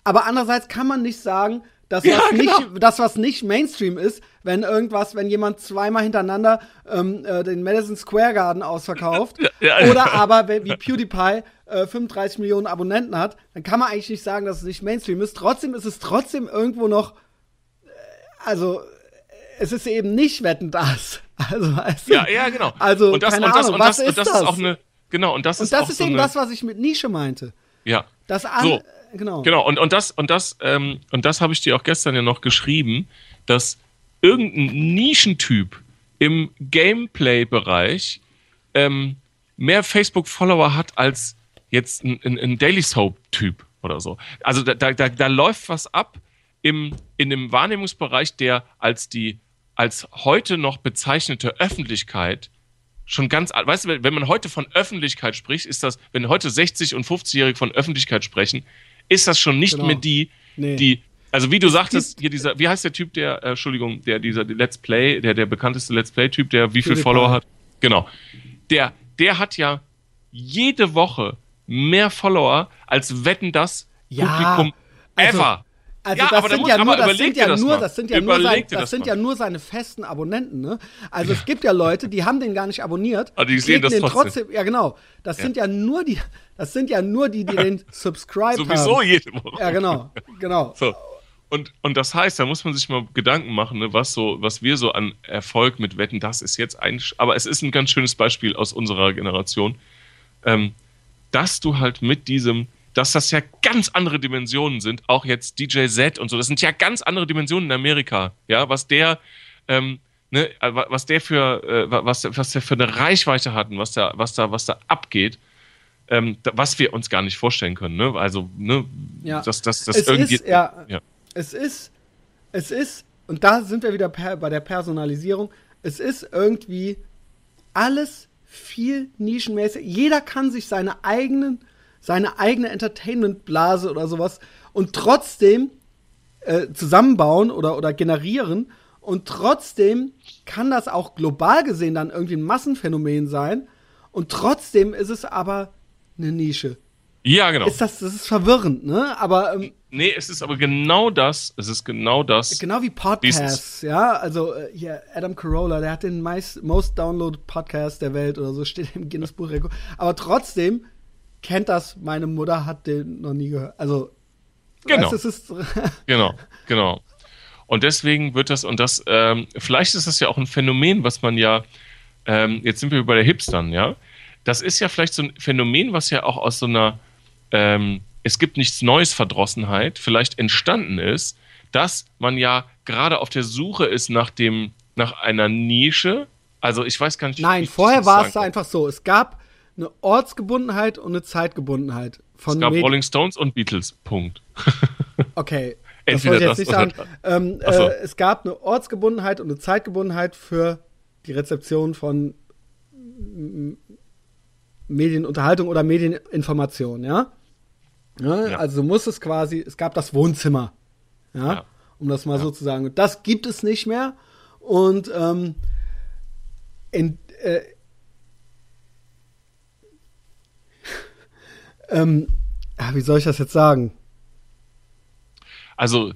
aber andererseits kann man nicht sagen, dass ja, was genau. nicht, das was nicht Mainstream ist, wenn irgendwas, wenn jemand zweimal hintereinander ähm, äh, den Madison Square Garden ausverkauft ja, ja, oder aber wie PewDiePie äh, 35 Millionen Abonnenten hat, dann kann man eigentlich nicht sagen, dass es nicht Mainstream ist. Trotzdem ist es trotzdem irgendwo noch also es ist eben nicht Wetten das. Also, du, ja, ja, genau. Also, und das, keine und das, Ahnung, und das, was und das ist das? ist auch eine, genau, und das und ist das auch ist so eben eine, das, was ich mit Nische meinte. Ja. Das an, so. genau. Genau, und, und das, und das, ähm, und das habe ich dir auch gestern ja noch geschrieben, dass irgendein Nischentyp im Gameplay-Bereich ähm, mehr Facebook-Follower hat als jetzt ein, ein, ein Daily Soap-Typ oder so. Also da, da, da läuft was ab im, in dem Wahrnehmungsbereich, der als die als heute noch bezeichnete Öffentlichkeit schon ganz, weißt du, wenn man heute von Öffentlichkeit spricht, ist das, wenn heute 60 und 50-Jährige von Öffentlichkeit sprechen, ist das schon nicht genau. mehr die, nee. die, also wie du sagtest, hier dieser, wie heißt der Typ, der, äh, Entschuldigung, der, dieser Let's Play, der, der bekannteste Let's Play-Typ, der wie viele Follower hat? Genau. Der, der hat ja jede Woche mehr Follower als Wetten das ja, Publikum also, ever. Also ja, das, sind ja nur, das sind ja das nur, das sind ja nur, sein, das, das sind ja nur seine festen Abonnenten, ne? Also ja. es gibt ja Leute, die haben den gar nicht abonniert, aber die sehen das trotzdem. trotzdem. Ja, genau. Das sind ja nur die, das sind ja nur die, die den subscribe Sowieso haben. jede Woche. Ja, genau, genau. So. Und, und das heißt, da muss man sich mal Gedanken machen, ne, was so, was wir so an Erfolg mit Wetten, das ist jetzt ein, aber es ist ein ganz schönes Beispiel aus unserer Generation. Ähm, dass du halt mit diesem, dass das ja ganz andere Dimensionen sind, auch jetzt DJ Z und so, das sind ja ganz andere Dimensionen in Amerika, ja, was der, ähm, ne, was der für, äh, was, was der für eine Reichweite hat und was da, was da, was da abgeht, ähm, was wir uns gar nicht vorstellen können, ne? Also, ne, ja. dass das, das irgendwie. Ist, ja, ja, es ist, es ist, und da sind wir wieder bei der Personalisierung, es ist irgendwie alles viel nischenmäßig. Jeder kann sich seine eigenen, seine eigene Entertainment-Blase oder sowas und trotzdem äh, zusammenbauen oder, oder generieren. Und trotzdem kann das auch global gesehen dann irgendwie ein Massenphänomen sein. Und trotzdem ist es aber eine Nische. Ja, genau. Ist das, das ist verwirrend, ne? Aber ähm, Nee, es ist aber genau das. Es ist genau das. Genau wie Podcasts, ja. Also äh, hier, Adam Carolla, der hat den meist, most downloaded Podcast der Welt oder so, steht im Guinness Buch Rekord. Aber trotzdem kennt das meine Mutter, hat den noch nie gehört. Also, genau. Weißt, ist genau, genau. Und deswegen wird das, und das, ähm, vielleicht ist das ja auch ein Phänomen, was man ja, ähm, jetzt sind wir bei der Hipstern, ja. Das ist ja vielleicht so ein Phänomen, was ja auch aus so einer, ähm, es gibt nichts Neues Verdrossenheit vielleicht entstanden ist, dass man ja gerade auf der Suche ist nach dem, nach einer Nische. Also ich weiß gar nicht. Nein, vorher war es einfach so. Es gab eine Ortsgebundenheit und eine Zeitgebundenheit. Von es gab Medi Rolling Stones und Beatles. Punkt. okay. Das wollte ich jetzt das nicht sagen. Ähm, so. äh, es gab eine Ortsgebundenheit und eine Zeitgebundenheit für die Rezeption von Medienunterhaltung oder Medieninformation, ja? Ne? Ja. Also muss es quasi, es gab das Wohnzimmer, ja, ja. um das mal ja. so zu sagen. Und das gibt es nicht mehr. Und ähm, in, äh, ähm, wie soll ich das jetzt sagen? Also,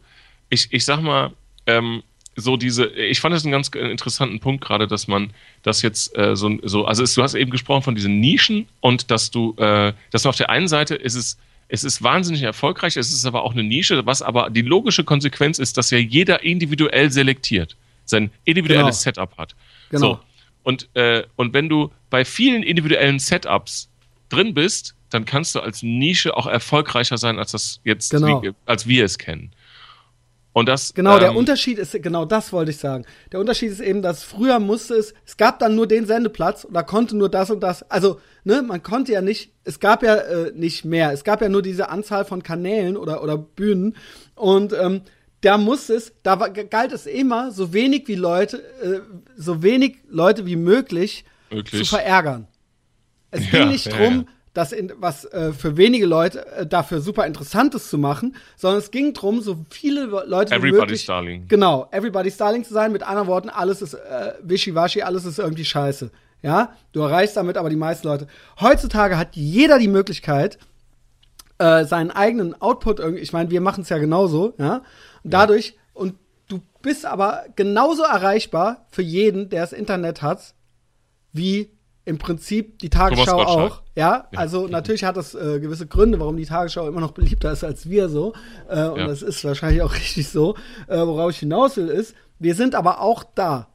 ich, ich sag mal, ähm, so diese, ich fand das einen ganz interessanten Punkt gerade, dass man das jetzt äh, so, so, also es, du hast eben gesprochen von diesen Nischen und dass du, äh, dass auf der einen Seite ist es es ist wahnsinnig erfolgreich, es ist aber auch eine Nische, was aber die logische Konsequenz ist, dass ja jeder individuell selektiert, sein individuelles genau. Setup hat. Genau. So. Und, äh, und wenn du bei vielen individuellen Setups drin bist, dann kannst du als Nische auch erfolgreicher sein, als das jetzt, genau. wie, als wir es kennen. Und das, genau, ähm, der Unterschied ist, genau das wollte ich sagen. Der Unterschied ist eben, dass früher musste es, es gab dann nur den Sendeplatz und da konnte nur das und das. Also, ne, man konnte ja nicht, es gab ja äh, nicht mehr. Es gab ja nur diese Anzahl von Kanälen oder, oder Bühnen. Und ähm, da musste es, da war, galt es immer, so wenig wie Leute, äh, so wenig Leute wie möglich, möglich. zu verärgern. Es ja, ging nicht ja, drum, ja das in, was äh, für wenige Leute äh, dafür super interessantes zu machen, sondern es ging darum, so viele Leute Everybody's wie möglich, Darling. Genau, Everybody's Darling zu sein. Mit anderen Worten, alles ist äh, wischiwaschi, alles ist irgendwie scheiße. Ja, du erreichst damit aber die meisten Leute. Heutzutage hat jeder die Möglichkeit, äh, seinen eigenen Output irgendwie, ich meine, wir machen es ja genauso, ja, und dadurch, ja. und du bist aber genauso erreichbar für jeden, der das Internet hat, wie im Prinzip die Tagesschau auch. Ja, also natürlich hat das äh, gewisse Gründe, warum die Tagesschau immer noch beliebter ist als wir so. Äh, und ja. das ist wahrscheinlich auch richtig so. Äh, worauf ich hinaus will, ist, wir sind aber auch da.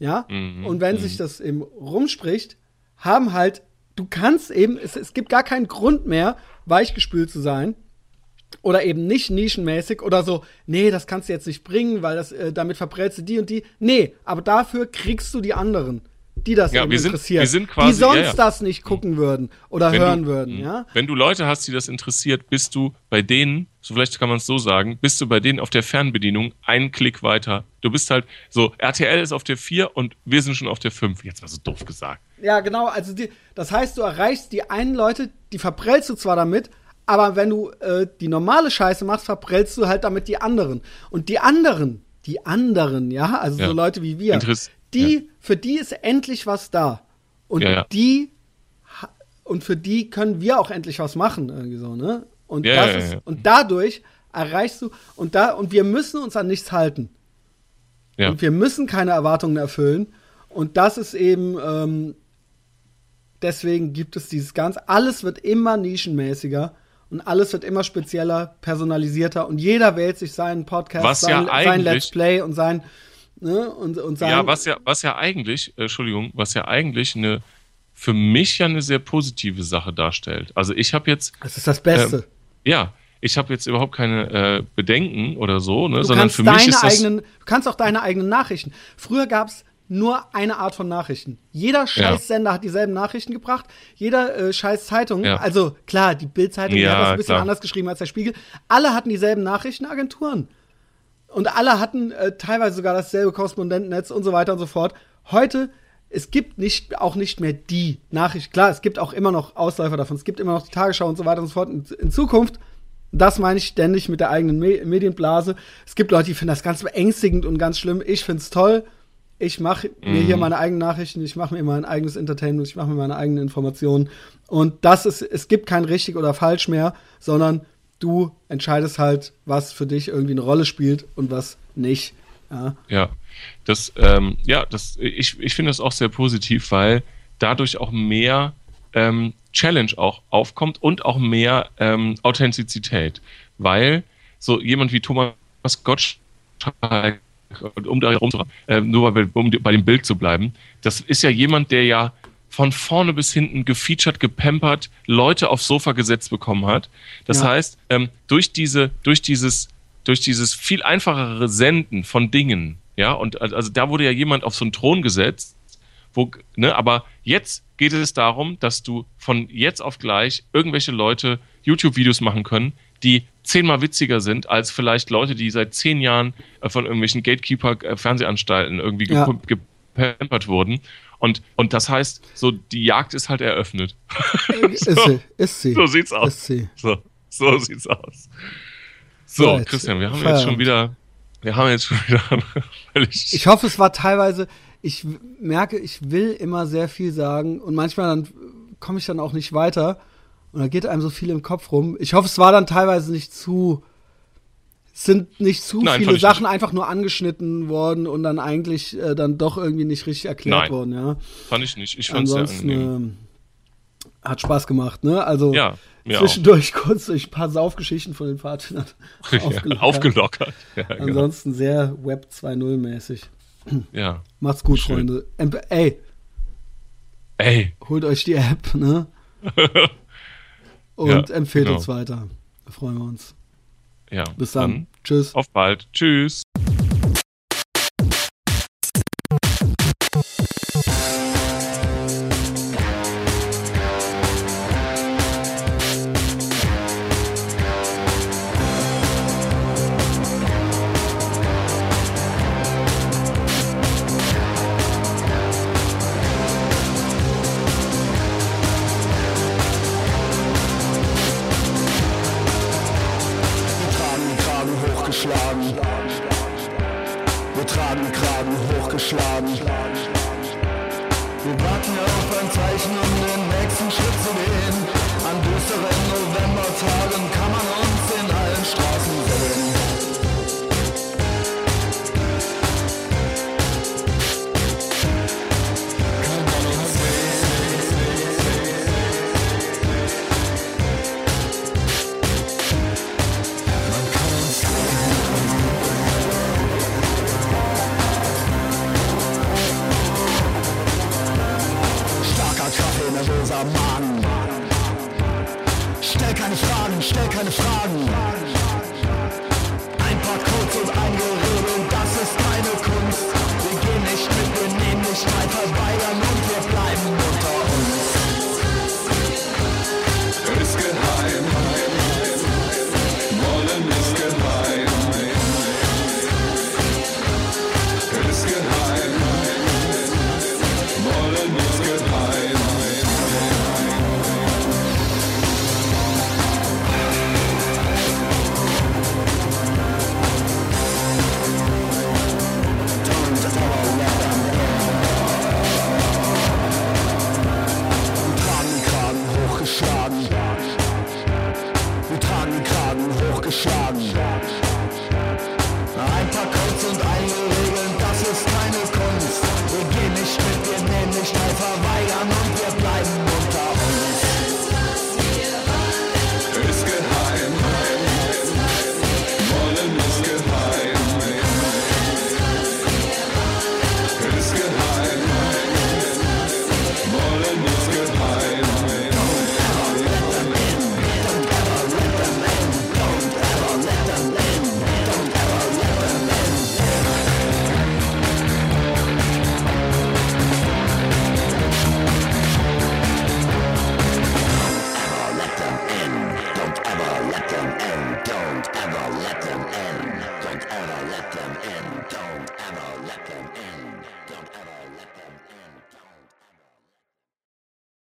Ja. Mhm. Und wenn mhm. sich das eben rumspricht, haben halt, du kannst eben, es, es gibt gar keinen Grund mehr, weichgespült zu sein oder eben nicht nischenmäßig oder so, nee, das kannst du jetzt nicht bringen, weil das äh, damit verprellst du die und die. Nee, aber dafür kriegst du die anderen die das ja, wir sind, interessiert, wir sind quasi, die sonst ja, ja. das nicht gucken würden oder wenn hören du, würden, ja? Wenn du Leute hast, die das interessiert, bist du bei denen, so vielleicht kann man es so sagen, bist du bei denen auf der Fernbedienung einen Klick weiter. Du bist halt so, RTL ist auf der 4 und wir sind schon auf der 5. Jetzt war so doof gesagt. Ja, genau, also die, das heißt, du erreichst die einen Leute, die verprellst du zwar damit, aber wenn du äh, die normale Scheiße machst, verprellst du halt damit die anderen. Und die anderen, die anderen, ja, also ja. so Leute wie wir, Interess die, ja. für die ist endlich was da. Und ja, ja. die und für die können wir auch endlich was machen, irgendwie so, ne? Und das ist, und dadurch erreichst du, und da, und wir müssen uns an nichts halten. Und wir müssen keine Erwartungen erfüllen. Und das ist eben, ähm, deswegen gibt es dieses Ganze, alles wird immer nischenmäßiger und alles wird immer spezieller, personalisierter und jeder wählt sich seinen Podcast, sein, sein Let's Play und sein, ne, und, und sagen, Ja, was ja, was ja eigentlich, äh, Entschuldigung, was ja eigentlich eine, für mich ja eine sehr positive Sache darstellt. Also ich habe jetzt. Das ist das Beste. Äh, ja, ich habe jetzt überhaupt keine äh, Bedenken oder so, ne, du sondern für mich ist das. Eigenen, du kannst auch deine eigenen Nachrichten. Früher gab es nur eine Art von Nachrichten. Jeder Scheißsender ja. hat dieselben Nachrichten gebracht. Jeder äh, scheiß Zeitung, ja. also klar, die Bildzeitung ja, hat das ein bisschen klar. anders geschrieben als der Spiegel. Alle hatten dieselben Nachrichtenagenturen. Und alle hatten äh, teilweise sogar dasselbe Korrespondentennetz und so weiter und so fort. Heute es gibt nicht, auch nicht mehr die Nachricht. Klar, es gibt auch immer noch Ausläufer davon. Es gibt immer noch die Tagesschau und so weiter und so fort. In, in Zukunft, das meine ich ständig mit der eigenen Me Medienblase. Es gibt Leute, die finden das ganz beängstigend und ganz schlimm. Ich finde es toll. Ich mache mhm. mir hier mhm. meine eigenen Nachrichten, ich mache mir mein eigenes Entertainment, ich mache mir meine eigenen Informationen. Und das ist, es gibt kein richtig oder falsch mehr, sondern du entscheidest halt, was für dich irgendwie eine Rolle spielt und was nicht. Ja. ja. Das, ähm, ja, das, ich, ich finde das auch sehr positiv, weil dadurch auch mehr ähm, Challenge auch aufkommt und auch mehr ähm, Authentizität. Weil so jemand wie Thomas Gottschalk, um da herum äh, nur bei, um bei dem Bild zu bleiben, das ist ja jemand, der ja von vorne bis hinten gefeatured, gepampert, Leute aufs Sofa gesetzt bekommen hat. Das ja. heißt, ähm, durch diese, durch dieses, durch dieses viel einfachere Senden von Dingen, ja, und also da wurde ja jemand auf so einen Thron gesetzt, wo, ne, aber jetzt geht es darum, dass du von jetzt auf gleich irgendwelche Leute YouTube-Videos machen können, die zehnmal witziger sind als vielleicht Leute, die seit zehn Jahren äh, von irgendwelchen Gatekeeper-Fernsehanstalten irgendwie ja. gepampert wurden. Und, und das heißt, so die Jagd ist halt eröffnet. so, ist sie, ist sie. So sieht's aus. So, so sieht's aus. So, ja, Christian, wir haben Feierabend. jetzt schon wieder wir haben jetzt schon wieder. Ich hoffe, es war teilweise. Ich merke, ich will immer sehr viel sagen und manchmal dann komme ich dann auch nicht weiter und da geht einem so viel im Kopf rum. Ich hoffe, es war dann teilweise nicht zu sind nicht zu Nein, viele Sachen einfach nur angeschnitten worden und dann eigentlich äh, dann doch irgendwie nicht richtig erklärt Nein, worden, ja. Fand ich nicht. Ich fand es sehr angenehm. Äh, hat Spaß gemacht, ne? Also ja, zwischendurch auch. kurz durch ein paar Saufgeschichten von den Pfadfindern aufgelockert. aufgelockert. Ja, genau. Ansonsten sehr Web 2.0 mäßig. Ja. Macht's gut, Schön. Freunde. Ey. Ey. Holt euch die App, ne? Und ja, empfehlt genau. uns weiter. Da freuen wir uns. Ja. Bis dann. dann. Tschüss. Auf bald. Tschüss.